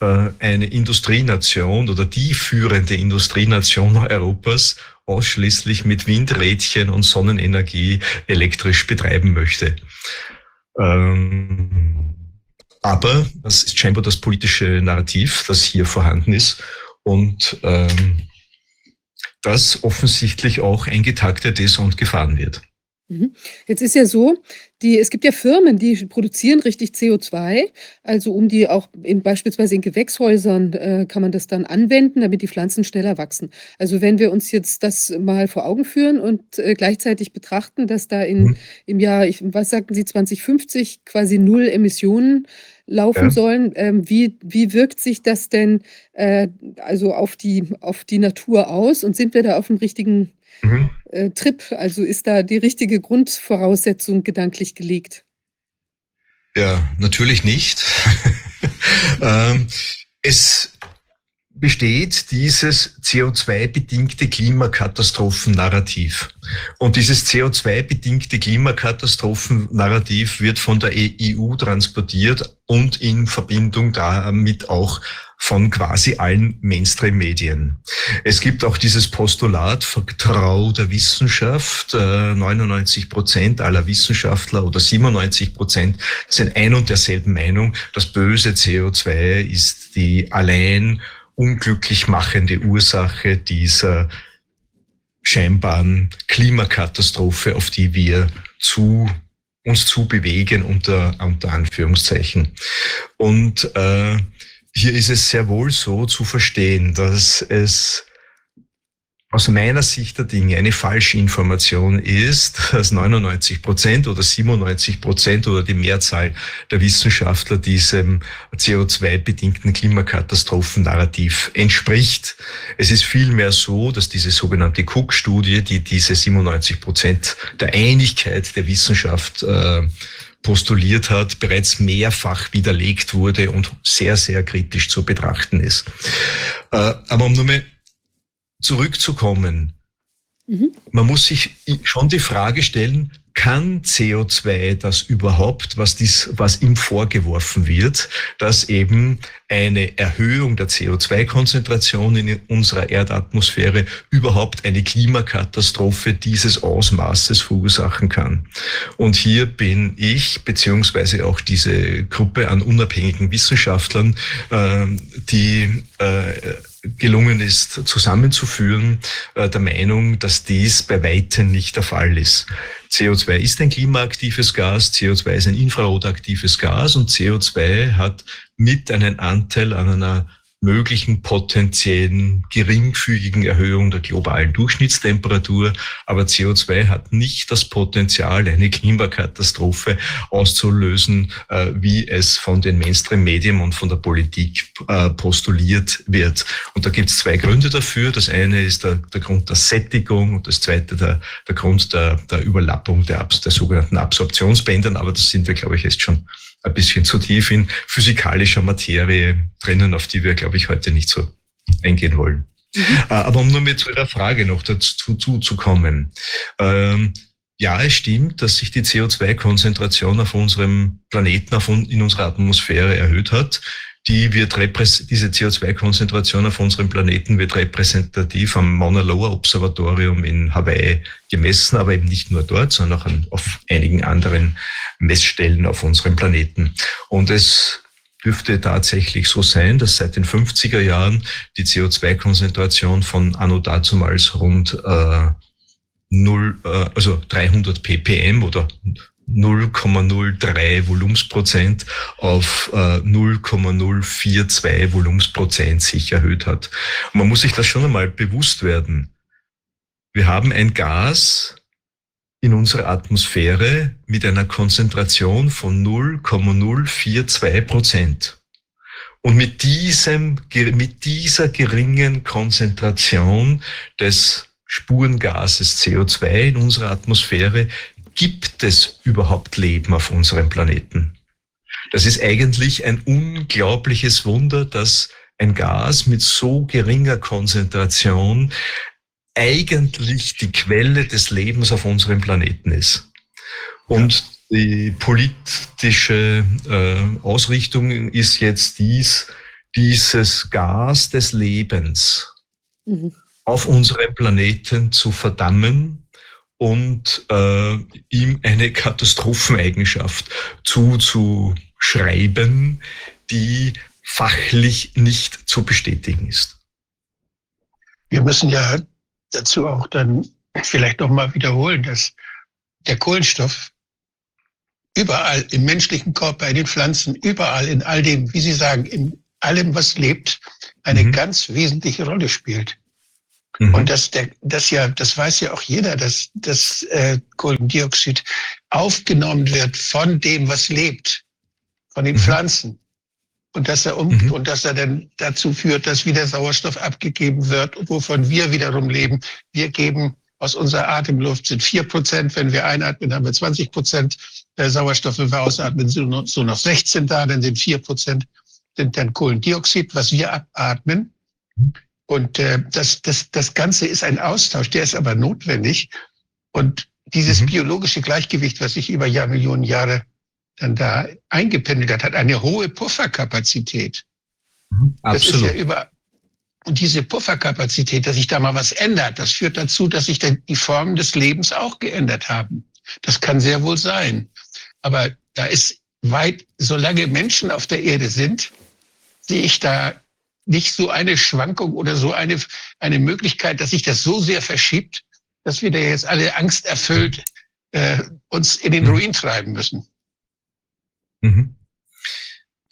äh, eine Industrienation oder die führende Industrienation Europas ausschließlich mit Windrädchen und Sonnenenergie elektrisch betreiben möchte. Ähm, aber das ist scheinbar das politische Narrativ, das hier vorhanden ist und ähm, das offensichtlich auch eingetaktet ist und gefahren wird. Mhm. Jetzt ist ja so, die, es gibt ja Firmen, die produzieren richtig CO2, also um die auch in, beispielsweise in Gewächshäusern äh, kann man das dann anwenden, damit die Pflanzen schneller wachsen. Also wenn wir uns jetzt das mal vor Augen führen und äh, gleichzeitig betrachten, dass da in, mhm. im Jahr, ich, was sagten Sie, 2050 quasi null Emissionen laufen ja. sollen, ähm, wie, wie wirkt sich das denn äh, also auf die, auf die Natur aus und sind wir da auf dem richtigen mhm. äh, Trip? Also ist da die richtige Grundvoraussetzung gedanklich gelegt? Ja, natürlich nicht. <laughs> ähm, es besteht dieses CO2-bedingte Klimakatastrophen-Narrativ. Und dieses CO2-bedingte Klimakatastrophen-Narrativ wird von der EU transportiert und in Verbindung damit auch von quasi allen Mainstream-Medien. Es gibt auch dieses Postulat Vertrau der Wissenschaft. 99 äh, Prozent aller Wissenschaftler oder 97 Prozent sind ein und derselben Meinung. Das böse CO2 ist die allein unglücklich machende Ursache dieser scheinbaren Klimakatastrophe, auf die wir zu uns zu bewegen unter, unter Anführungszeichen. Und äh, hier ist es sehr wohl so zu verstehen, dass es aus meiner Sicht der Dinge eine Falschinformation ist, dass 99 Prozent oder 97 Prozent oder die Mehrzahl der Wissenschaftler diesem CO2-bedingten Klimakatastrophen-Narrativ entspricht. Es ist vielmehr so, dass diese sogenannte Cook-Studie, die diese 97 Prozent der Einigkeit der Wissenschaft äh, postuliert hat, bereits mehrfach widerlegt wurde und sehr, sehr kritisch zu betrachten ist. Äh, aber um nur mal zurückzukommen, mhm. man muss sich schon die Frage stellen, kann CO2 das überhaupt, was, dies, was ihm vorgeworfen wird, dass eben eine Erhöhung der CO2-Konzentration in unserer Erdatmosphäre überhaupt eine Klimakatastrophe dieses Ausmaßes verursachen kann. Und hier bin ich, beziehungsweise auch diese Gruppe an unabhängigen Wissenschaftlern, äh, die äh, gelungen ist, zusammenzuführen, äh, der Meinung, dass dies bei weitem nicht der Fall ist. CO2 ist ein klimaaktives Gas, CO2 ist ein infrarotaktives Gas und CO2 hat mit einen Anteil an einer möglichen potenziellen geringfügigen Erhöhung der globalen Durchschnittstemperatur. Aber CO2 hat nicht das Potenzial, eine Klimakatastrophe auszulösen, äh, wie es von den Mainstream-Medien und von der Politik äh, postuliert wird. Und da gibt es zwei Gründe dafür. Das eine ist der, der Grund der Sättigung und das zweite der, der Grund der, der Überlappung der, der sogenannten Absorptionsbändern. Aber das sind wir, glaube ich, jetzt schon ein bisschen zu tief in physikalischer Materie drinnen, auf die wir, glaube ich, heute nicht so eingehen wollen. Mhm. Äh, aber um nur mit zu Ihrer Frage noch dazu zu kommen. Ähm, ja, es stimmt, dass sich die CO2-Konzentration auf unserem Planeten, auf in unserer Atmosphäre erhöht hat. Die wird diese CO2-Konzentration auf unserem Planeten wird repräsentativ am Mauna Loa Observatorium in Hawaii gemessen, aber eben nicht nur dort, sondern auch an, auf einigen anderen Messstellen auf unserem Planeten. Und es dürfte tatsächlich so sein, dass seit den 50er Jahren die CO2-Konzentration von anno dazumals rund äh, 0, äh, also 300 ppm oder 0,03 Volumensprozent auf äh, 0,042 Volumensprozent sich erhöht hat. Und man muss sich das schon einmal bewusst werden. Wir haben ein Gas in unserer Atmosphäre mit einer Konzentration von 0,042 Prozent. Und mit diesem, mit dieser geringen Konzentration des Spurengases CO2 in unserer Atmosphäre gibt es überhaupt Leben auf unserem Planeten. Das ist eigentlich ein unglaubliches Wunder, dass ein Gas mit so geringer Konzentration eigentlich die Quelle des Lebens auf unserem Planeten ist. Und die politische äh, Ausrichtung ist jetzt dies, dieses Gas des Lebens mhm auf unserem Planeten zu verdammen und äh, ihm eine Katastropheneigenschaft zuzuschreiben, die fachlich nicht zu bestätigen ist. Wir müssen ja dazu auch dann vielleicht noch mal wiederholen, dass der Kohlenstoff überall im menschlichen Körper, in den Pflanzen, überall in all dem, wie Sie sagen, in allem, was lebt, eine mhm. ganz wesentliche Rolle spielt. Mhm. Und das, der, das ja, das weiß ja auch jeder, dass das äh, Kohlendioxid aufgenommen wird von dem, was lebt, von den mhm. Pflanzen. Und dass er um, mhm. und dass er dann dazu führt, dass wieder Sauerstoff abgegeben wird, wovon wir wiederum leben. Wir geben aus unserer Atemluft sind vier Prozent. Wenn wir einatmen, haben wir 20 Prozent Sauerstoff. Wenn wir ausatmen, sind so noch 16 da. Dann sind vier Prozent sind dann Kohlendioxid, was wir abatmen. Und äh, das, das, das Ganze ist ein Austausch, der ist aber notwendig. Und dieses mhm. biologische Gleichgewicht, was sich über Jahrmillionen Jahre dann da eingependelt hat, hat eine hohe Pufferkapazität. Mhm. Das ist ja über und diese Pufferkapazität, dass sich da mal was ändert, das führt dazu, dass sich dann die Formen des Lebens auch geändert haben. Das kann sehr wohl sein. Aber da ist weit, solange Menschen auf der Erde sind, sehe ich da nicht so eine Schwankung oder so eine, eine Möglichkeit, dass sich das so sehr verschiebt, dass wir da jetzt alle Angst erfüllt äh, uns in den mhm. Ruin treiben müssen. Mhm.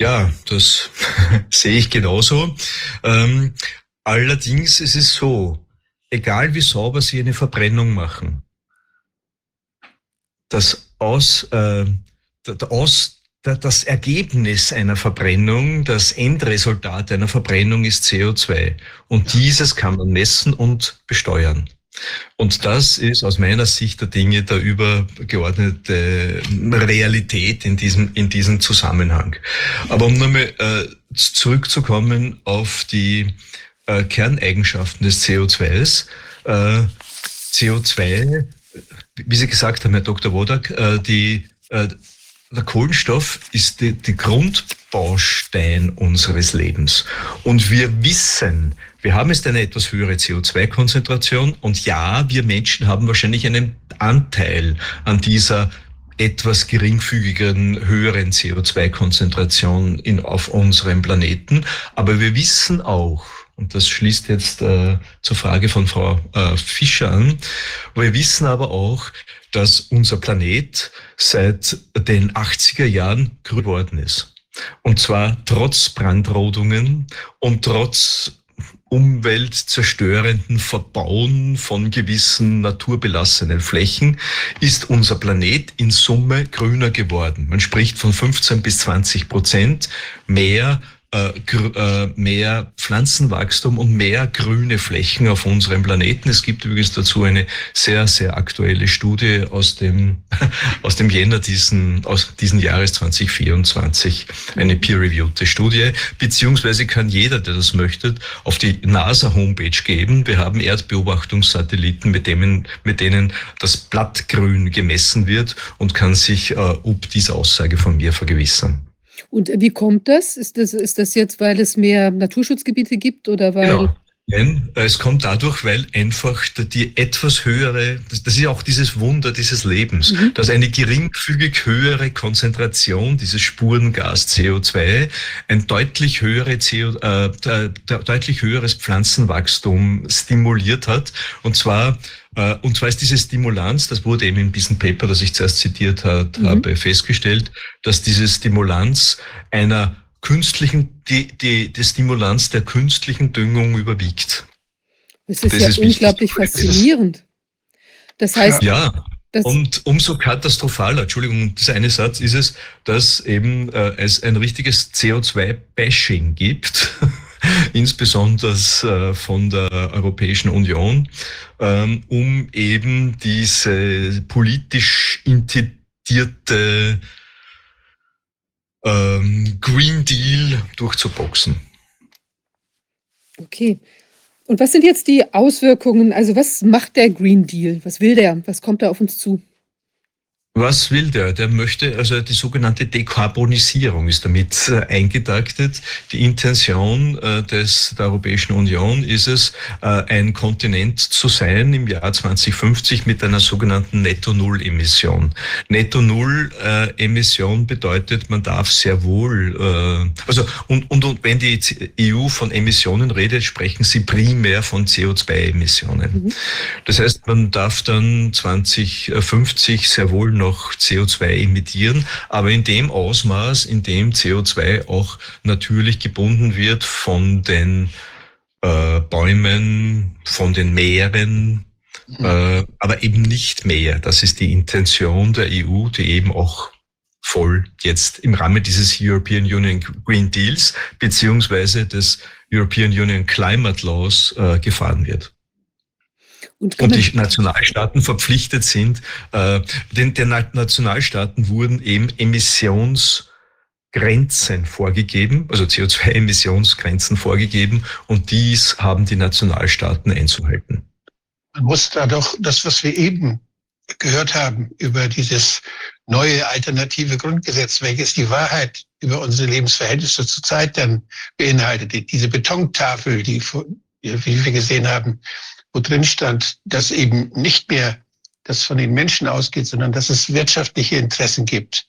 Ja, das <laughs> sehe ich genauso. Ähm, allerdings ist es so, egal wie sauber Sie eine Verbrennung machen, das aus, äh, der Aus, das Ergebnis einer Verbrennung, das Endresultat einer Verbrennung ist CO2. Und dieses kann man messen und besteuern. Und das ist aus meiner Sicht der Dinge der übergeordnete Realität in diesem, in diesem Zusammenhang. Aber um nochmal äh, zurückzukommen auf die äh, Kerneigenschaften des CO2s, äh, CO2, wie Sie gesagt haben, Herr Dr. Wodak, äh, die äh, der Kohlenstoff ist die, Grundbaustein unseres Lebens. Und wir wissen, wir haben jetzt eine etwas höhere CO2-Konzentration und ja, wir Menschen haben wahrscheinlich einen Anteil an dieser etwas geringfügigen, höheren CO2-Konzentration in, auf unserem Planeten. Aber wir wissen auch, und das schließt jetzt äh, zur Frage von Frau äh, Fischer an, wir wissen aber auch, dass unser Planet seit den 80er Jahren grün geworden ist. Und zwar trotz Brandrodungen und trotz umweltzerstörenden Verbauen von gewissen naturbelassenen Flächen ist unser Planet in Summe grüner geworden. Man spricht von 15 bis 20 Prozent mehr äh, äh, mehr Pflanzenwachstum und mehr grüne Flächen auf unserem Planeten. Es gibt übrigens dazu eine sehr, sehr aktuelle Studie aus dem, <laughs> aus dem Jänner diesen, aus diesen Jahres 2024, eine peer-reviewte Studie, beziehungsweise kann jeder, der das möchte, auf die NASA-Homepage geben. Wir haben Erdbeobachtungssatelliten, mit denen, mit denen das Blattgrün gemessen wird und kann sich äh, ob diese Aussage von mir vergewissern. Und wie kommt das? Ist das, ist das jetzt, weil es mehr Naturschutzgebiete gibt oder weil. Genau. Nein, es kommt dadurch, weil einfach die etwas höhere, das, ist ja auch dieses Wunder dieses Lebens, mhm. dass eine geringfügig höhere Konzentration dieses Spurengas CO2 ein deutlich, höhere CO, äh, deutlich höheres Pflanzenwachstum stimuliert hat. Und zwar äh, und zwar ist diese Stimulanz, das wurde eben in diesem Paper, das ich zuerst zitiert hat, mhm. habe, festgestellt, dass diese Stimulanz einer künstlichen, die, die, die Stimulanz der künstlichen Düngung überwiegt. Das ist das ja ist unglaublich wichtig. faszinierend. Das heißt, ja. und umso katastrophaler, Entschuldigung, dieser eine Satz ist es, dass eben äh, es ein richtiges CO2-Bashing gibt, <laughs> insbesondere äh, von der Europäischen Union, ähm, um eben diese politisch intendierte ähm, Green Deal durchzuboxen. Okay. Und was sind jetzt die Auswirkungen? Also was macht der Green Deal? Was will der? Was kommt da auf uns zu? Was will der? Der möchte, also die sogenannte Dekarbonisierung ist damit äh, eingetaktet. Die Intention äh, des, der Europäischen Union ist es, äh, ein Kontinent zu sein im Jahr 2050 mit einer sogenannten Netto-Null-Emission. Netto-Null-Emission bedeutet, man darf sehr wohl, äh, also und, und, und wenn die EU von Emissionen redet, sprechen sie primär von CO2-Emissionen. Mhm. Das heißt, man darf dann 2050 sehr wohl noch noch CO2 emittieren, aber in dem Ausmaß, in dem CO2 auch natürlich gebunden wird von den äh, Bäumen, von den Meeren, mhm. äh, aber eben nicht mehr. Das ist die Intention der EU, die eben auch voll jetzt im Rahmen dieses European Union Green Deals beziehungsweise des European Union Climate Laws äh, gefahren wird. Und, und die Nationalstaaten verpflichtet sind, äh, den, den Nationalstaaten wurden eben Emissionsgrenzen vorgegeben, also CO2-Emissionsgrenzen vorgegeben und dies haben die Nationalstaaten einzuhalten. Man muss da doch das, was wir eben gehört haben über dieses neue alternative Grundgesetz, welches die Wahrheit über unsere Lebensverhältnisse zurzeit dann beinhaltet, diese Betontafel, die, wie wir gesehen haben, wo drin stand, dass eben nicht mehr das von den Menschen ausgeht, sondern dass es wirtschaftliche Interessen gibt.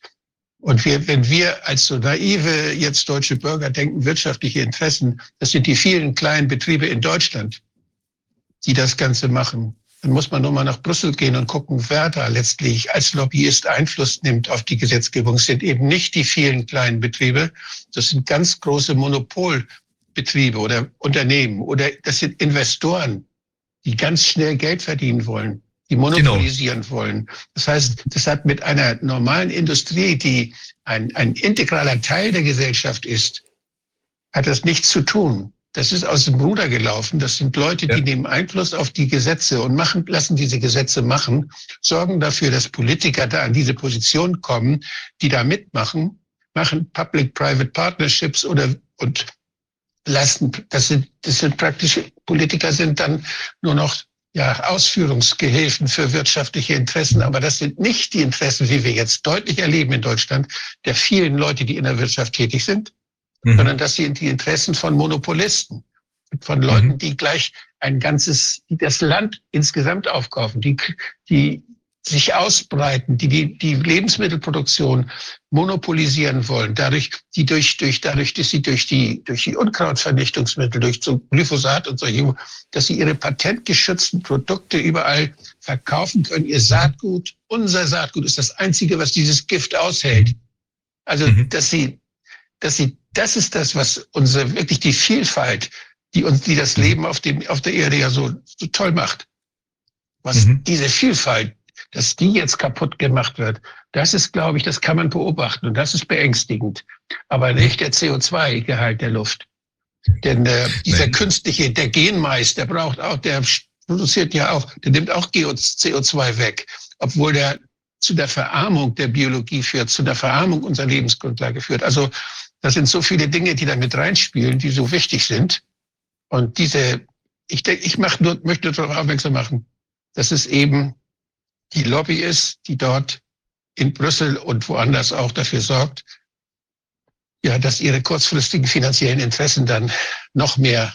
Und wir, wenn wir als so naive jetzt deutsche Bürger denken, wirtschaftliche Interessen, das sind die vielen kleinen Betriebe in Deutschland, die das Ganze machen. Dann muss man nur mal nach Brüssel gehen und gucken, wer da letztlich als Lobbyist Einfluss nimmt auf die Gesetzgebung. Es sind eben nicht die vielen kleinen Betriebe, das sind ganz große Monopolbetriebe oder Unternehmen oder das sind Investoren, die ganz schnell Geld verdienen wollen, die monopolisieren genau. wollen. Das heißt, das hat mit einer normalen Industrie, die ein, ein integraler Teil der Gesellschaft ist, hat das nichts zu tun. Das ist aus dem Ruder gelaufen. Das sind Leute, ja. die nehmen Einfluss auf die Gesetze und machen, lassen diese Gesetze machen, sorgen dafür, dass Politiker da an diese Position kommen, die da mitmachen, machen Public-Private Partnerships oder und lassen, das sind, das sind praktisch, Politiker sind dann nur noch ja, Ausführungsgehilfen für wirtschaftliche Interessen, aber das sind nicht die Interessen, wie wir jetzt deutlich erleben in Deutschland, der vielen Leute, die in der Wirtschaft tätig sind, mhm. sondern das sind die Interessen von Monopolisten, von Leuten, mhm. die gleich ein ganzes, die das Land insgesamt aufkaufen, die, die sich ausbreiten, die, die Lebensmittelproduktion monopolisieren wollen, dadurch, die durch, durch, dadurch, dass sie durch die, durch die Unkrautvernichtungsmittel, durch so Glyphosat und solche, dass sie ihre patentgeschützten Produkte überall verkaufen können, ihr Saatgut, unser Saatgut ist das einzige, was dieses Gift aushält. Also, mhm. dass sie, dass sie, das ist das, was unsere, wirklich die Vielfalt, die uns, die das mhm. Leben auf dem, auf der Erde ja so, so toll macht. Was mhm. diese Vielfalt dass die jetzt kaputt gemacht wird, das ist, glaube ich, das kann man beobachten und das ist beängstigend. Aber nicht der CO2-Gehalt der Luft. Denn äh, dieser Nein. künstliche, der Genmais, der braucht auch, der produziert ja auch, der nimmt auch CO2 weg, obwohl der zu der Verarmung der Biologie führt, zu der Verarmung unserer Lebensgrundlage führt. Also das sind so viele Dinge, die da mit reinspielen, die so wichtig sind. Und diese, ich denke, ich mach nur, möchte darauf aufmerksam machen, dass es eben die Lobby ist, die dort in Brüssel und woanders auch dafür sorgt, ja, dass ihre kurzfristigen finanziellen Interessen dann noch mehr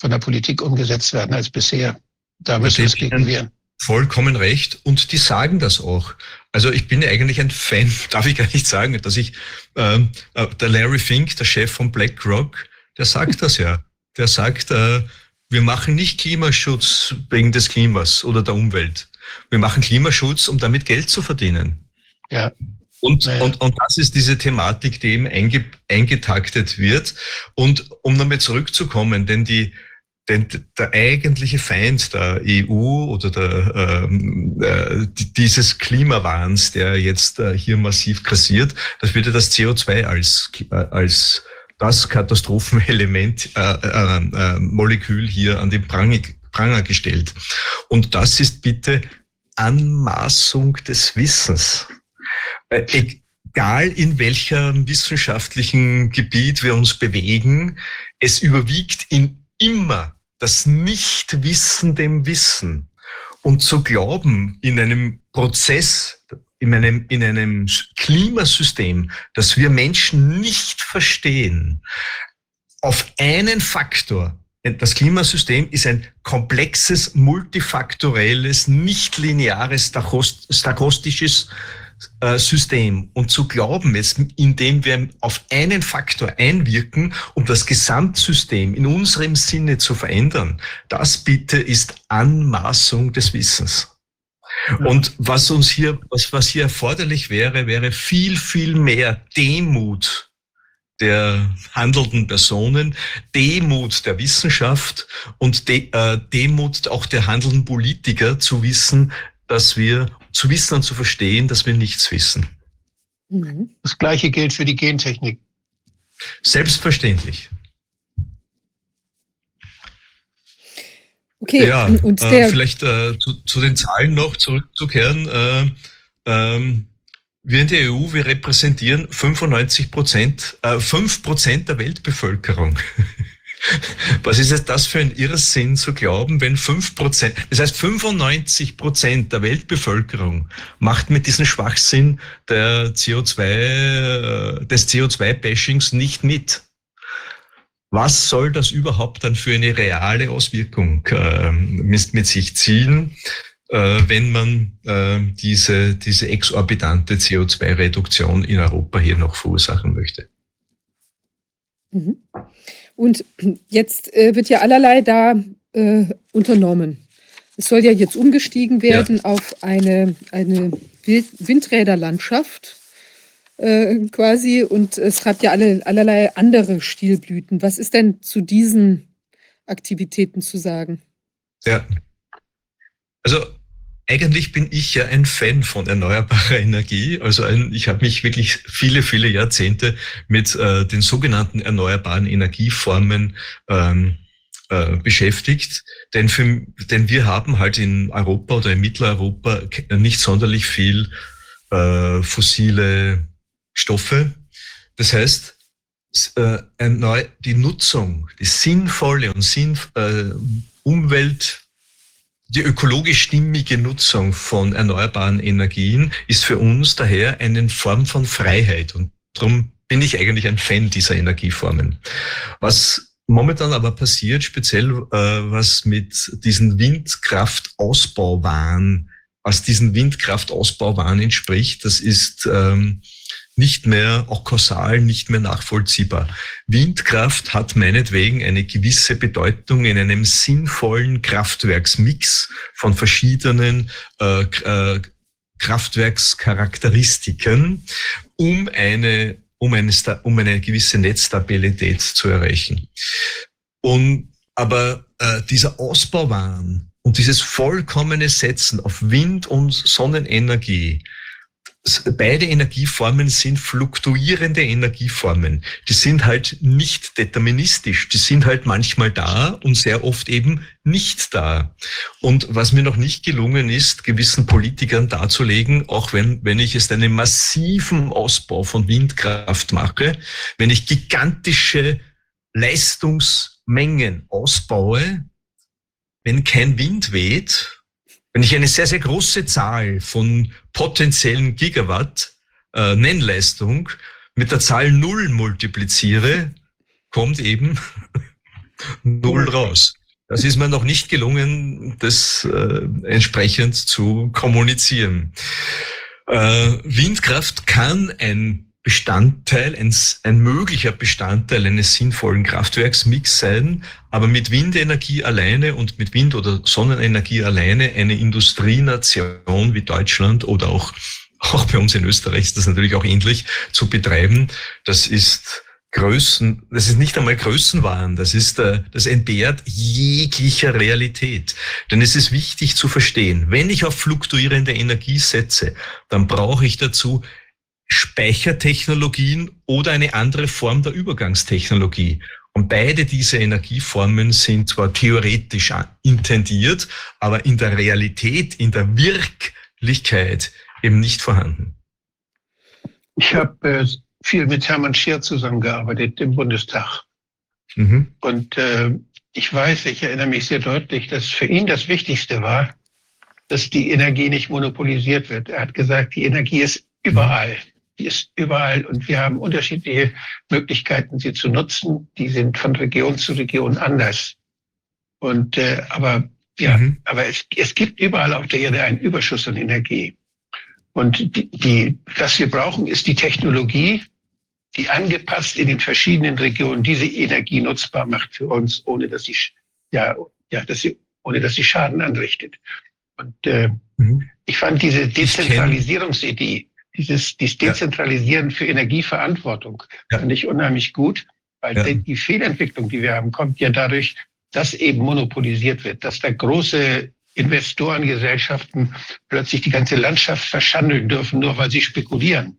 von der Politik umgesetzt werden als bisher. Da müssen wir es gegen wehren. Vollkommen recht. Und die sagen das auch. Also ich bin ja eigentlich ein Fan, <laughs> darf ich gar nicht sagen, dass ich, ähm, äh, der Larry Fink, der Chef von BlackRock, der sagt das ja. Der sagt, äh, wir machen nicht Klimaschutz wegen des Klimas oder der Umwelt. Wir machen Klimaschutz, um damit Geld zu verdienen. Ja. Und, naja. und, und das ist diese Thematik, die eben einge, eingetaktet wird. Und um nochmal zurückzukommen, denn die, denn der eigentliche Feind der EU oder der, ähm, äh, dieses Klimawahns, der jetzt äh, hier massiv kassiert, das wird ja das CO2 als, äh, als das Katastrophenelement, äh, äh, äh, Molekül hier an den Pranger, Pranger gestellt. Und das ist bitte Anmaßung des Wissens. Äh, egal in welchem wissenschaftlichen Gebiet wir uns bewegen, es überwiegt in immer das Nichtwissen dem Wissen. Und zu glauben, in einem Prozess, in einem, in einem Klimasystem, das wir Menschen nicht verstehen, auf einen Faktor, das Klimasystem ist ein komplexes, multifaktorelles, nicht lineares, stachostisches äh, System. Und zu glauben, jetzt, indem wir auf einen Faktor einwirken, um das Gesamtsystem in unserem Sinne zu verändern, das bitte ist Anmaßung des Wissens. Und was uns hier, was, was hier erforderlich wäre, wäre viel, viel mehr Demut der handelnden Personen, Demut der Wissenschaft und De, äh, Demut auch der handelnden Politiker zu wissen, dass wir zu wissen und zu verstehen, dass wir nichts wissen. Mhm. Das Gleiche gilt für die Gentechnik. Selbstverständlich. Okay, ja, und äh, vielleicht äh, zu, zu, den Zahlen noch zurückzukehren. Äh, ähm, wir in der EU, wir repräsentieren 95 Prozent, äh, 5 Prozent der Weltbevölkerung. <laughs> Was ist jetzt das für ein Irrsinn zu glauben, wenn fünf Prozent, das heißt 95 Prozent der Weltbevölkerung macht mit diesem Schwachsinn der CO2, äh, des CO2-Bashings nicht mit. Was soll das überhaupt dann für eine reale Auswirkung äh, mit, mit sich ziehen, wenn man äh, diese, diese exorbitante CO2-Reduktion in Europa hier noch verursachen möchte? Mhm. Und jetzt äh, wird ja allerlei da äh, unternommen. Es soll ja jetzt umgestiegen werden ja. auf eine, eine Windräderlandschaft äh, quasi und es hat ja alle, allerlei andere Stilblüten. Was ist denn zu diesen Aktivitäten zu sagen? Ja, also eigentlich bin ich ja ein Fan von erneuerbarer Energie. Also ein, ich habe mich wirklich viele, viele Jahrzehnte mit äh, den sogenannten erneuerbaren Energieformen ähm, äh, beschäftigt. Denn, für, denn wir haben halt in Europa oder in Mitteleuropa nicht sonderlich viel äh, fossile Stoffe. Das heißt, äh, die Nutzung, die sinnvolle und sinn, äh, Umwelt die ökologisch stimmige Nutzung von erneuerbaren Energien ist für uns daher eine Form von Freiheit. Und darum bin ich eigentlich ein Fan dieser Energieformen. Was momentan aber passiert, speziell äh, was mit diesen Windkraftausbauwahn, was diesen Windkraftausbauwahn entspricht, das ist ähm, nicht mehr, auch kausal nicht mehr nachvollziehbar. Windkraft hat meinetwegen eine gewisse Bedeutung in einem sinnvollen Kraftwerksmix von verschiedenen äh, äh, Kraftwerkscharakteristiken, um eine, um eine, um eine gewisse Netzstabilität zu erreichen. Und, aber äh, dieser Ausbauwahn, Und dieses vollkommene Setzen auf Wind- und Sonnenenergie, beide Energieformen sind fluktuierende Energieformen. Die sind halt nicht deterministisch. Die sind halt manchmal da und sehr oft eben nicht da. Und was mir noch nicht gelungen ist, gewissen Politikern darzulegen, auch wenn, wenn ich es einen massiven Ausbau von Windkraft mache, wenn ich gigantische Leistungsmengen ausbaue, wenn kein Wind weht, wenn ich eine sehr, sehr große Zahl von potenziellen Gigawatt äh, Nennleistung mit der Zahl Null multipliziere, kommt eben <laughs> Null raus. Das ist mir noch nicht gelungen, das äh, entsprechend zu kommunizieren. Äh, Windkraft kann ein Bestandteil, ein, ein möglicher Bestandteil eines sinnvollen Kraftwerksmix sein, aber mit Windenergie alleine und mit Wind- oder Sonnenenergie alleine eine Industrienation wie Deutschland oder auch, <laughs> auch bei uns in Österreich ist das natürlich auch ähnlich zu betreiben, das ist Größen, das ist nicht einmal Größenwahn, das ist, äh, das entbehrt jeglicher Realität. Denn es ist wichtig zu verstehen, wenn ich auf fluktuierende Energie setze, dann brauche ich dazu Speichertechnologien oder eine andere Form der Übergangstechnologie. Und beide diese Energieformen sind zwar theoretisch intendiert, aber in der Realität, in der Wirklichkeit eben nicht vorhanden. Ich habe äh, viel mit Hermann Scheer zusammengearbeitet im Bundestag. Mhm. Und äh, ich weiß, ich erinnere mich sehr deutlich, dass für ihn das Wichtigste war, dass die Energie nicht monopolisiert wird. Er hat gesagt, die Energie ist überall die ist überall und wir haben unterschiedliche Möglichkeiten, sie zu nutzen. Die sind von Region zu Region anders. Und äh, aber ja, mhm. aber es, es gibt überall auf der Erde einen Überschuss an Energie. Und die, die, was wir brauchen, ist die Technologie, die angepasst in den verschiedenen Regionen diese Energie nutzbar macht für uns, ohne dass sie ja, ja, dass sie, ohne dass sie Schaden anrichtet. Und äh, mhm. ich fand diese Dezentralisierungsidee dieses, dieses Dezentralisieren ja. für Energieverantwortung ja. finde ich unheimlich gut, weil ja. die Fehlentwicklung, die wir haben, kommt ja dadurch, dass eben monopolisiert wird, dass da große Investorengesellschaften plötzlich die ganze Landschaft verschandeln dürfen, nur weil sie spekulieren.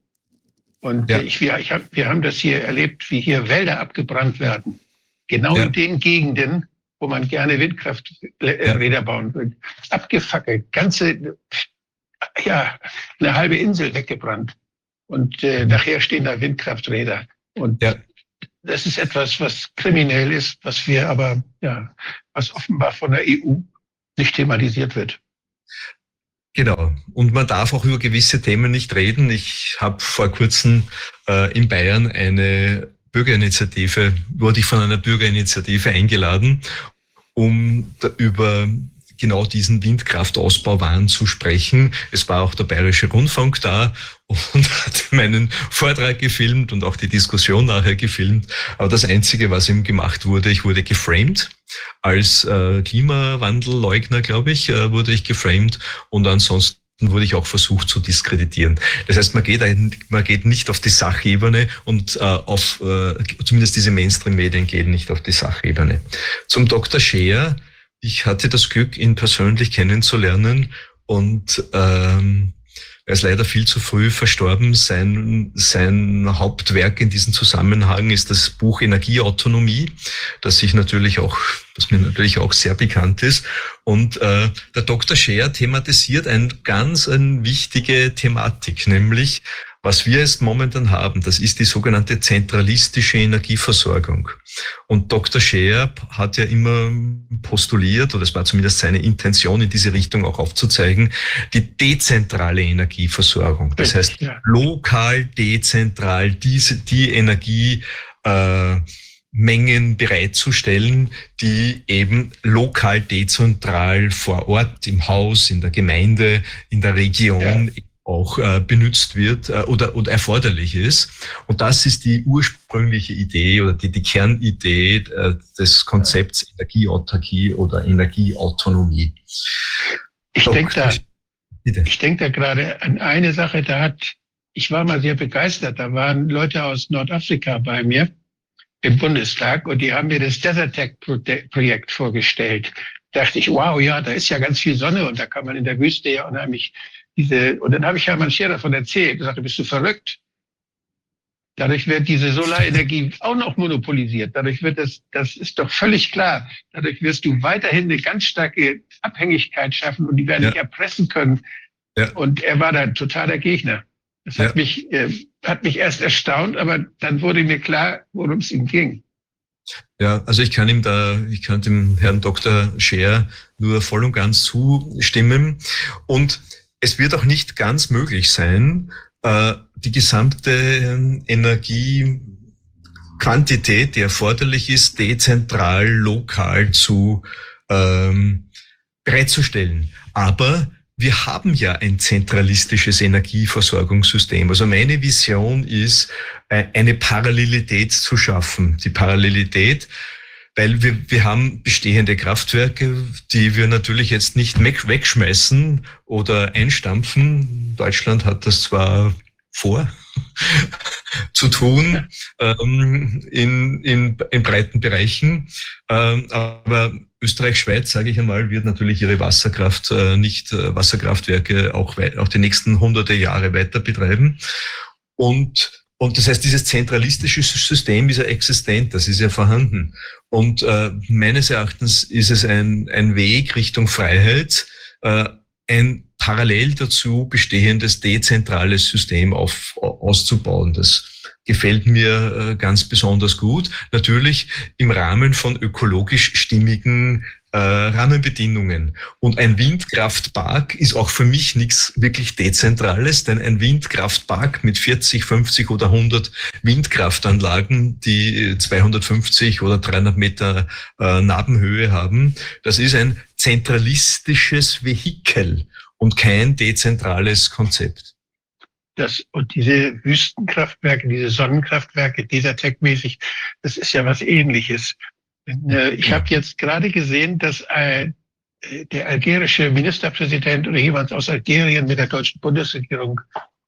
Und ja. ich, wir, ich hab, wir haben das hier erlebt, wie hier Wälder abgebrannt werden. Genau in den Gegenden, wo man gerne Windkrafträder ja. bauen will. Abgefackelt. Ganze ja, eine halbe Insel weggebrannt. Und äh, nachher stehen da Windkrafträder. Und ja. das ist etwas, was kriminell ist, was wir aber, ja, was offenbar von der EU nicht thematisiert wird. Genau. Und man darf auch über gewisse Themen nicht reden. Ich habe vor kurzem äh, in Bayern eine Bürgerinitiative, wurde ich von einer Bürgerinitiative eingeladen, um über genau diesen Windkraftausbauwahn zu sprechen. Es war auch der Bayerische Rundfunk da und <laughs> hat meinen Vortrag gefilmt und auch die Diskussion nachher gefilmt. Aber das Einzige, was ihm gemacht wurde, ich wurde geframed. Als äh, Klimawandelleugner, glaube ich, äh, wurde ich geframed und ansonsten wurde ich auch versucht zu diskreditieren. Das heißt, man geht, ein, man geht nicht auf die Sachebene und äh, auf, äh, zumindest diese Mainstream-Medien gehen nicht auf die Sachebene. Zum Dr. Scheer, ich hatte das Glück, ihn persönlich kennenzulernen und ähm, er ist leider viel zu früh verstorben. Sein, sein Hauptwerk in diesem Zusammenhang ist das Buch Energieautonomie, das sich natürlich auch, das mir natürlich auch sehr bekannt ist. Und äh, der Dr. Scheer thematisiert ein ganz eine wichtige Thematik, nämlich was wir jetzt momentan haben, das ist die sogenannte zentralistische Energieversorgung. Und Dr. Scheer hat ja immer postuliert, oder es war zumindest seine Intention, in diese Richtung auch aufzuzeigen, die dezentrale Energieversorgung. Das heißt, lokal, dezentral, diese, die Energie, äh, Mengen bereitzustellen, die eben lokal, dezentral vor Ort, im Haus, in der Gemeinde, in der Region ja auch äh, benutzt wird äh, oder, oder erforderlich ist. Und das ist die ursprüngliche Idee oder die, die Kernidee äh, des Konzepts Energieautarkie oder Energieautonomie. Ich denke da, ich denke da gerade an eine Sache, da hat, ich war mal sehr begeistert, da waren Leute aus Nordafrika bei mir im Bundestag und die haben mir das Desert Tech Projekt vorgestellt. dachte ich, wow, ja, da ist ja ganz viel Sonne und da kann man in der Wüste ja unheimlich diese, und dann habe ich Hermann Scherer davon erzählt, gesagt, bist du verrückt? Dadurch wird diese Solarenergie auch noch monopolisiert. Dadurch wird das, das ist doch völlig klar. Dadurch wirst du weiterhin eine ganz starke Abhängigkeit schaffen und die werden ja. dich erpressen können. Ja. Und er war da totaler Gegner. Das hat ja. mich, äh, hat mich erst erstaunt, aber dann wurde mir klar, worum es ihm ging. Ja, also ich kann ihm da, ich kann dem Herrn Dr. Scher nur voll und ganz zustimmen. Und es wird auch nicht ganz möglich sein, äh, die gesamte ähm, Energiequantität, die erforderlich ist, dezentral, lokal zu ähm, bereitzustellen. Aber wir haben ja ein zentralistisches Energieversorgungssystem. Also meine Vision ist, äh, eine Parallelität zu schaffen. Die Parallelität, weil wir, wir haben bestehende Kraftwerke, die wir natürlich jetzt nicht wegschmeißen oder einstampfen. Deutschland hat das zwar vor <laughs> zu tun ähm, in, in, in breiten Bereichen, ähm, aber Österreich, Schweiz, sage ich einmal, wird natürlich ihre Wasserkraft äh, nicht äh, Wasserkraftwerke auch, auch die nächsten hunderte Jahre weiter betreiben. Und, und das heißt, dieses zentralistische System ist ja existent, das ist ja vorhanden. Und äh, meines Erachtens ist es ein, ein Weg Richtung Freiheit, äh, ein parallel dazu bestehendes dezentrales System auf, auszubauen. Das gefällt mir äh, ganz besonders gut. Natürlich im Rahmen von ökologisch stimmigen äh, Rahmenbedingungen. Und ein Windkraftpark ist auch für mich nichts wirklich Dezentrales, denn ein Windkraftpark mit 40, 50 oder 100 Windkraftanlagen, die 250 oder 300 Meter äh, Nabenhöhe haben, das ist ein zentralistisches Vehikel und kein dezentrales Konzept das, und diese Wüstenkraftwerke, diese Sonnenkraftwerke, dieser Tech-mäßig, das ist ja was ähnliches. Äh, ich habe jetzt gerade gesehen, dass äh, der algerische Ministerpräsident oder jemand aus Algerien mit der deutschen Bundesregierung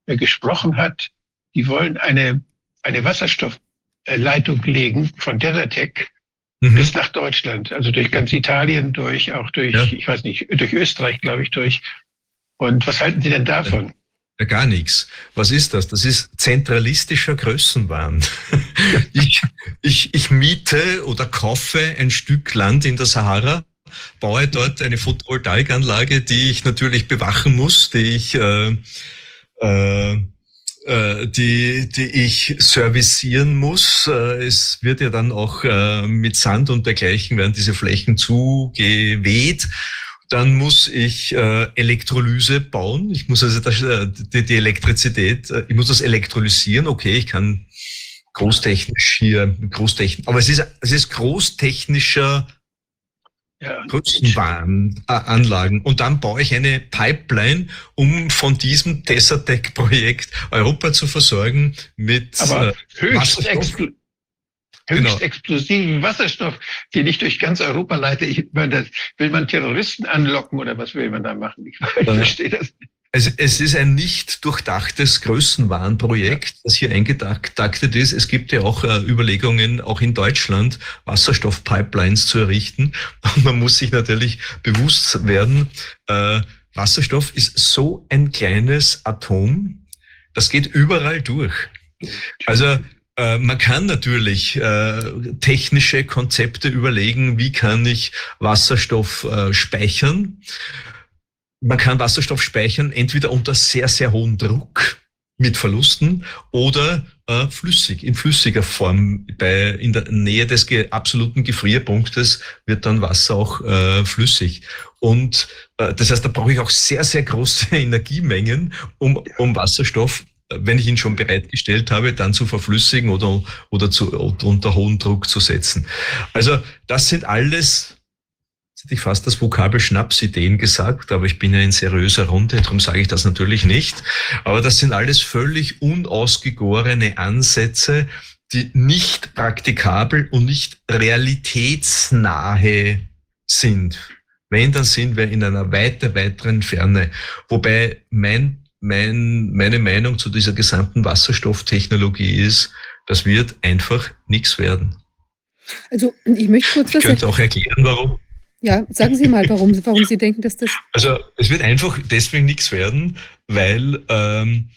äh, gesprochen hat. Die wollen eine, eine Wasserstoffleitung legen von Desertec mhm. bis nach Deutschland, also durch ganz Italien, durch auch durch, ja. ich weiß nicht, durch Österreich, glaube ich, durch. Und was halten Sie denn davon? Ja, gar nichts. Was ist das? Das ist zentralistischer Größenwahn. <laughs> ich, ich, ich miete oder kaufe ein Stück Land in der Sahara, baue dort eine Photovoltaikanlage, die ich natürlich bewachen muss, die ich, äh, äh, äh die, die ich servicieren muss. Äh, es wird ja dann auch äh, mit Sand und dergleichen werden diese Flächen zugeweht dann muss ich äh, Elektrolyse bauen. Ich muss also das, äh, die, die Elektrizität, äh, ich muss das elektrolysieren. Okay, ich kann großtechnisch hier, großtechnisch, aber es ist, es ist großtechnischer ja. Größenwahnanlagen. Und dann baue ich eine Pipeline, um von diesem Desertec-Projekt Europa zu versorgen mit aber äh, höchst, höchst genau. explosiven Wasserstoff, den ich durch ganz Europa leite. Ich meine, das, will man Terroristen anlocken oder was will man da machen? Ich, <laughs> verstehe das nicht. Also es ist ein nicht durchdachtes Größenwahnprojekt, das hier eingetaktet ist. Es gibt ja auch äh, Überlegungen, auch in Deutschland Wasserstoffpipelines zu errichten. <laughs> Und man muss sich natürlich bewusst werden, äh, Wasserstoff ist so ein kleines Atom, das geht überall durch. Also man kann natürlich äh, technische Konzepte überlegen, wie kann ich Wasserstoff äh, speichern. Man kann Wasserstoff speichern entweder unter sehr, sehr hohem Druck mit Verlusten oder äh, flüssig, in flüssiger Form. Bei, in der Nähe des ge absoluten Gefrierpunktes wird dann Wasser auch äh, flüssig. Und äh, das heißt, da brauche ich auch sehr, sehr große <laughs> Energiemengen, um, um Wasserstoff wenn ich ihn schon bereitgestellt habe, dann zu verflüssigen oder, oder zu, unter hohen Druck zu setzen. Also das sind alles, jetzt hätte ich fast das Vokabel Schnapsideen gesagt, aber ich bin ja in seriöser Runde, darum sage ich das natürlich nicht. Aber das sind alles völlig unausgegorene Ansätze, die nicht praktikabel und nicht realitätsnahe sind. Wenn, dann sind wir in einer weiter, weiteren Ferne. Wobei mein mein, meine Meinung zu dieser gesamten Wasserstofftechnologie ist, das wird einfach nichts werden. Also ich möchte kurz was. Ich könnte auch erklären, warum. Ja, sagen Sie mal, warum, warum Sie denken, dass das. Also es wird einfach deswegen nichts werden, weil ähm,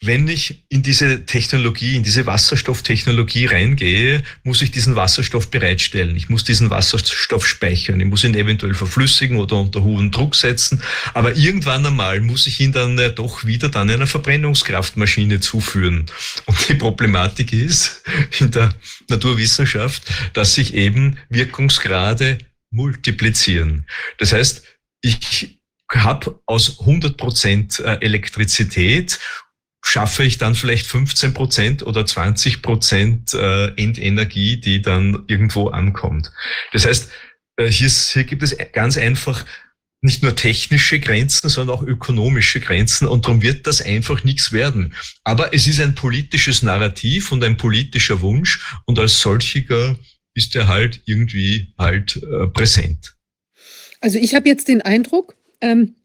wenn ich in diese Technologie, in diese Wasserstofftechnologie reingehe, muss ich diesen Wasserstoff bereitstellen. Ich muss diesen Wasserstoff speichern. Ich muss ihn eventuell verflüssigen oder unter hohen Druck setzen. Aber irgendwann einmal muss ich ihn dann ja doch wieder dann einer Verbrennungskraftmaschine zuführen. Und die Problematik ist in der Naturwissenschaft, dass sich eben Wirkungsgrade multiplizieren. Das heißt, ich habe aus 100 Prozent äh, Elektrizität schaffe ich dann vielleicht 15 Prozent oder 20 Prozent äh, Endenergie, die dann irgendwo ankommt. Das heißt, äh, hier, hier gibt es ganz einfach nicht nur technische Grenzen, sondern auch ökonomische Grenzen und darum wird das einfach nichts werden. Aber es ist ein politisches Narrativ und ein politischer Wunsch und als solchiger ist er halt irgendwie halt äh, präsent. Also ich habe jetzt den Eindruck, ähm,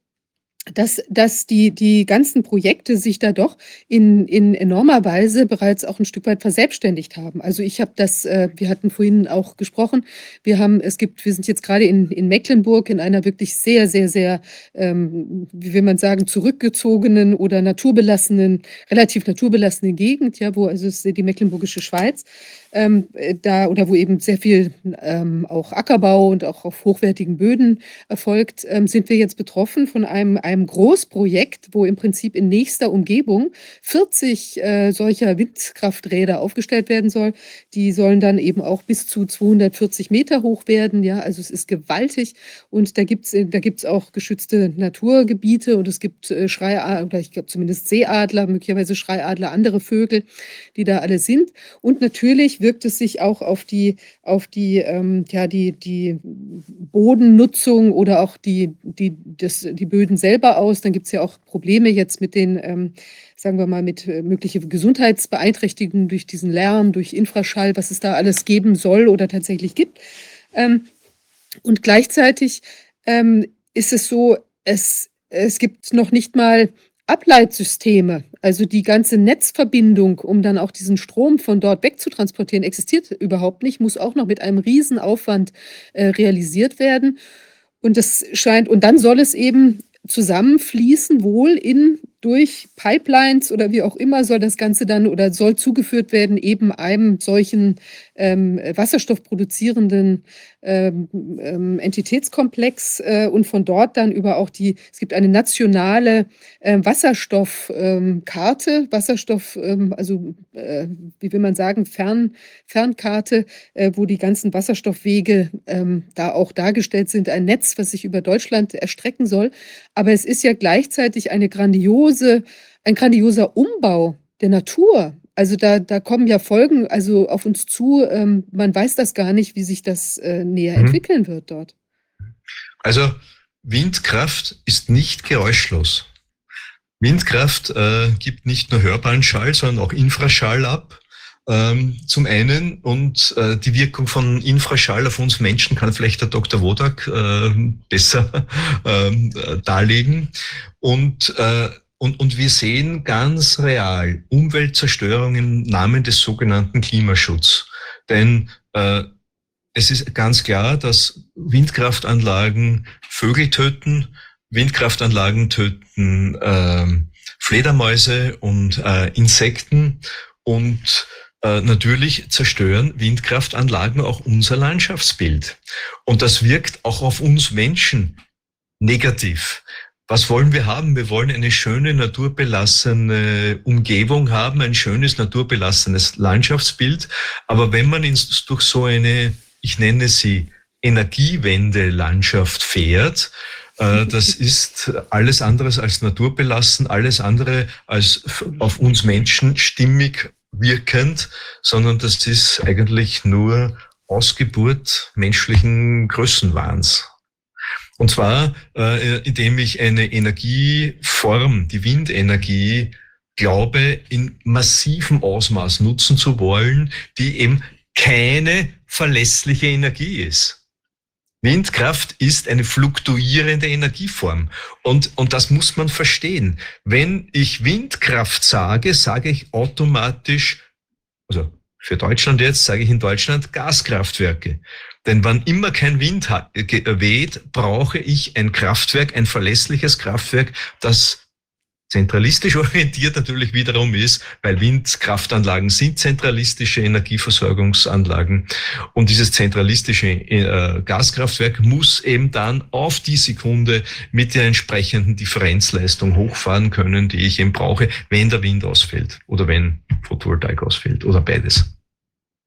dass, dass die, die ganzen Projekte sich da doch in, in enormer Weise bereits auch ein Stück weit verselbstständigt haben. Also ich habe das, äh, wir hatten vorhin auch gesprochen, wir haben, es gibt, wir sind jetzt gerade in, in Mecklenburg in einer wirklich sehr, sehr, sehr, ähm, wie will man sagen, zurückgezogenen oder naturbelassenen, relativ naturbelassenen Gegend, ja, wo also es ist die Mecklenburgische Schweiz, ähm, äh, da oder wo eben sehr viel ähm, auch Ackerbau und auch auf hochwertigen Böden erfolgt, ähm, sind wir jetzt betroffen von einem, einem Großprojekt, wo im Prinzip in nächster Umgebung 40 äh, solcher Windkrafträder aufgestellt werden soll. Die sollen dann eben auch bis zu 240 Meter hoch werden. Ja, also es ist gewaltig und da gibt es da gibt's auch geschützte Naturgebiete und es gibt äh, Schreiadler, ich glaube zumindest Seeadler, möglicherweise Schreiadler, andere Vögel, die da alle sind. Und natürlich wirkt es sich auch auf die, auf die, ähm, ja, die, die Bodennutzung oder auch die, die, das, die Böden selber aus. Dann gibt es ja auch Probleme jetzt mit den, ähm, sagen wir mal, mit äh, mögliche Gesundheitsbeeinträchtigungen durch diesen Lärm, durch Infraschall, was es da alles geben soll oder tatsächlich gibt. Ähm, und gleichzeitig ähm, ist es so, es, es gibt noch nicht mal Ableitsysteme, also die ganze Netzverbindung, um dann auch diesen Strom von dort wegzutransportieren, existiert überhaupt nicht, muss auch noch mit einem Riesenaufwand äh, realisiert werden. Und das scheint, und dann soll es eben zusammenfließen, wohl in durch Pipelines oder wie auch immer soll das Ganze dann oder soll zugeführt werden eben einem solchen ähm, wasserstoffproduzierenden ähm, ähm, Entitätskomplex äh, und von dort dann über auch die, es gibt eine nationale äh, Wasserstoffkarte, ähm, Wasserstoff, ähm, also äh, wie will man sagen, Fern, Fernkarte, äh, wo die ganzen Wasserstoffwege ähm, da auch dargestellt sind, ein Netz, was sich über Deutschland erstrecken soll. Aber es ist ja gleichzeitig eine grandiose, ein grandioser Umbau der Natur. Also da, da kommen ja Folgen also auf uns zu. Ähm, man weiß das gar nicht, wie sich das äh, näher mhm. entwickeln wird dort. Also Windkraft ist nicht geräuschlos. Windkraft äh, gibt nicht nur hörbaren Schall, sondern auch Infraschall ab. Ähm, zum einen und äh, die Wirkung von Infraschall auf uns Menschen kann vielleicht der Dr. Wodak äh, besser <laughs> ähm, äh, darlegen. Und äh, und, und wir sehen ganz real Umweltzerstörung im Namen des sogenannten Klimaschutz. Denn äh, es ist ganz klar, dass Windkraftanlagen Vögel töten, Windkraftanlagen töten äh, Fledermäuse und äh, Insekten und äh, natürlich zerstören Windkraftanlagen auch unser Landschaftsbild. Und das wirkt auch auf uns Menschen negativ. Was wollen wir haben? Wir wollen eine schöne naturbelassene Umgebung haben, ein schönes naturbelassenes Landschaftsbild. Aber wenn man ins, durch so eine, ich nenne sie Energiewende-Landschaft fährt, äh, das <laughs> ist alles anderes als naturbelassen, alles andere als auf uns Menschen stimmig wirkend, sondern das ist eigentlich nur Ausgeburt menschlichen Größenwahns. Und zwar, äh, indem ich eine Energieform, die Windenergie, glaube, in massivem Ausmaß nutzen zu wollen, die eben keine verlässliche Energie ist. Windkraft ist eine fluktuierende Energieform. Und, und das muss man verstehen. Wenn ich Windkraft sage, sage ich automatisch, also für Deutschland jetzt, sage ich in Deutschland, Gaskraftwerke. Denn wann immer kein Wind weht, brauche ich ein Kraftwerk, ein verlässliches Kraftwerk, das zentralistisch <laughs> orientiert natürlich wiederum ist, weil Windkraftanlagen sind zentralistische Energieversorgungsanlagen und dieses zentralistische äh, Gaskraftwerk muss eben dann auf die Sekunde mit der entsprechenden Differenzleistung hochfahren können, die ich eben brauche, wenn der Wind ausfällt oder wenn Photovoltaik ausfällt oder beides.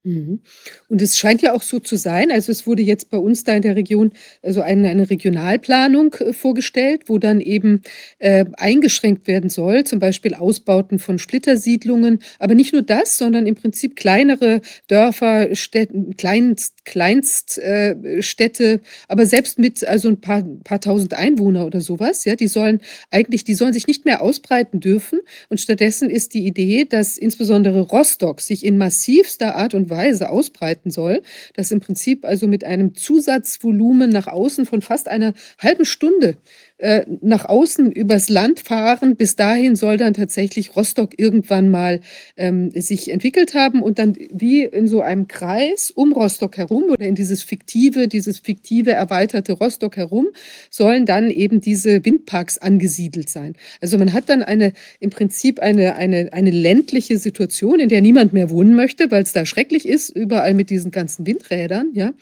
Mhm. Und es scheint ja auch so zu sein, also es wurde jetzt bei uns da in der Region also eine, eine Regionalplanung äh, vorgestellt, wo dann eben äh, eingeschränkt werden soll, zum Beispiel Ausbauten von Splittersiedlungen, aber nicht nur das, sondern im Prinzip kleinere Dörfer, Städten, Kleinst, Kleinststädte, äh, aber selbst mit also ein paar, paar tausend Einwohner oder sowas, ja, die sollen eigentlich, die sollen sich nicht mehr ausbreiten dürfen. Und stattdessen ist die Idee, dass insbesondere Rostock sich in massivster Art und Weise Weise ausbreiten soll, das im Prinzip also mit einem Zusatzvolumen nach außen von fast einer halben Stunde äh, nach außen übers Land fahren. Bis dahin soll dann tatsächlich Rostock irgendwann mal ähm, sich entwickelt haben und dann wie in so einem Kreis um Rostock herum oder in dieses fiktive, dieses fiktive erweiterte Rostock herum sollen dann eben diese Windparks angesiedelt sein. Also man hat dann eine im Prinzip eine, eine, eine ländliche Situation, in der niemand mehr wohnen möchte, weil es da schrecklich ist, überall mit diesen ganzen Windrädern, ja.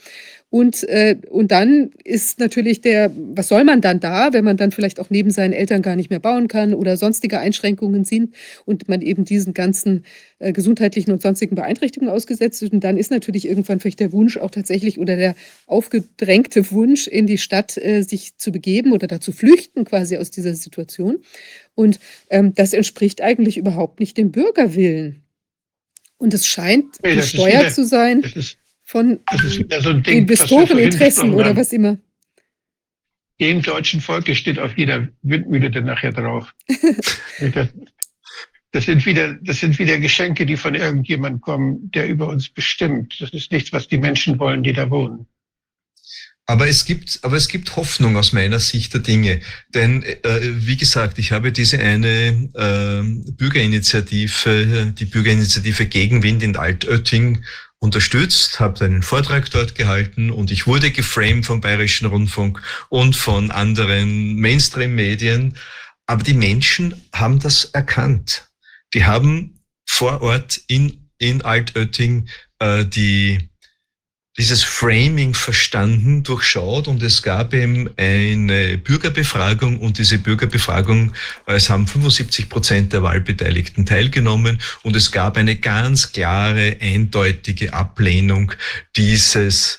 Und, äh, und dann ist natürlich der, was soll man dann da, wenn man dann vielleicht auch neben seinen Eltern gar nicht mehr bauen kann oder sonstige Einschränkungen sind und man eben diesen ganzen äh, gesundheitlichen und sonstigen Beeinträchtigungen ausgesetzt ist. Und dann ist natürlich irgendwann vielleicht der Wunsch auch tatsächlich oder der aufgedrängte Wunsch, in die Stadt äh, sich zu begeben oder dazu flüchten quasi aus dieser Situation. Und ähm, das entspricht eigentlich überhaupt nicht dem Bürgerwillen. Und es scheint nee, gesteuert zu sein. Das ist von so Ding, Investoreninteressen oder was immer. Dem deutschen Volke steht auf jeder Windmühle dann nachher drauf. <laughs> das, sind wieder, das sind wieder Geschenke, die von irgendjemandem kommen, der über uns bestimmt. Das ist nichts, was die Menschen wollen, die da wohnen. Aber es gibt, aber es gibt Hoffnung aus meiner Sicht der Dinge. Denn, äh, wie gesagt, ich habe diese eine äh, Bürgerinitiative, die Bürgerinitiative Gegenwind in Altötting unterstützt, habe einen Vortrag dort gehalten und ich wurde geframed vom Bayerischen Rundfunk und von anderen Mainstream-Medien. Aber die Menschen haben das erkannt. Die haben vor Ort in, in Altötting äh, die dieses Framing verstanden, durchschaut und es gab eben eine Bürgerbefragung und diese Bürgerbefragung, es haben 75 Prozent der Wahlbeteiligten teilgenommen und es gab eine ganz klare, eindeutige Ablehnung dieses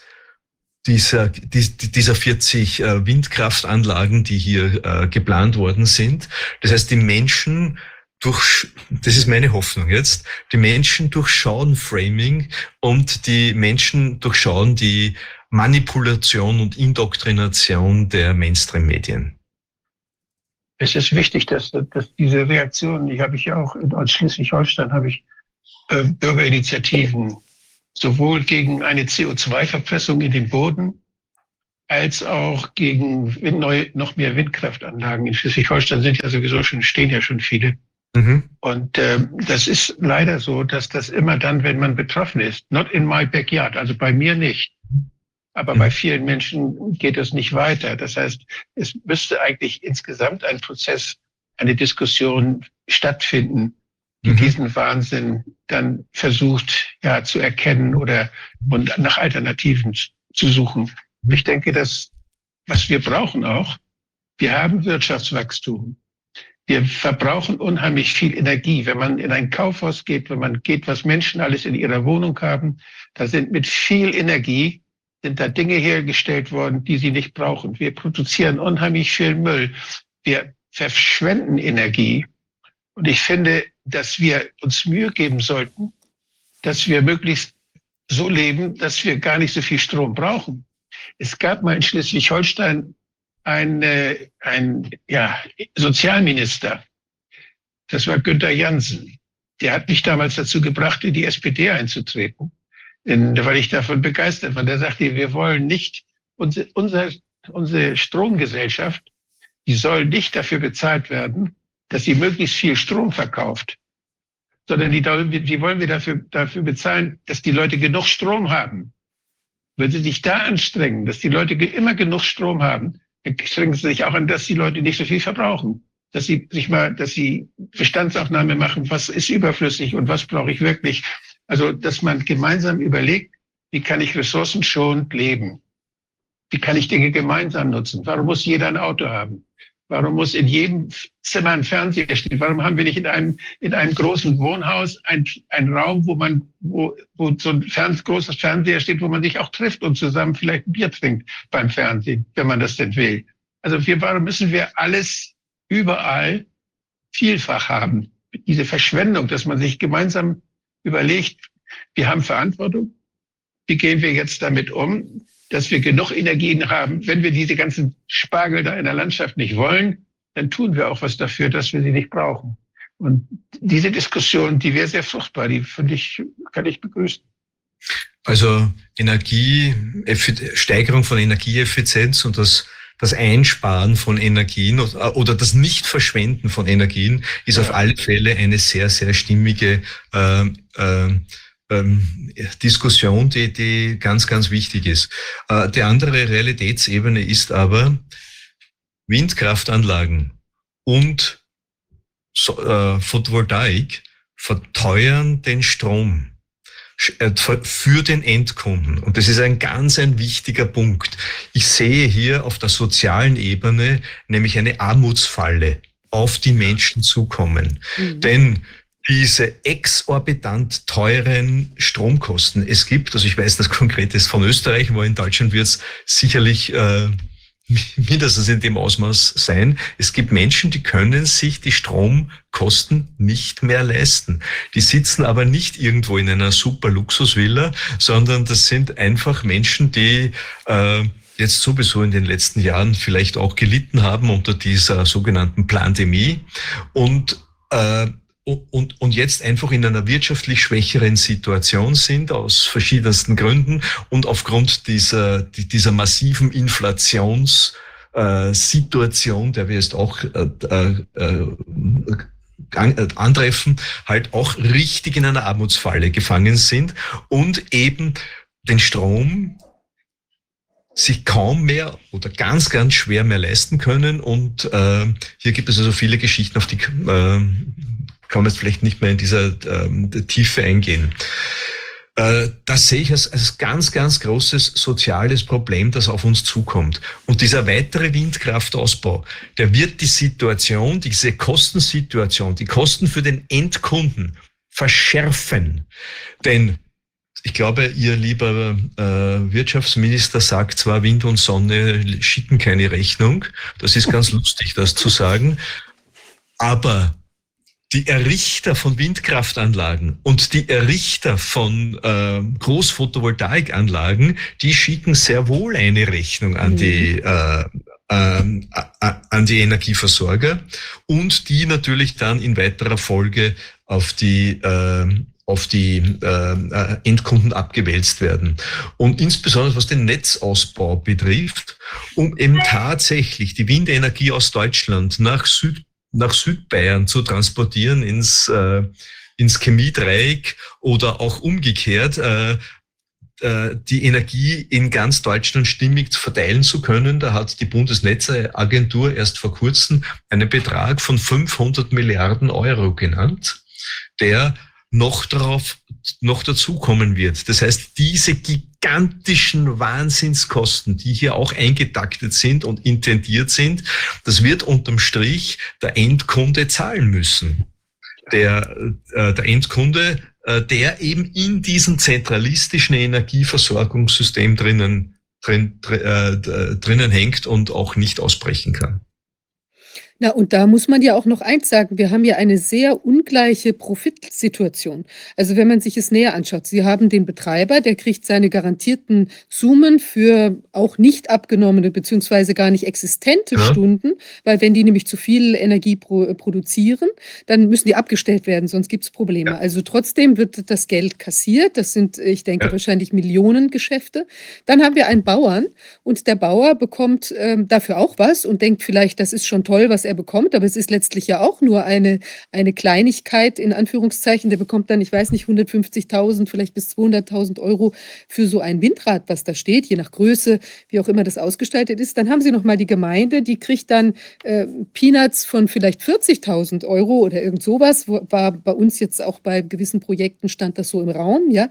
dieser, dieser 40 äh, Windkraftanlagen, die hier äh, geplant worden sind. Das heißt, die Menschen durch, das ist meine Hoffnung jetzt, die Menschen durchschauen Framing und die Menschen durchschauen die Manipulation und Indoktrination der Mainstream-Medien. Es ist wichtig, dass, dass diese Reaktion, die habe ich ja auch in Schleswig-Holstein, habe ich äh, Bürgerinitiativen sowohl gegen eine CO2-Verpressung in den Boden als auch gegen neue, noch mehr Windkraftanlagen. In Schleswig-Holstein sind ja sowieso schon, stehen ja schon viele. Mhm. Und äh, das ist leider so, dass das immer dann, wenn man betroffen ist, not in my backyard, also bei mir nicht, aber mhm. bei vielen Menschen geht es nicht weiter. Das heißt, es müsste eigentlich insgesamt ein Prozess, eine Diskussion stattfinden, die mhm. diesen Wahnsinn dann versucht, ja, zu erkennen oder und nach Alternativen zu suchen. Ich denke, dass was wir brauchen auch, wir haben Wirtschaftswachstum wir verbrauchen unheimlich viel Energie. Wenn man in ein Kaufhaus geht, wenn man geht, was Menschen alles in ihrer Wohnung haben, da sind mit viel Energie, sind da Dinge hergestellt worden, die sie nicht brauchen. Wir produzieren unheimlich viel Müll. Wir verschwenden Energie. Und ich finde, dass wir uns Mühe geben sollten, dass wir möglichst so leben, dass wir gar nicht so viel Strom brauchen. Es gab mal in Schleswig-Holstein ein, äh, ein ja, Sozialminister, das war Günther Jansen. Der hat mich damals dazu gebracht, in die SPD einzutreten, in, weil ich davon begeistert war. Der sagte, wir wollen nicht, unsere, unser, unsere Stromgesellschaft, die soll nicht dafür bezahlt werden, dass sie möglichst viel Strom verkauft. sondern die, die wollen wir dafür, dafür bezahlen, dass die Leute genug Strom haben. Wenn sie sich da anstrengen, dass die Leute immer genug Strom haben, dann strengen sie sich auch an, dass die Leute nicht so viel verbrauchen. Dass sie sich mal, dass sie Bestandsaufnahme machen, was ist überflüssig und was brauche ich wirklich. Also, dass man gemeinsam überlegt, wie kann ich ressourcenschonend leben? Wie kann ich Dinge gemeinsam nutzen? Warum muss jeder ein Auto haben? Warum muss in jedem Zimmer ein Fernseher stehen? Warum haben wir nicht in einem, in einem großen Wohnhaus ein, ein Raum, wo man, wo, wo so ein Fern großes Fernseher steht, wo man sich auch trifft und zusammen vielleicht ein Bier trinkt beim Fernsehen, wenn man das denn will? Also wir, warum müssen wir alles überall vielfach haben? Diese Verschwendung, dass man sich gemeinsam überlegt, wir haben Verantwortung. Wie gehen wir jetzt damit um? Dass wir genug Energien haben. Wenn wir diese ganzen Spargel da in der Landschaft nicht wollen, dann tun wir auch was dafür, dass wir sie nicht brauchen. Und diese Diskussion, die wäre sehr fruchtbar, die finde ich, kann ich begrüßen. Also Energie, Steigerung von Energieeffizienz und das, das Einsparen von Energien oder das Nichtverschwenden von Energien ist ja. auf alle Fälle eine sehr, sehr stimmige äh, äh, ähm, Diskussion, die, die ganz, ganz wichtig ist. Äh, die andere Realitätsebene ist aber Windkraftanlagen und so, äh, Photovoltaik verteuern den Strom äh, für den Endkunden. Und das ist ein ganz ein wichtiger Punkt. Ich sehe hier auf der sozialen Ebene nämlich eine Armutsfalle auf die Menschen zukommen. Mhm. Denn diese exorbitant teuren Stromkosten. Es gibt, also ich weiß das Konkretes von Österreich, wo in Deutschland wird es sicherlich äh, <laughs> mindestens in dem Ausmaß sein. Es gibt Menschen, die können sich die Stromkosten nicht mehr leisten. Die sitzen aber nicht irgendwo in einer super Luxusvilla, sondern das sind einfach Menschen, die äh, jetzt sowieso in den letzten Jahren vielleicht auch gelitten haben unter dieser sogenannten Pandemie und äh, und, und jetzt einfach in einer wirtschaftlich schwächeren Situation sind, aus verschiedensten Gründen und aufgrund dieser, dieser massiven Inflationssituation, der wir jetzt auch äh, äh, äh, antreffen, halt auch richtig in einer Armutsfalle gefangen sind und eben den Strom sich kaum mehr oder ganz, ganz schwer mehr leisten können. Und äh, hier gibt es also viele Geschichten, auf die äh, kann man jetzt vielleicht nicht mehr in dieser ähm, Tiefe eingehen. Äh, das sehe ich als, als ganz, ganz großes soziales Problem, das auf uns zukommt. Und dieser weitere Windkraftausbau, der wird die Situation, diese Kostensituation, die Kosten für den Endkunden verschärfen. Denn ich glaube, Ihr lieber äh, Wirtschaftsminister sagt zwar, Wind und Sonne schicken keine Rechnung. Das ist ganz <laughs> lustig, das zu sagen. Aber die Errichter von Windkraftanlagen und die Errichter von äh, Großphotovoltaikanlagen, die schicken sehr wohl eine Rechnung an mhm. die äh, äh, an die Energieversorger und die natürlich dann in weiterer Folge auf die äh, auf die äh, Endkunden abgewälzt werden. Und insbesondere was den Netzausbau betrifft, um eben tatsächlich die Windenergie aus Deutschland nach Süd nach Südbayern zu transportieren ins, äh, ins Chemiedreieck oder auch umgekehrt, äh, äh, die Energie in ganz Deutschland stimmig verteilen zu können. Da hat die Bundesnetzagentur erst vor kurzem einen Betrag von 500 Milliarden Euro genannt, der noch darauf noch dazukommen wird. Das heißt, diese gigantischen Wahnsinnskosten, die hier auch eingetaktet sind und intendiert sind, das wird unterm Strich der Endkunde zahlen müssen. Der, äh, der Endkunde, äh, der eben in diesem zentralistischen Energieversorgungssystem drinnen, drin, äh, drinnen hängt und auch nicht ausbrechen kann. Na, und da muss man ja auch noch eins sagen, wir haben ja eine sehr ungleiche Profitsituation. Also wenn man sich es näher anschaut, Sie haben den Betreiber, der kriegt seine garantierten Summen für auch nicht abgenommene beziehungsweise gar nicht existente ja. Stunden, weil wenn die nämlich zu viel Energie pro, produzieren, dann müssen die abgestellt werden, sonst gibt es Probleme. Ja. Also trotzdem wird das Geld kassiert, das sind, ich denke, ja. wahrscheinlich Millionengeschäfte. Dann haben wir einen Bauern und der Bauer bekommt ähm, dafür auch was und denkt vielleicht, das ist schon toll, was er bekommt, aber es ist letztlich ja auch nur eine, eine Kleinigkeit in Anführungszeichen. Der bekommt dann, ich weiß nicht, 150.000, vielleicht bis 200.000 Euro für so ein Windrad, was da steht, je nach Größe, wie auch immer das ausgestaltet ist. Dann haben Sie noch mal die Gemeinde, die kriegt dann äh, Peanuts von vielleicht 40.000 Euro oder irgend sowas. War bei uns jetzt auch bei gewissen Projekten stand das so im Raum, ja.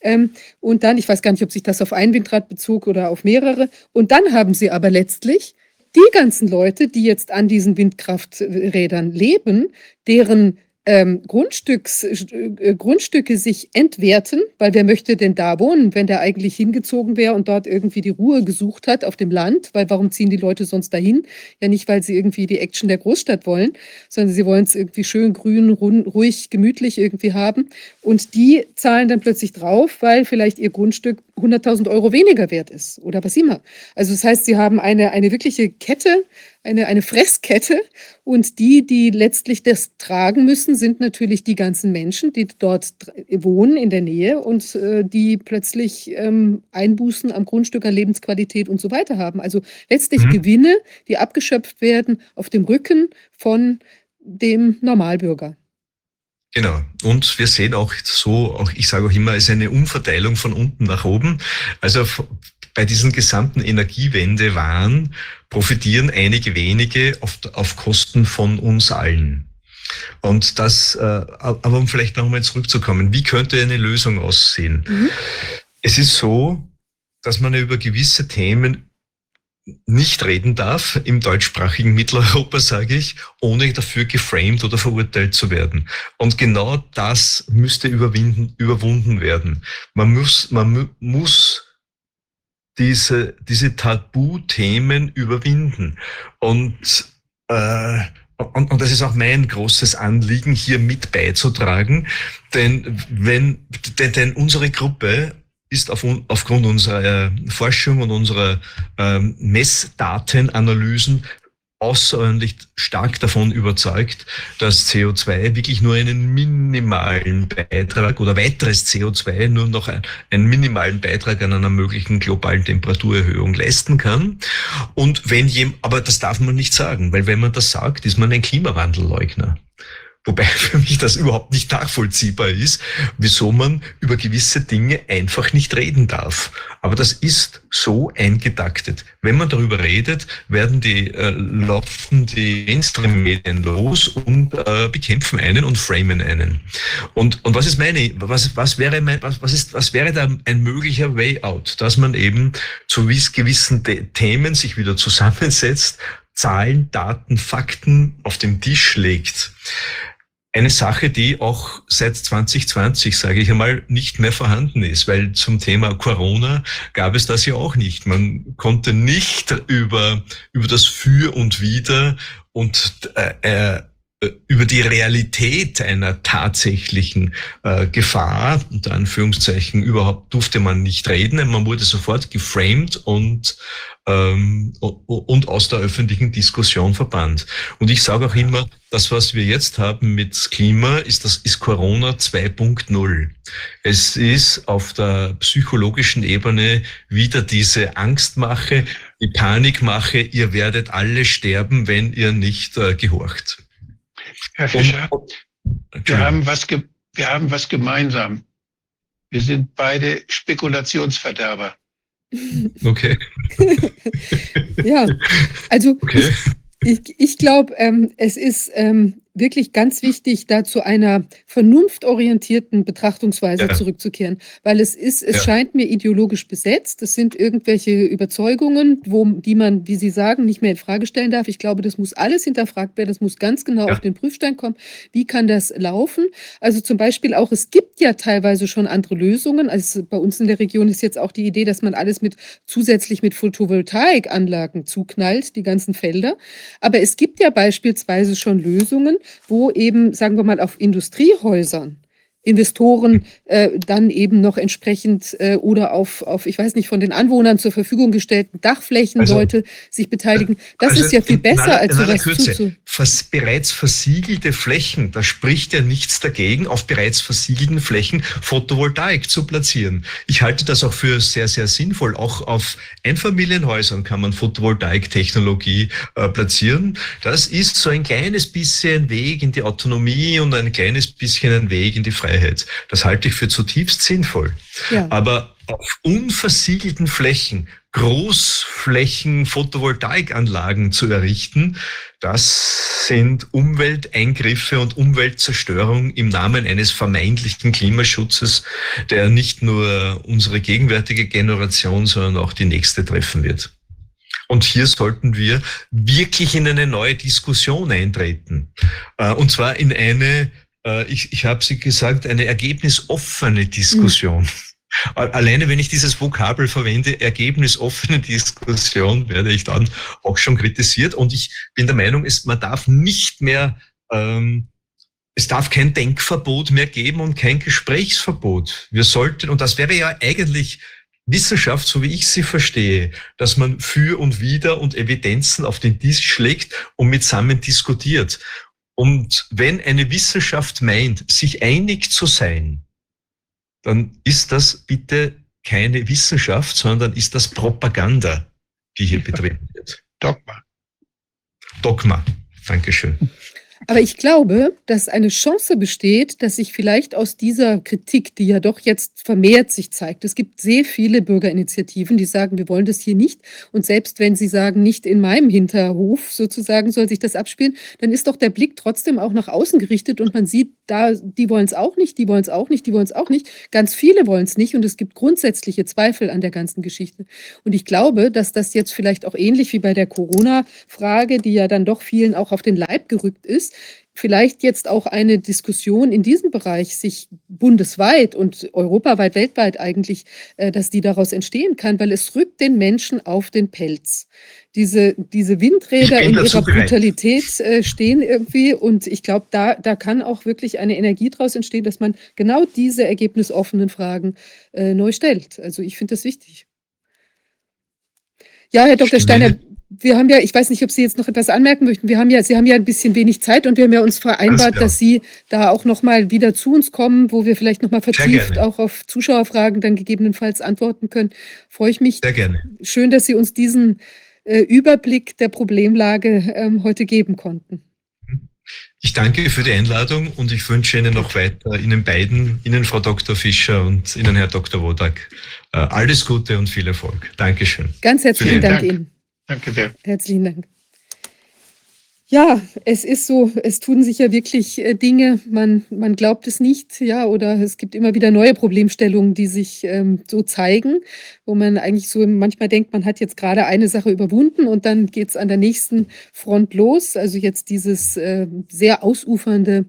Ähm, und dann, ich weiß gar nicht, ob sich das auf ein Windrad bezog oder auf mehrere. Und dann haben Sie aber letztlich die ganzen Leute, die jetzt an diesen Windkrafträdern leben, deren ähm, Grundstücks, äh, Grundstücke sich entwerten, weil wer möchte denn da wohnen, wenn der eigentlich hingezogen wäre und dort irgendwie die Ruhe gesucht hat auf dem Land, weil warum ziehen die Leute sonst dahin? Ja nicht, weil sie irgendwie die Action der Großstadt wollen, sondern sie wollen es irgendwie schön grün, ruhig, gemütlich irgendwie haben und die zahlen dann plötzlich drauf, weil vielleicht ihr Grundstück 100.000 Euro weniger wert ist oder was immer. Also das heißt, sie haben eine, eine wirkliche Kette eine, eine Fresskette. Und die, die letztlich das tragen müssen, sind natürlich die ganzen Menschen, die dort wohnen in der Nähe und äh, die plötzlich ähm, Einbußen am Grundstück an Lebensqualität und so weiter haben. Also letztlich mhm. Gewinne, die abgeschöpft werden auf dem Rücken von dem Normalbürger. Genau. Und wir sehen auch so, auch ich sage auch immer, es ist eine Umverteilung von unten nach oben. Also bei diesen gesamten Energiewende-Wahn profitieren einige wenige auf, auf Kosten von uns allen. Und das, äh, aber um vielleicht nochmal zurückzukommen, wie könnte eine Lösung aussehen? Mhm. Es ist so, dass man über gewisse Themen nicht reden darf, im deutschsprachigen Mitteleuropa sage ich, ohne dafür geframed oder verurteilt zu werden. Und genau das müsste überwinden, überwunden werden. Man muss, man muss diese, diese Tabuthemen überwinden. Und, äh, und, und das ist auch mein großes Anliegen, hier mit beizutragen. Denn wenn, denn, denn unsere Gruppe ist auf, aufgrund unserer Forschung und unserer ähm, Messdatenanalysen außerordentlich stark davon überzeugt, dass CO2 wirklich nur einen minimalen Beitrag oder weiteres CO2 nur noch einen minimalen Beitrag an einer möglichen globalen Temperaturerhöhung leisten kann. Und wenn jemand, aber das darf man nicht sagen, weil wenn man das sagt, ist man ein Klimawandelleugner. Wobei <laughs> für mich das überhaupt nicht nachvollziehbar ist, wieso man über gewisse Dinge einfach nicht reden darf. Aber das ist so eingetaktet. Wenn man darüber redet, werden die äh, laufen die Mainstream-Medien los und äh, bekämpfen einen und framen einen. Und, und was ist meine, was, was wäre mein, was, was ist, was wäre da ein möglicher Way out, dass man eben zu gewissen Themen sich wieder zusammensetzt, Zahlen, Daten, Fakten auf den Tisch legt eine Sache, die auch seit 2020, sage ich einmal, nicht mehr vorhanden ist, weil zum Thema Corona gab es das ja auch nicht. Man konnte nicht über, über das Für und Wider und äh, äh, über die Realität einer tatsächlichen äh, Gefahr, unter Anführungszeichen, überhaupt durfte man nicht reden. Man wurde sofort geframed und ähm, und aus der öffentlichen Diskussion verbannt. Und ich sage auch immer, das, was wir jetzt haben mit Klima, ist das ist Corona 2.0. Es ist auf der psychologischen Ebene wieder diese Angstmache, die Panikmache, ihr werdet alle sterben, wenn ihr nicht äh, gehorcht. Herr Fischer, wir, haben was wir haben was gemeinsam. Wir sind beide Spekulationsverderber. <laughs> Okay. <laughs> ja, also okay. ich, ich glaube, ähm, es ist ähm, wirklich ganz wichtig, da zu einer vernunftorientierten Betrachtungsweise ja. zurückzukehren, weil es ist, es ja. scheint mir ideologisch besetzt. Das sind irgendwelche Überzeugungen, wo, die man, wie Sie sagen, nicht mehr in Frage stellen darf. Ich glaube, das muss alles hinterfragt werden. Das muss ganz genau ja. auf den Prüfstein kommen. Wie kann das laufen? Also zum Beispiel auch, es gibt ja teilweise schon andere Lösungen. Also bei uns in der Region ist jetzt auch die Idee, dass man alles mit zusätzlich mit Photovoltaikanlagen zuknallt, die ganzen Felder. Aber es gibt ja beispielsweise schon Lösungen, wo eben, sagen wir mal, auf Industriehäusern Investoren äh, dann eben noch entsprechend äh, oder auf, auf, ich weiß nicht, von den Anwohnern zur Verfügung gestellten Dachflächen also, Leute sich beteiligen. Das also ist ja viel besser, aller, als sowas Kürze, zuzu Vers, bereits versiegelte Flächen, da spricht ja nichts dagegen, auf bereits versiegelten Flächen Photovoltaik zu platzieren. Ich halte das auch für sehr, sehr sinnvoll. Auch auf Einfamilienhäusern kann man Photovoltaiktechnologie äh, platzieren. Das ist so ein kleines bisschen Weg in die Autonomie und ein kleines bisschen ein Weg in die Freiheit. Das halte ich für zutiefst sinnvoll. Ja. Aber auf unversiegelten Flächen Großflächen Photovoltaikanlagen zu errichten, das sind Umwelteingriffe und Umweltzerstörung im Namen eines vermeintlichen Klimaschutzes, der nicht nur unsere gegenwärtige Generation, sondern auch die nächste treffen wird. Und hier sollten wir wirklich in eine neue Diskussion eintreten. Äh, und zwar in eine, ich, ich habe sie gesagt, eine ergebnisoffene Diskussion. Mhm. Alleine wenn ich dieses Vokabel verwende, ergebnisoffene Diskussion, werde ich dann auch schon kritisiert. Und ich bin der Meinung, es, man darf nicht mehr, ähm, es darf kein Denkverbot mehr geben und kein Gesprächsverbot. Wir sollten, und das wäre ja eigentlich Wissenschaft, so wie ich sie verstehe, dass man für und wider und Evidenzen auf den Tisch schlägt und mitsammen diskutiert. Und wenn eine Wissenschaft meint, sich einig zu sein, dann ist das bitte keine Wissenschaft, sondern ist das Propaganda, die hier betrieben wird. Dogma. Dogma. Dankeschön. Aber ich glaube, dass eine Chance besteht, dass sich vielleicht aus dieser Kritik, die ja doch jetzt vermehrt sich zeigt, es gibt sehr viele Bürgerinitiativen, die sagen, wir wollen das hier nicht. Und selbst wenn sie sagen, nicht in meinem Hinterhof sozusagen soll sich das abspielen, dann ist doch der Blick trotzdem auch nach außen gerichtet und man sieht, da, die wollen es auch nicht, die wollen es auch nicht, die wollen es auch nicht. Ganz viele wollen es nicht und es gibt grundsätzliche Zweifel an der ganzen Geschichte. Und ich glaube, dass das jetzt vielleicht auch ähnlich wie bei der Corona-Frage, die ja dann doch vielen auch auf den Leib gerückt ist, vielleicht jetzt auch eine Diskussion in diesem Bereich sich bundesweit und europaweit, weltweit eigentlich, äh, dass die daraus entstehen kann, weil es rückt den Menschen auf den Pelz. Diese, diese Windräder in ihrer Brutalität äh, stehen irgendwie und ich glaube, da, da kann auch wirklich eine Energie daraus entstehen, dass man genau diese ergebnisoffenen Fragen äh, neu stellt. Also ich finde das wichtig. Ja, Herr Dr. Steiner, wir haben ja, ich weiß nicht, ob Sie jetzt noch etwas anmerken möchten. Wir haben ja, Sie haben ja ein bisschen wenig Zeit und wir haben ja uns vereinbart, dass Sie da auch noch mal wieder zu uns kommen, wo wir vielleicht noch mal vertieft auch auf Zuschauerfragen dann gegebenenfalls antworten können. Freue ich mich. Sehr gerne. Schön, dass Sie uns diesen äh, Überblick der Problemlage ähm, heute geben konnten. Ich danke für die Einladung und ich wünsche Ihnen noch weiter, Ihnen beiden, Ihnen Frau Dr. Fischer und Ihnen Herr Dr. Wodak, äh, alles Gute und viel Erfolg. Dankeschön. Ganz herzlichen Dank, Dank Ihnen. Danke sehr. Herzlichen Dank. Ja, es ist so, es tun sich ja wirklich äh, Dinge, man, man glaubt es nicht, ja, oder es gibt immer wieder neue Problemstellungen, die sich ähm, so zeigen, wo man eigentlich so manchmal denkt, man hat jetzt gerade eine Sache überwunden und dann geht es an der nächsten Front los. Also jetzt dieses äh, sehr ausufernde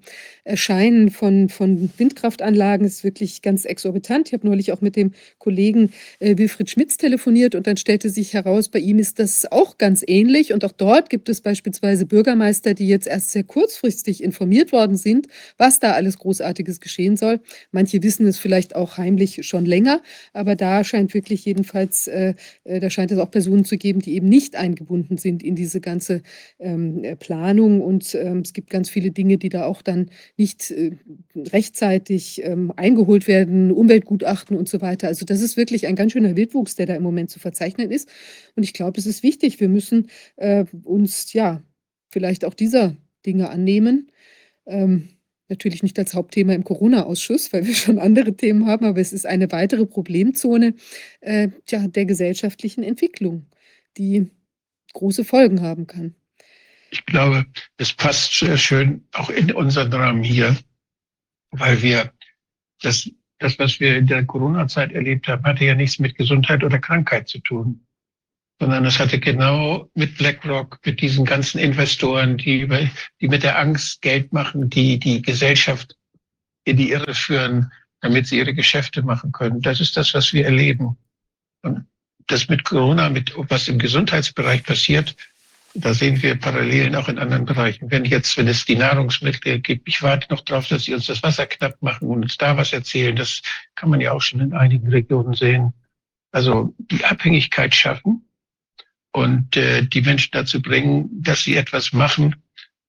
Erscheinen von, von Windkraftanlagen ist wirklich ganz exorbitant. Ich habe neulich auch mit dem Kollegen äh, Wilfried Schmitz telefoniert und dann stellte sich heraus, bei ihm ist das auch ganz ähnlich. Und auch dort gibt es beispielsweise Bürgermeister, die jetzt erst sehr kurzfristig informiert worden sind, was da alles Großartiges geschehen soll. Manche wissen es vielleicht auch heimlich schon länger, aber da scheint wirklich jedenfalls, äh, äh da scheint es auch Personen zu geben, die eben nicht eingebunden sind in diese ganze ähm, Planung. Und ähm, es gibt ganz viele Dinge, die da auch dann nicht äh, rechtzeitig ähm, eingeholt werden, Umweltgutachten und so weiter. Also das ist wirklich ein ganz schöner Wildwuchs, der da im Moment zu verzeichnen ist. Und ich glaube, es ist wichtig. Wir müssen äh, uns ja vielleicht auch dieser Dinge annehmen. Ähm, natürlich nicht als Hauptthema im Corona-Ausschuss, weil wir schon andere Themen haben, aber es ist eine weitere Problemzone äh, tja, der gesellschaftlichen Entwicklung, die große Folgen haben kann. Ich glaube, es passt sehr schön auch in unseren Rahmen hier, weil wir das, das, was wir in der Corona-Zeit erlebt haben, hatte ja nichts mit Gesundheit oder Krankheit zu tun, sondern es hatte genau mit BlackRock, mit diesen ganzen Investoren, die über, die mit der Angst Geld machen, die die Gesellschaft in die Irre führen, damit sie ihre Geschäfte machen können. Das ist das, was wir erleben. Und das mit Corona, mit was im Gesundheitsbereich passiert, Da sehen wir Parallelen auch in anderen Bereichen. Wenn jetzt, wenn es die Nahrungsmittel gibt, ich warte noch darauf, dass sie uns das Wasser knapp machen und uns da was erzählen. Das kann man ja auch schon in einigen Regionen sehen. Also die Abhängigkeit schaffen und äh, die Menschen dazu bringen, dass sie etwas machen,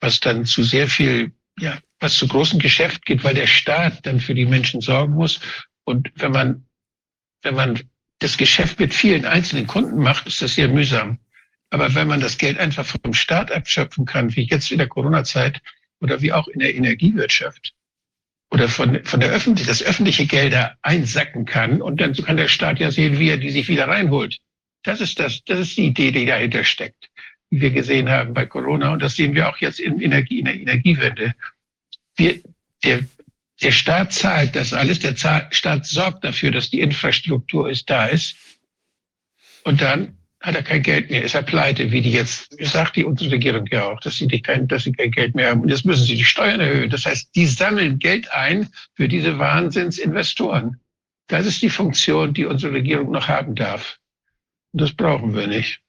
was dann zu sehr viel, ja, was zu großem Geschäft geht, weil der Staat dann für die Menschen sorgen muss. Und wenn man, wenn man das Geschäft mit vielen einzelnen Kunden macht, ist das sehr mühsam. Aber wenn man das Geld einfach vom Staat abschöpfen kann, wie jetzt in der Corona-Zeit oder wie auch in der Energiewirtschaft oder von, von der öffentlichen, das öffentliche Gelder einsacken kann und dann kann der Staat ja sehen, wie er die sich wieder reinholt. Das ist das, das ist die Idee, die dahinter steckt, wie wir gesehen haben bei Corona und das sehen wir auch jetzt in, Energie, in der Energiewende. Wir, der, der Staat zahlt das alles, der Staat sorgt dafür, dass die Infrastruktur ist, da ist. Und dann hat er kein Geld mehr, ist er pleite, wie die jetzt, sagt die unsere Regierung ja auch, dass sie, kein, dass sie kein Geld mehr haben. Und jetzt müssen sie die Steuern erhöhen. Das heißt, die sammeln Geld ein für diese Wahnsinnsinvestoren. Das ist die Funktion, die unsere Regierung noch haben darf. Und das brauchen wir nicht.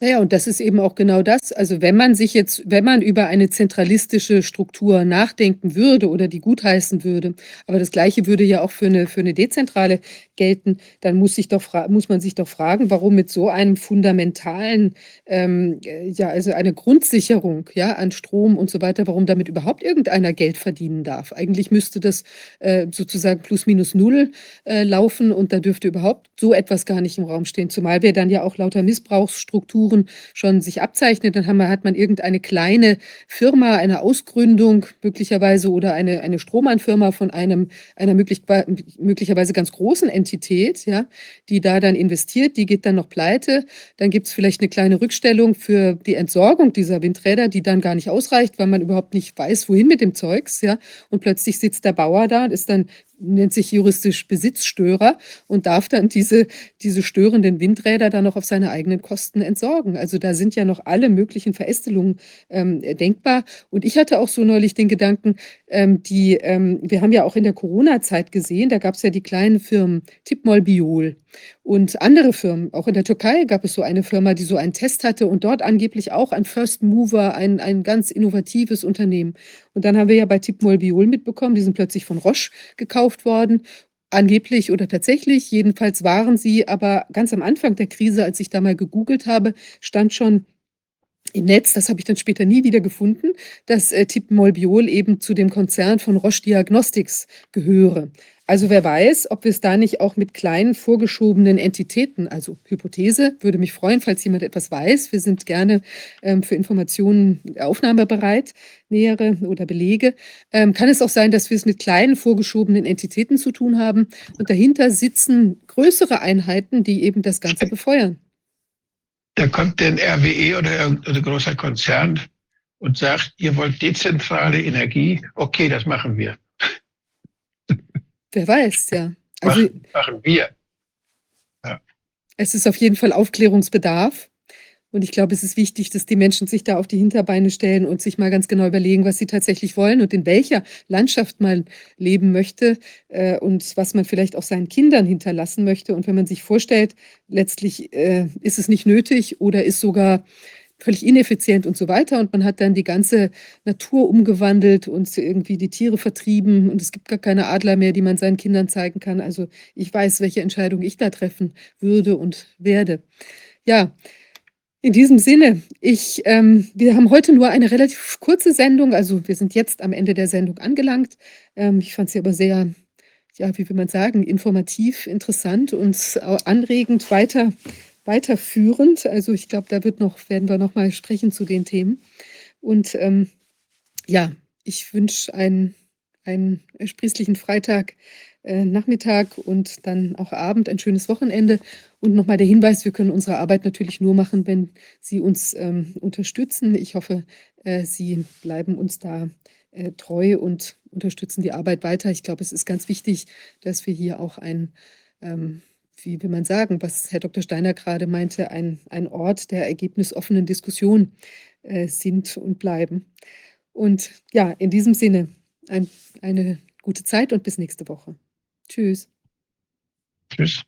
Naja, und das ist eben auch genau das. Also wenn man sich jetzt, wenn man über eine zentralistische Struktur nachdenken würde oder die gutheißen würde, aber das Gleiche würde ja auch für eine, für eine dezentrale gelten, dann muss, sich doch muss man sich doch fragen, warum mit so einem fundamentalen, ähm, ja, also eine Grundsicherung ja, an Strom und so weiter, warum damit überhaupt irgendeiner Geld verdienen darf. Eigentlich müsste das äh, sozusagen plus minus null äh, laufen und da dürfte überhaupt so etwas gar nicht im Raum stehen, zumal wir dann ja auch lauter Missbrauchsstrukturen schon sich abzeichnet. Dann man, hat man irgendeine kleine Firma, eine Ausgründung möglicherweise oder eine, eine Stromanfirma von einem, einer möglich, möglicherweise ganz großen Entität, ja, die da dann investiert, die geht dann noch pleite. Dann gibt es vielleicht eine kleine Rückstellung für die Entsorgung dieser Windräder, die dann gar nicht ausreicht, weil man überhaupt nicht weiß, wohin mit dem Zeugs, ja. Und plötzlich sitzt der Bauer da und ist dann nennt sich juristisch Besitzstörer und darf dann diese, diese störenden Windräder dann noch auf seine eigenen Kosten entsorgen. Also da sind ja noch alle möglichen Verästelungen ähm, denkbar. Und ich hatte auch so neulich den Gedanken, ähm, die, ähm, wir haben ja auch in der Corona-Zeit gesehen, da gab es ja die kleinen Firmen Tipmol Biol und andere Firmen. Auch in der Türkei gab es so eine Firma, die so einen Test hatte und dort angeblich auch ein First Mover, ein, ein ganz innovatives Unternehmen. Und dann haben wir ja bei Tipmol Biol mitbekommen, die sind plötzlich von Roche gekauft worden. Angeblich oder tatsächlich, jedenfalls waren sie, aber ganz am Anfang der Krise, als ich da mal gegoogelt habe, stand schon im Netz, das habe ich dann später nie wieder gefunden, dass äh, Tipmol Biol eben zu dem Konzern von Roche Diagnostics gehöre. Also wer weiß, ob wir es da nicht auch mit kleinen vorgeschobenen Entitäten, also Hypothese, würde mich freuen, falls jemand etwas weiß. Wir sind gerne ähm, für Informationen aufnahmebereit, nähere oder Belege. Ähm, kann es auch sein, dass wir es mit kleinen vorgeschobenen Entitäten zu tun haben und dahinter sitzen größere Einheiten, die eben das Ganze befeuern? Da kommt ein RWE oder irgendein großer Konzern und sagt, ihr wollt dezentrale Energie, okay, das machen wir. Wer weiß, ja. Also, machen, machen wir. Ja. Es ist auf jeden Fall Aufklärungsbedarf. Und ich glaube, es ist wichtig, dass die Menschen sich da auf die Hinterbeine stellen und sich mal ganz genau überlegen, was sie tatsächlich wollen und in welcher Landschaft man leben möchte äh, und was man vielleicht auch seinen Kindern hinterlassen möchte. Und wenn man sich vorstellt, letztlich äh, ist es nicht nötig oder ist sogar völlig ineffizient und so weiter. Und man hat dann die ganze Natur umgewandelt und irgendwie die Tiere vertrieben und es gibt gar keine Adler mehr, die man seinen Kindern zeigen kann. Also ich weiß, welche Entscheidung ich da treffen würde und werde. Ja, in diesem Sinne, ich, ähm, wir haben heute nur eine relativ kurze Sendung, also wir sind jetzt am Ende der Sendung angelangt. Ähm, ich fand sie aber sehr, ja, wie will man sagen, informativ, interessant und anregend weiter weiterführend. Also ich glaube, da wird noch, werden wir noch mal sprechen zu den Themen. Und ähm, ja, ich wünsche einen, einen sprießlichen Freitag. Äh, Nachmittag und dann auch Abend ein schönes Wochenende. Und nochmal der Hinweis, wir können unsere Arbeit natürlich nur machen, wenn Sie uns ähm, unterstützen. Ich hoffe, äh, Sie bleiben uns da äh, treu und unterstützen die Arbeit weiter. Ich glaube, es ist ganz wichtig, dass wir hier auch ein ähm, wie will man sagen, was Herr Dr. Steiner gerade meinte, ein, ein Ort der ergebnisoffenen Diskussion äh, sind und bleiben. Und ja, in diesem Sinne ein, eine gute Zeit und bis nächste Woche. Tschüss. Tschüss.